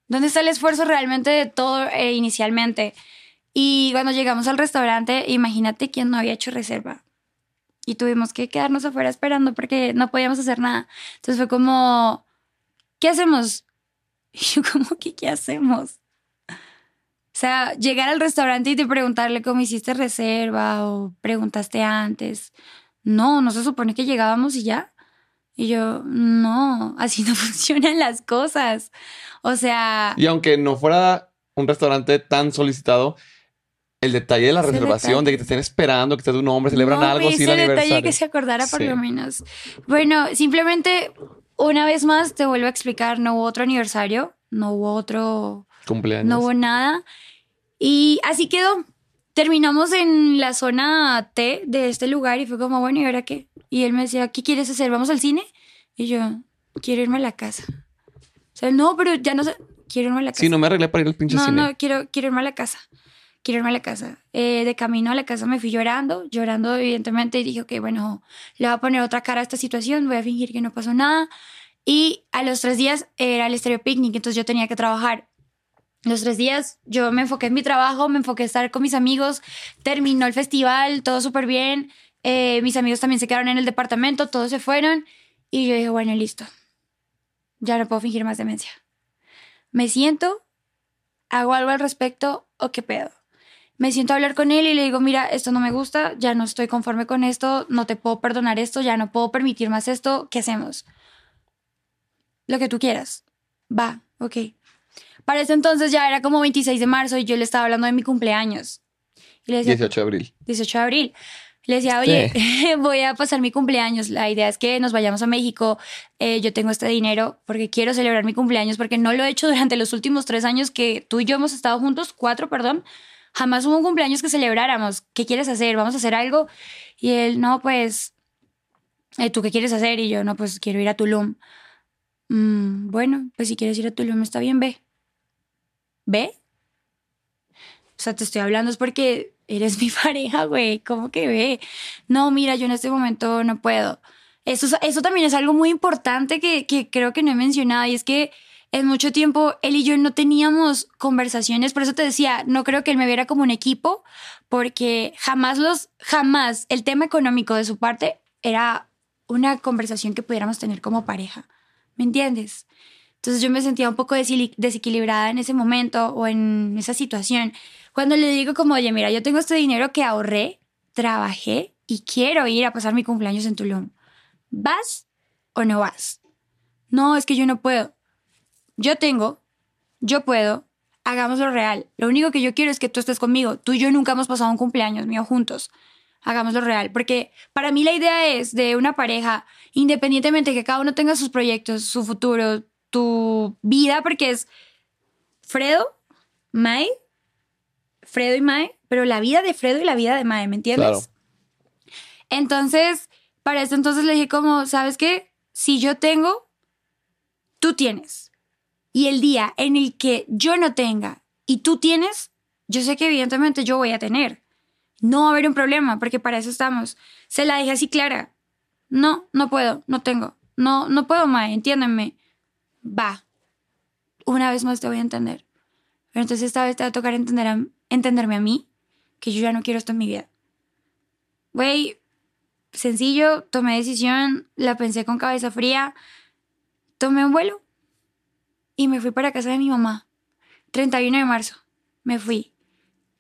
¿Dónde está el esfuerzo realmente de todo eh, inicialmente? Y cuando llegamos al restaurante, imagínate quién no había hecho reserva y tuvimos que quedarnos afuera esperando porque no podíamos hacer nada. Entonces fue como, ¿qué hacemos? *laughs* Y yo como que, ¿qué hacemos? O sea, llegar al restaurante y te preguntarle cómo hiciste reserva o preguntaste antes. No, no se supone que llegábamos y ya. Y yo, no, así *laughs* no funcionan las cosas. O sea... Y aunque no fuera un restaurante tan solicitado, el detalle de la reservación, de que te estén esperando, que esté tu nombre, celebran algo, sí, el detalle que se acordara por lo menos. Bueno, simplemente una vez más te vuelvo a explicar, no hubo otro aniversario, no hubo otro cumpleaños. No hubo nada. Y así quedó. Terminamos en la zona T de este lugar y fue como, bueno, ¿y ahora qué? Y él me decía, ¿qué quieres hacer? ¿Vamos al cine? Y yo, quiero irme a la casa. O sea, no, pero ya no sé, quiero irme a la casa. Sí, no me arreglé para ir al pinche cine. No, no, quiero, quiero irme a la casa. Quiero irme a la casa. Eh, de camino a la casa me fui llorando, llorando evidentemente, y dije, ok, bueno, le voy a poner otra cara a esta situación, voy a fingir que no pasó nada. Y a los tres días era el Estéreo Picnic, entonces yo tenía que trabajar. Los tres días yo me enfoqué en mi trabajo, me enfoqué en estar con mis amigos, terminó el festival, todo súper bien. Eh, mis amigos también se quedaron en el departamento, todos se fueron. Y yo dije, bueno, listo. Ya no puedo fingir más demencia. Me siento, hago algo al respecto o qué pedo. Me siento a hablar con él y le digo, mira, esto no me gusta, ya no estoy conforme con esto, no te puedo perdonar esto, ya no puedo permitir más esto, ¿qué hacemos? Lo que tú quieras. Va, ok. Para ese entonces ya era como 26 de marzo y yo le estaba hablando de mi cumpleaños. Y le decía, 18 de abril. 18 de abril. Le decía, oye, *laughs* voy a pasar mi cumpleaños. La idea es que nos vayamos a México. Eh, yo tengo este dinero porque quiero celebrar mi cumpleaños porque no lo he hecho durante los últimos tres años que tú y yo hemos estado juntos, cuatro, perdón. Jamás hubo un cumpleaños que celebráramos. ¿Qué quieres hacer? ¿Vamos a hacer algo? Y él, no, pues, eh, ¿tú qué quieres hacer? Y yo, no, pues quiero ir a Tulum. "Mm, bueno, pues si quieres ir a Tulum, está bien, ve. ¿Ve? O sea, te estoy hablando es porque eres mi *laughs* pareja, güey. ¿Cómo que ve? No, mira, yo en este momento no puedo. Eso, es- eso también es algo muy importante que, que creo que no he mencionado y es que en mucho tiempo él y yo no teníamos conversaciones, por eso te decía, no creo que él me viera como un equipo, porque jamás los, jamás el tema económico de su parte era una conversación que pudiéramos tener como pareja, ¿me entiendes? Entonces yo me sentía un poco desequilibrada en ese momento o en esa situación. Cuando le digo como, oye, mira, yo tengo este dinero que ahorré, trabajé y quiero ir a pasar mi cumpleaños en Tulum. ¿Vas o no vas? No, es que yo no puedo. Yo tengo, yo puedo, hagámoslo real. Lo único que yo quiero es que tú estés conmigo. Tú y yo nunca hemos pasado un cumpleaños mío juntos. Hagámoslo real. Porque para mí la idea es de una pareja, independientemente que cada uno tenga sus proyectos, su futuro, tu vida, porque es Fredo, Mae, Fredo y Mae, pero la vida de Fredo y la vida de Mae, ¿me entiendes? Claro. Entonces, para eso entonces le dije como, ¿sabes qué? Si yo tengo, tú tienes. Y el día en el que yo no tenga y tú tienes, yo sé que evidentemente yo voy a tener. No va a haber un problema, porque para eso estamos. Se la dije así clara. No, no puedo, no tengo. No, no puedo, Mae, entiéndeme. Va. Una vez más te voy a entender. Pero entonces esta vez te va a tocar entender entenderme a mí, que yo ya no quiero esto en mi vida. Güey, sencillo, tomé decisión, la pensé con cabeza fría, tomé un vuelo y me fui para casa de mi mamá. 31 de marzo, me fui.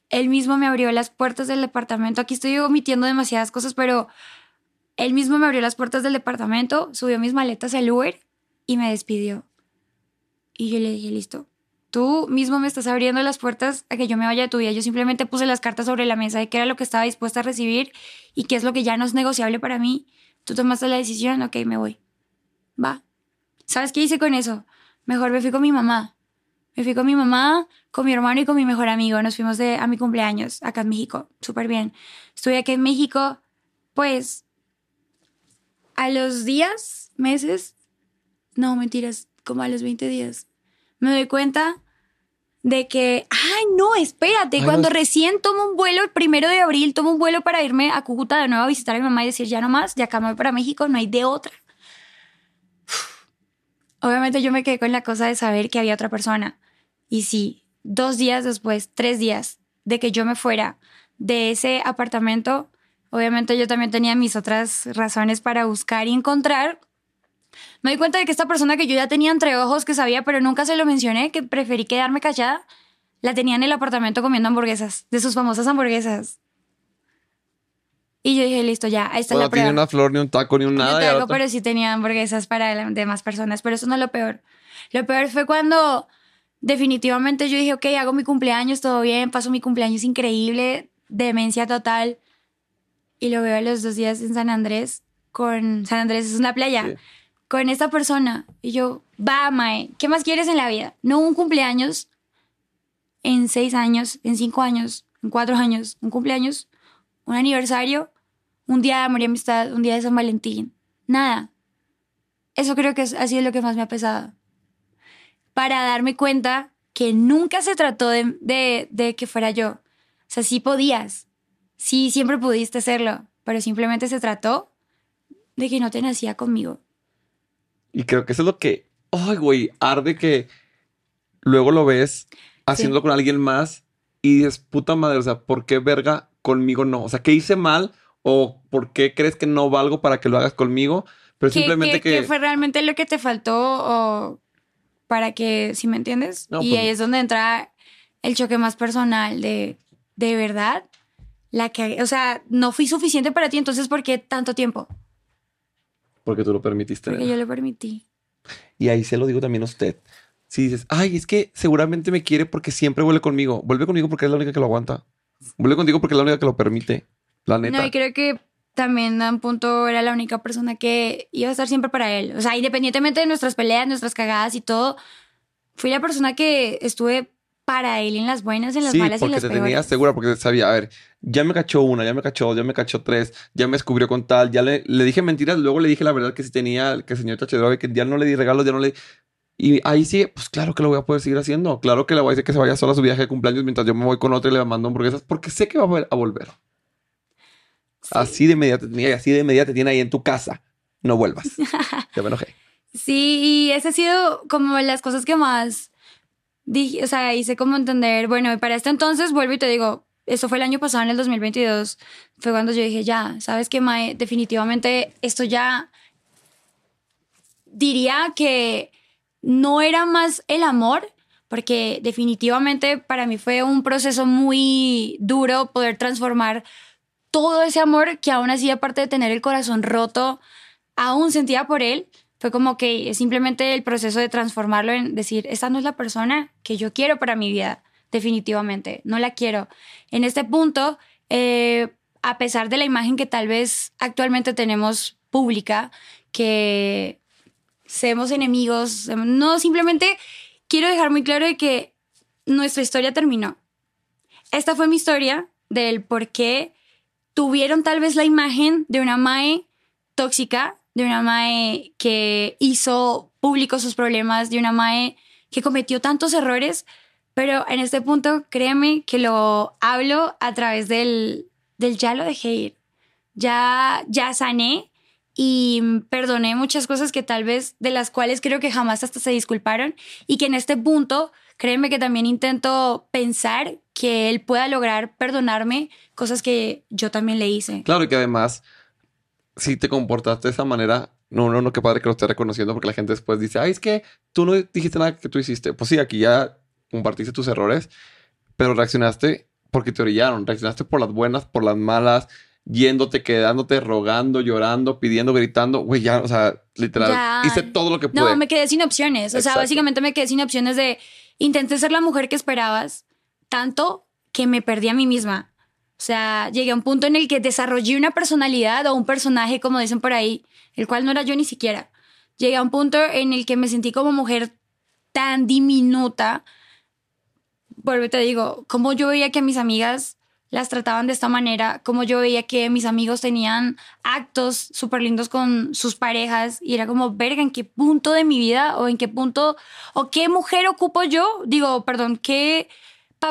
Él mismo me abrió las puertas del departamento. Aquí estoy omitiendo demasiadas cosas, pero él mismo me abrió las puertas del departamento, subió mis maletas al Uber y me despidió. Y yo le dije, listo, tú mismo me estás abriendo las puertas a que yo me vaya de tu vida. Yo simplemente puse las cartas sobre la mesa de qué era lo que estaba dispuesta a recibir y qué es lo que ya no es negociable para mí. Tú tomaste la decisión, ok, me voy. Va. ¿Sabes qué hice con eso? Mejor me fui con mi mamá. Me fui con mi mamá, con mi hermano y con mi mejor amigo. Nos fuimos de, a mi cumpleaños acá en México. Súper bien. Estuve aquí en México, pues, a los días, meses, no, mentiras, como a los 20 días, me doy cuenta de que, ay, no, espérate, Ay, cuando no. recién tomo un vuelo, el primero de abril, tomo un vuelo para irme a Cúcuta de nuevo a visitar a mi mamá y decir, ya no más, ya acá me voy para México, no hay de otra. Obviamente yo me quedé con la cosa de saber que había otra persona. Y sí, dos días después, tres días de que yo me fuera de ese apartamento, obviamente yo también tenía mis otras razones para buscar y encontrar. Me di cuenta de que esta persona que yo ya tenía entre ojos, que sabía, pero nunca se lo mencioné, que preferí quedarme callada, la tenía en el apartamento comiendo hamburguesas, de sus famosas hamburguesas. Y yo dije, listo, ya, ahí está Bueno, la no tiene prueba. una flor, ni un taco, ni un nada. te y hago, ahora- pero sí tenía hamburguesas para demás personas, pero eso no es lo peor. Lo peor fue cuando definitivamente yo dije, ok, hago mi cumpleaños, todo bien, paso mi cumpleaños increíble, demencia total, y lo veo a los dos días en San Andrés, con San Andrés es una playa, Sí. con esta persona, y yo, va, Mae, ¿qué más quieres en la vida? No un cumpleaños en seis años, en cinco años, en cuatro años, un cumpleaños, un aniversario, un día de amor y amistad, un día de San Valentín. Nada. Eso creo que es, ha sido lo que más me ha pesado. Para darme cuenta que nunca se trató de, de- de que fuera yo. O sea, sí podías. Sí, siempre pudiste hacerlo. Pero simplemente se trató de que no te nacía conmigo. Y creo que eso es lo que, ay, güey, arde que luego lo ves haciéndolo con alguien más y dices, puta madre, o sea, ¿por qué verga conmigo no? O sea, ¿qué hice mal? ¿O por qué crees que no valgo para que lo hagas conmigo? Pero ¿Qué, simplemente qué- que... qué fue realmente lo que te faltó o para que, si me entiendes? No, y pues- ahí es donde entra el choque más personal de, de verdad, la que, o sea, no fui suficiente para ti, entonces ¿por qué tanto tiempo? Porque tú lo permitiste. Porque nena. yo lo permití. Y ahí se lo digo también a usted. Si dices, ay, es que seguramente me quiere porque siempre vuelve conmigo. Vuelve conmigo porque es la única que lo aguanta. Vuelve contigo porque es la única que lo permite. La neta. No, y creo que también a un punto era la única persona que iba a estar siempre para él. O sea, independientemente de nuestras peleas, nuestras cagadas y todo, fui la persona que estuve para él en las buenas, en las malas y en las porque te tenía segura, porque sabía, a ver, ya me cachó una, ya me cachó, ya me cachó tres, ya me descubrió con tal, ya le, le dije mentiras, luego le dije la verdad que sí tenía, que el señor Tachedrobe, que ya no le di regalos, ya no le... Y ahí sí, pues claro que lo voy a poder seguir haciendo. Claro que le voy a decir que se vaya sola a su viaje de cumpleaños mientras yo me voy con otra y le mando hamburguesas porque sé que va a volver. Así de inmediato te y así de inmediato te tiene ahí en tu casa. No vuelvas. *laughs* ya me enojé. Sí, y esa ha sido como las cosas que más dije, o sea, hice como entender, bueno, para este entonces vuelvo y te digo, eso fue el año pasado, en el 2022, fue cuando yo dije, ya, sabes que Mae, definitivamente esto ya diría que no era más el amor, porque definitivamente para mí fue un proceso muy duro poder transformar todo ese amor que aún así, aparte de tener el corazón roto, aún sentía por él. Fue como que simplemente el proceso de transformarlo en decir, esta no es la persona que yo quiero para mi vida, definitivamente, no la quiero. En este punto, eh, a pesar de la imagen que tal vez actualmente tenemos pública, que seamos enemigos. No, simplemente quiero dejar muy claro de que nuestra historia terminó. Esta fue mi historia del por qué tuvieron tal vez la imagen de una Mae tóxica, de una Mae que hizo público sus problemas, de una Mae que cometió tantos errores, pero en este punto créeme que lo hablo a través del, del ya lo dejé ir. Ya, ya sané, y perdoné muchas cosas que tal vez de las cuales creo que jamás hasta se disculparon y que en este punto créeme que también intento pensar que él pueda lograr perdonarme cosas que yo también le hice. Claro y que además si te comportaste de esa manera no, no, no, qué padre que lo esté reconociendo porque la gente después dice, ay, es que tú no dijiste nada que tú hiciste. Pues sí, aquí ya compartiste tus errores, pero reaccionaste porque te orillaron, reaccionaste por las buenas, por las malas, yéndote, quedándote, rogando, llorando, pidiendo, gritando. Güey, ya, o sea, literal, hice todo lo que pude. No, me quedé sin opciones. O sea, básicamente me quedé sin opciones de intenté ser la mujer que esperabas tanto que me perdí a mí misma. O sea, llegué a un punto en el que desarrollé una personalidad o un personaje, como dicen por ahí, el cual no era yo ni siquiera. Llegué a un punto en el que me sentí como mujer tan diminuta. Vuelvo te digo, como yo veía que mis amigas las trataban de esta manera, como yo veía que mis amigos tenían actos súper lindos con sus parejas y era como, verga, ¿en qué punto de mi vida o en qué punto o qué mujer ocupo yo? Digo, perdón, ¿qué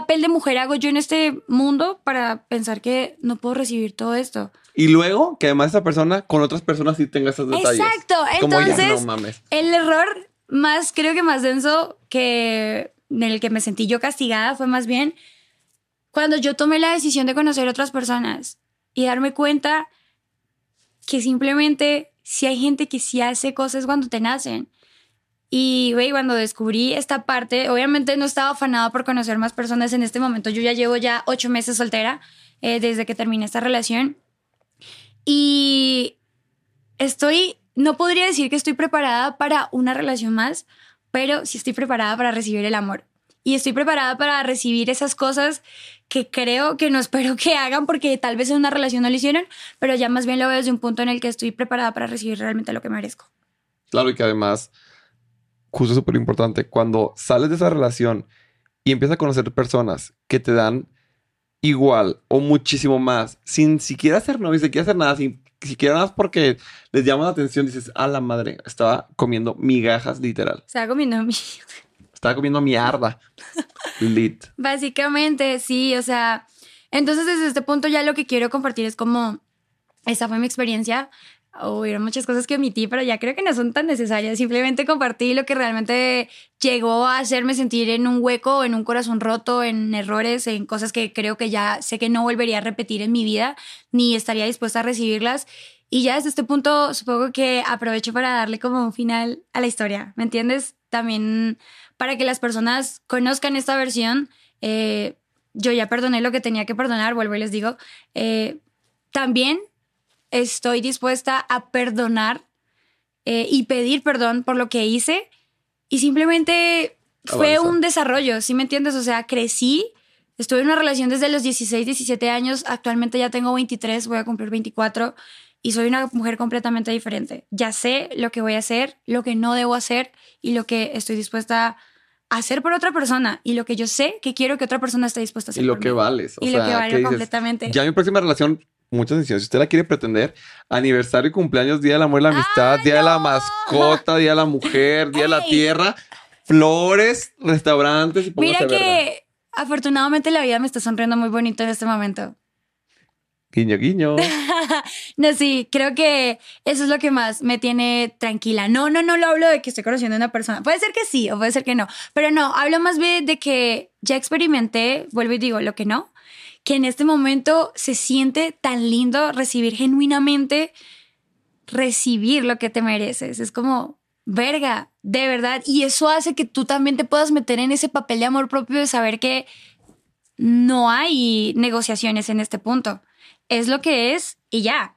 papel de mujer hago yo en este mundo para pensar que no puedo recibir todo esto? Y luego que además esa persona con otras personas sí tenga esos detalles. Exacto, entonces el error más, creo que más denso que en el que me sentí yo castigada fue más bien cuando yo tomé la decisión de conocer otras personas y darme cuenta que simplemente si hay gente que sí hace cosas cuando te nacen. Y, güey, cuando descubrí esta parte, obviamente no estaba afanada por conocer más personas en este momento. Yo ya llevo ya ocho meses soltera eh, desde que terminé esta relación. Y estoy, no podría decir que estoy preparada para una relación más, pero sí estoy preparada para recibir el amor y estoy preparada para recibir esas cosas que creo que no espero que hagan porque tal vez en una relación no lo hicieron, pero ya más bien lo veo desde un punto en el que estoy preparada para recibir realmente lo que merezco. Claro, y que además, justo súper importante, cuando sales de esa relación y empiezas a conocer personas que te dan igual o muchísimo más, sin siquiera hacer novio, sin siquiera hacer nada, sin siquiera nada porque les llama la atención, dices, a la madre, estaba comiendo migajas literal. Estaba comiendo migajas. *laughs* Estaba comiendo mierda. Lit. Básicamente, sí, o sea, entonces desde este punto ya lo que quiero compartir es como, esa fue mi experiencia. Hubieron muchas cosas que omití, pero ya creo que no son tan necesarias. Simplemente compartí lo que realmente llegó a hacerme sentir en un hueco, en un corazón roto, en errores, en cosas que creo que ya sé que no volvería a repetir en mi vida, ni estaría dispuesta a recibirlas. Y ya desde este punto supongo que aprovecho para darle como un final a la historia, ¿me entiendes? También para que las personas conozcan esta versión. Eh, yo ya perdoné lo que tenía que perdonar, vuelvo y les digo. Eh, también estoy dispuesta a perdonar eh, y pedir perdón por lo que hice y simplemente fue un desarrollo, ¿sí me entiendes? O sea, crecí, estuve en una relación desde los 16, 17 años, actualmente ya tengo 23, voy a cumplir 24 y soy una mujer completamente diferente. Ya sé lo que voy a hacer, lo que no debo hacer y lo que estoy dispuesta a hacer por otra persona y lo que yo sé que quiero que otra persona esté dispuesta a hacer. Y lo por que mí. vales. O Y sea, lo que valgo ¿qué dices? completamente. Ya mi próxima relación, muchas decisiones. Si usted la quiere pretender, aniversario, cumpleaños, día del amor y la amistad, día de la mascota, día de la mujer, día de la tierra, flores, restaurantes y Mira verga. que afortunadamente la vida me está sonriendo muy bonito en este momento. Guiño, guiño. *laughs* No, sí, creo que eso es lo que más me tiene tranquila. No, no, no lo hablo de que estoy conociendo a una persona. Puede ser que sí o puede ser que no. Pero no, hablo más bien de que ya experimenté, vuelvo y digo lo que no, que en este momento se siente tan lindo recibir genuinamente, recibir lo que te mereces. Es como, verga, de verdad. Y eso hace que tú también te puedas meter en ese papel de amor propio de saber que no hay negociaciones en este punto. Es lo que es y ya.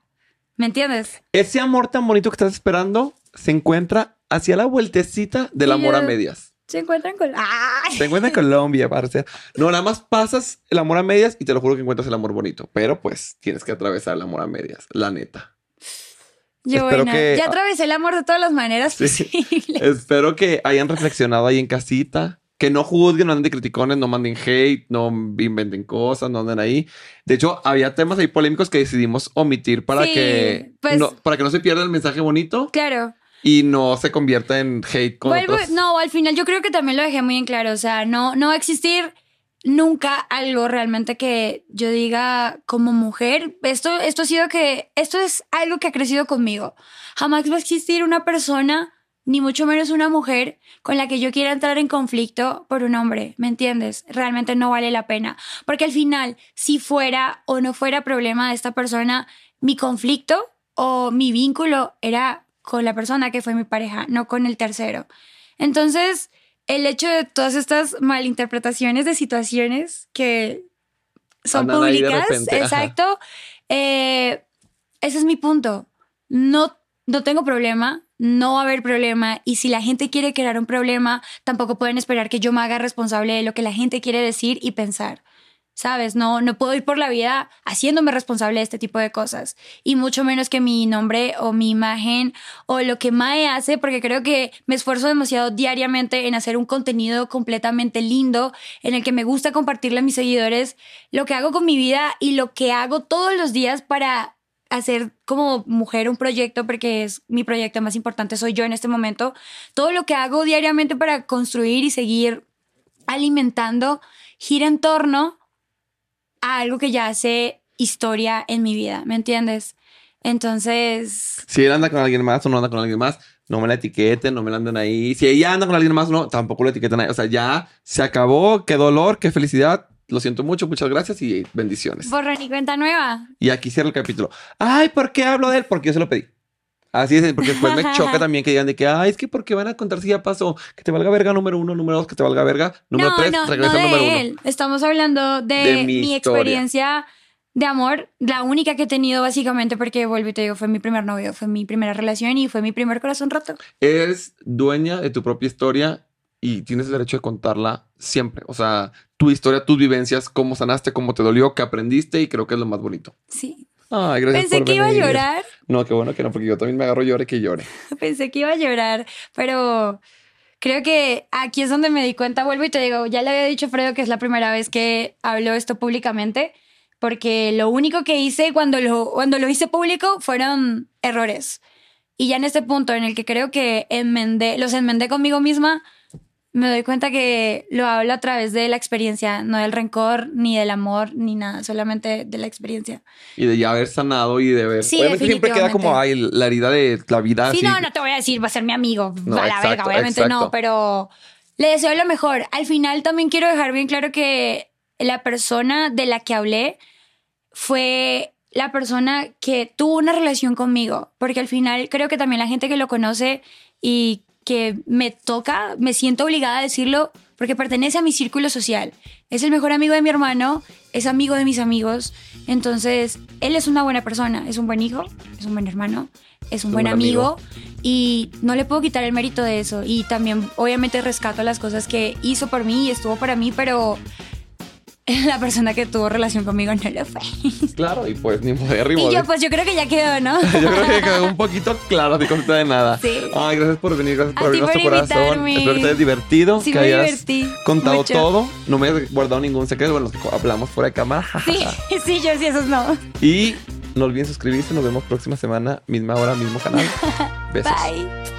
¿Me entiendes? Ese amor tan bonito que estás esperando se encuentra hacia la vueltecita del amor a medias. Se encuentran con. ¡Ay! Se encuentra en Colombia, parce. No, nada más pasas el amor a medias y te lo juro que encuentras el amor bonito. Pero pues tienes que atravesar el amor a medias, la neta. Yo, Espero bueno, que- ya atravesé el amor de todas las maneras Sí. posibles. *laughs* Espero que hayan reflexionado ahí en casita. Que no juzguen, no anden de criticones, no manden hate, no inventen cosas, no anden ahí. De hecho, había temas ahí polémicos que decidimos omitir para Sí, que pues- no, para que no se pierda el mensaje bonito Claro. Y no se convierta en hate con Vuelvo- otros. no, al final yo creo que también lo dejé muy en claro. O sea, no, no va a existir nunca algo realmente que yo diga como mujer. Esto, esto ha sido que, esto es algo que ha crecido conmigo. Jamás va a existir una persona, ni mucho menos una mujer, con la que yo quiera entrar en conflicto por un hombre. ¿Me entiendes? Realmente no vale la pena. Porque al final, si fuera o no fuera problema de esta persona, mi conflicto o mi vínculo era con la persona que fue mi pareja, no con el tercero. Entonces, el hecho de todas estas malinterpretaciones de situaciones que son Andan públicas, exacto, eh, ese es mi punto. No, no tengo problema, no va a haber problema y si la gente quiere crear un problema, tampoco pueden esperar que yo me haga responsable de lo que la gente quiere decir y pensar. ¿Sabes? No, no puedo ir por la vida haciéndome responsable de este tipo de cosas. Y mucho menos que mi nombre o mi imagen o lo que Mae hace, porque creo que me esfuerzo demasiado diariamente en hacer un contenido completamente lindo, en el que me gusta compartirle a mis seguidores lo que hago con mi vida y lo que hago todos los días para hacer como mujer un proyecto, porque es mi proyecto más importante, soy yo en este momento. Todo lo que hago diariamente para construir y seguir alimentando gira en torno a algo que ya hace historia en mi vida, ¿me entiendes? Entonces, Si él anda con alguien más o no anda con alguien más, no me la etiqueten, no me la anden ahí. Si ella anda con alguien más, no, tampoco lo etiqueten ahí. O sea, ya se acabó. Qué dolor, qué felicidad. Lo siento mucho, muchas gracias y bendiciones. borrón y cuenta nueva. Y aquí cierra el capítulo. Ay, ¿por qué hablo de él? Porque yo se lo pedí. Así es, porque después me choca *laughs* también que digan de que, ay, es que porque van a contar si ya pasó. Que te valga verga número uno, número dos, que te valga verga. Número no, tres, no, regresa no de número uno. él. Estamos hablando de, De mi mi, experiencia de amor, la única que he tenido básicamente porque vuelvo y te digo, fue mi primer novio, fue mi primera relación y fue mi primer corazón roto. Eres dueña de tu propia historia y tienes el derecho de contarla siempre. O sea, tu historia, tus vivencias, cómo sanaste, cómo te dolió, qué aprendiste y creo que es lo más bonito. Sí. Ay, gracias Pensé por que iba a llorar, No, qué bueno que no, porque yo también me agarro llore que llore. *laughs* pensé que iba a llorar, pero creo que aquí es donde me di cuenta, vuelvo y te digo, ya le había dicho a Fredo que es la primera vez que hablo esto públicamente, porque lo único que hice cuando lo, cuando lo hice público fueron errores. Y ya en este punto en el que creo que enmendé, los enmendé conmigo misma, me doy cuenta que lo hablo a través de la experiencia, no del rencor, ni del amor, ni nada, solamente de la experiencia. Y de ya haber sanado y de ver. Sí, Obviamente siempre queda como ay, la herida de la vida. Sí, así. no, no te voy a decir, va a ser mi amigo, No, a la exacto, verga, obviamente exacto. no, pero le deseo lo mejor. Al final también quiero dejar bien claro que la persona de la que hablé fue la persona que tuvo una relación conmigo, porque al final creo que también la gente que lo conoce y que me toca, me siento obligada a decirlo porque pertenece a mi círculo social. Es el mejor amigo de mi hermano, es amigo de mis amigos, entonces él es una buena persona, es un buen hijo, es un buen hermano, es un buen, amigo, y no le puedo quitar el mérito de eso. Y también, obviamente, rescato las cosas que hizo por mí y estuvo para mí, pero *laughs* la persona que tuvo relación conmigo no lo fue. *laughs* Claro, y pues ni poder Y yo, pues yo creo que ya quedó, ¿no? *laughs* yo creo que quedó un poquito claro, ni consta de nada. Sí. Ay, gracias por venir, gracias por abrirnos tu corazón. Espero que te hayas divertido, Sí, que me hayas divertí contado mucho. todo. No me hayas guardado ningún secreto. Bueno, hablamos fuera de cámara. Sí, sí, yo sí, esos no. Y no olviden suscribirse. Nos vemos próxima semana, misma hora, mismo canal. Besos. Bye.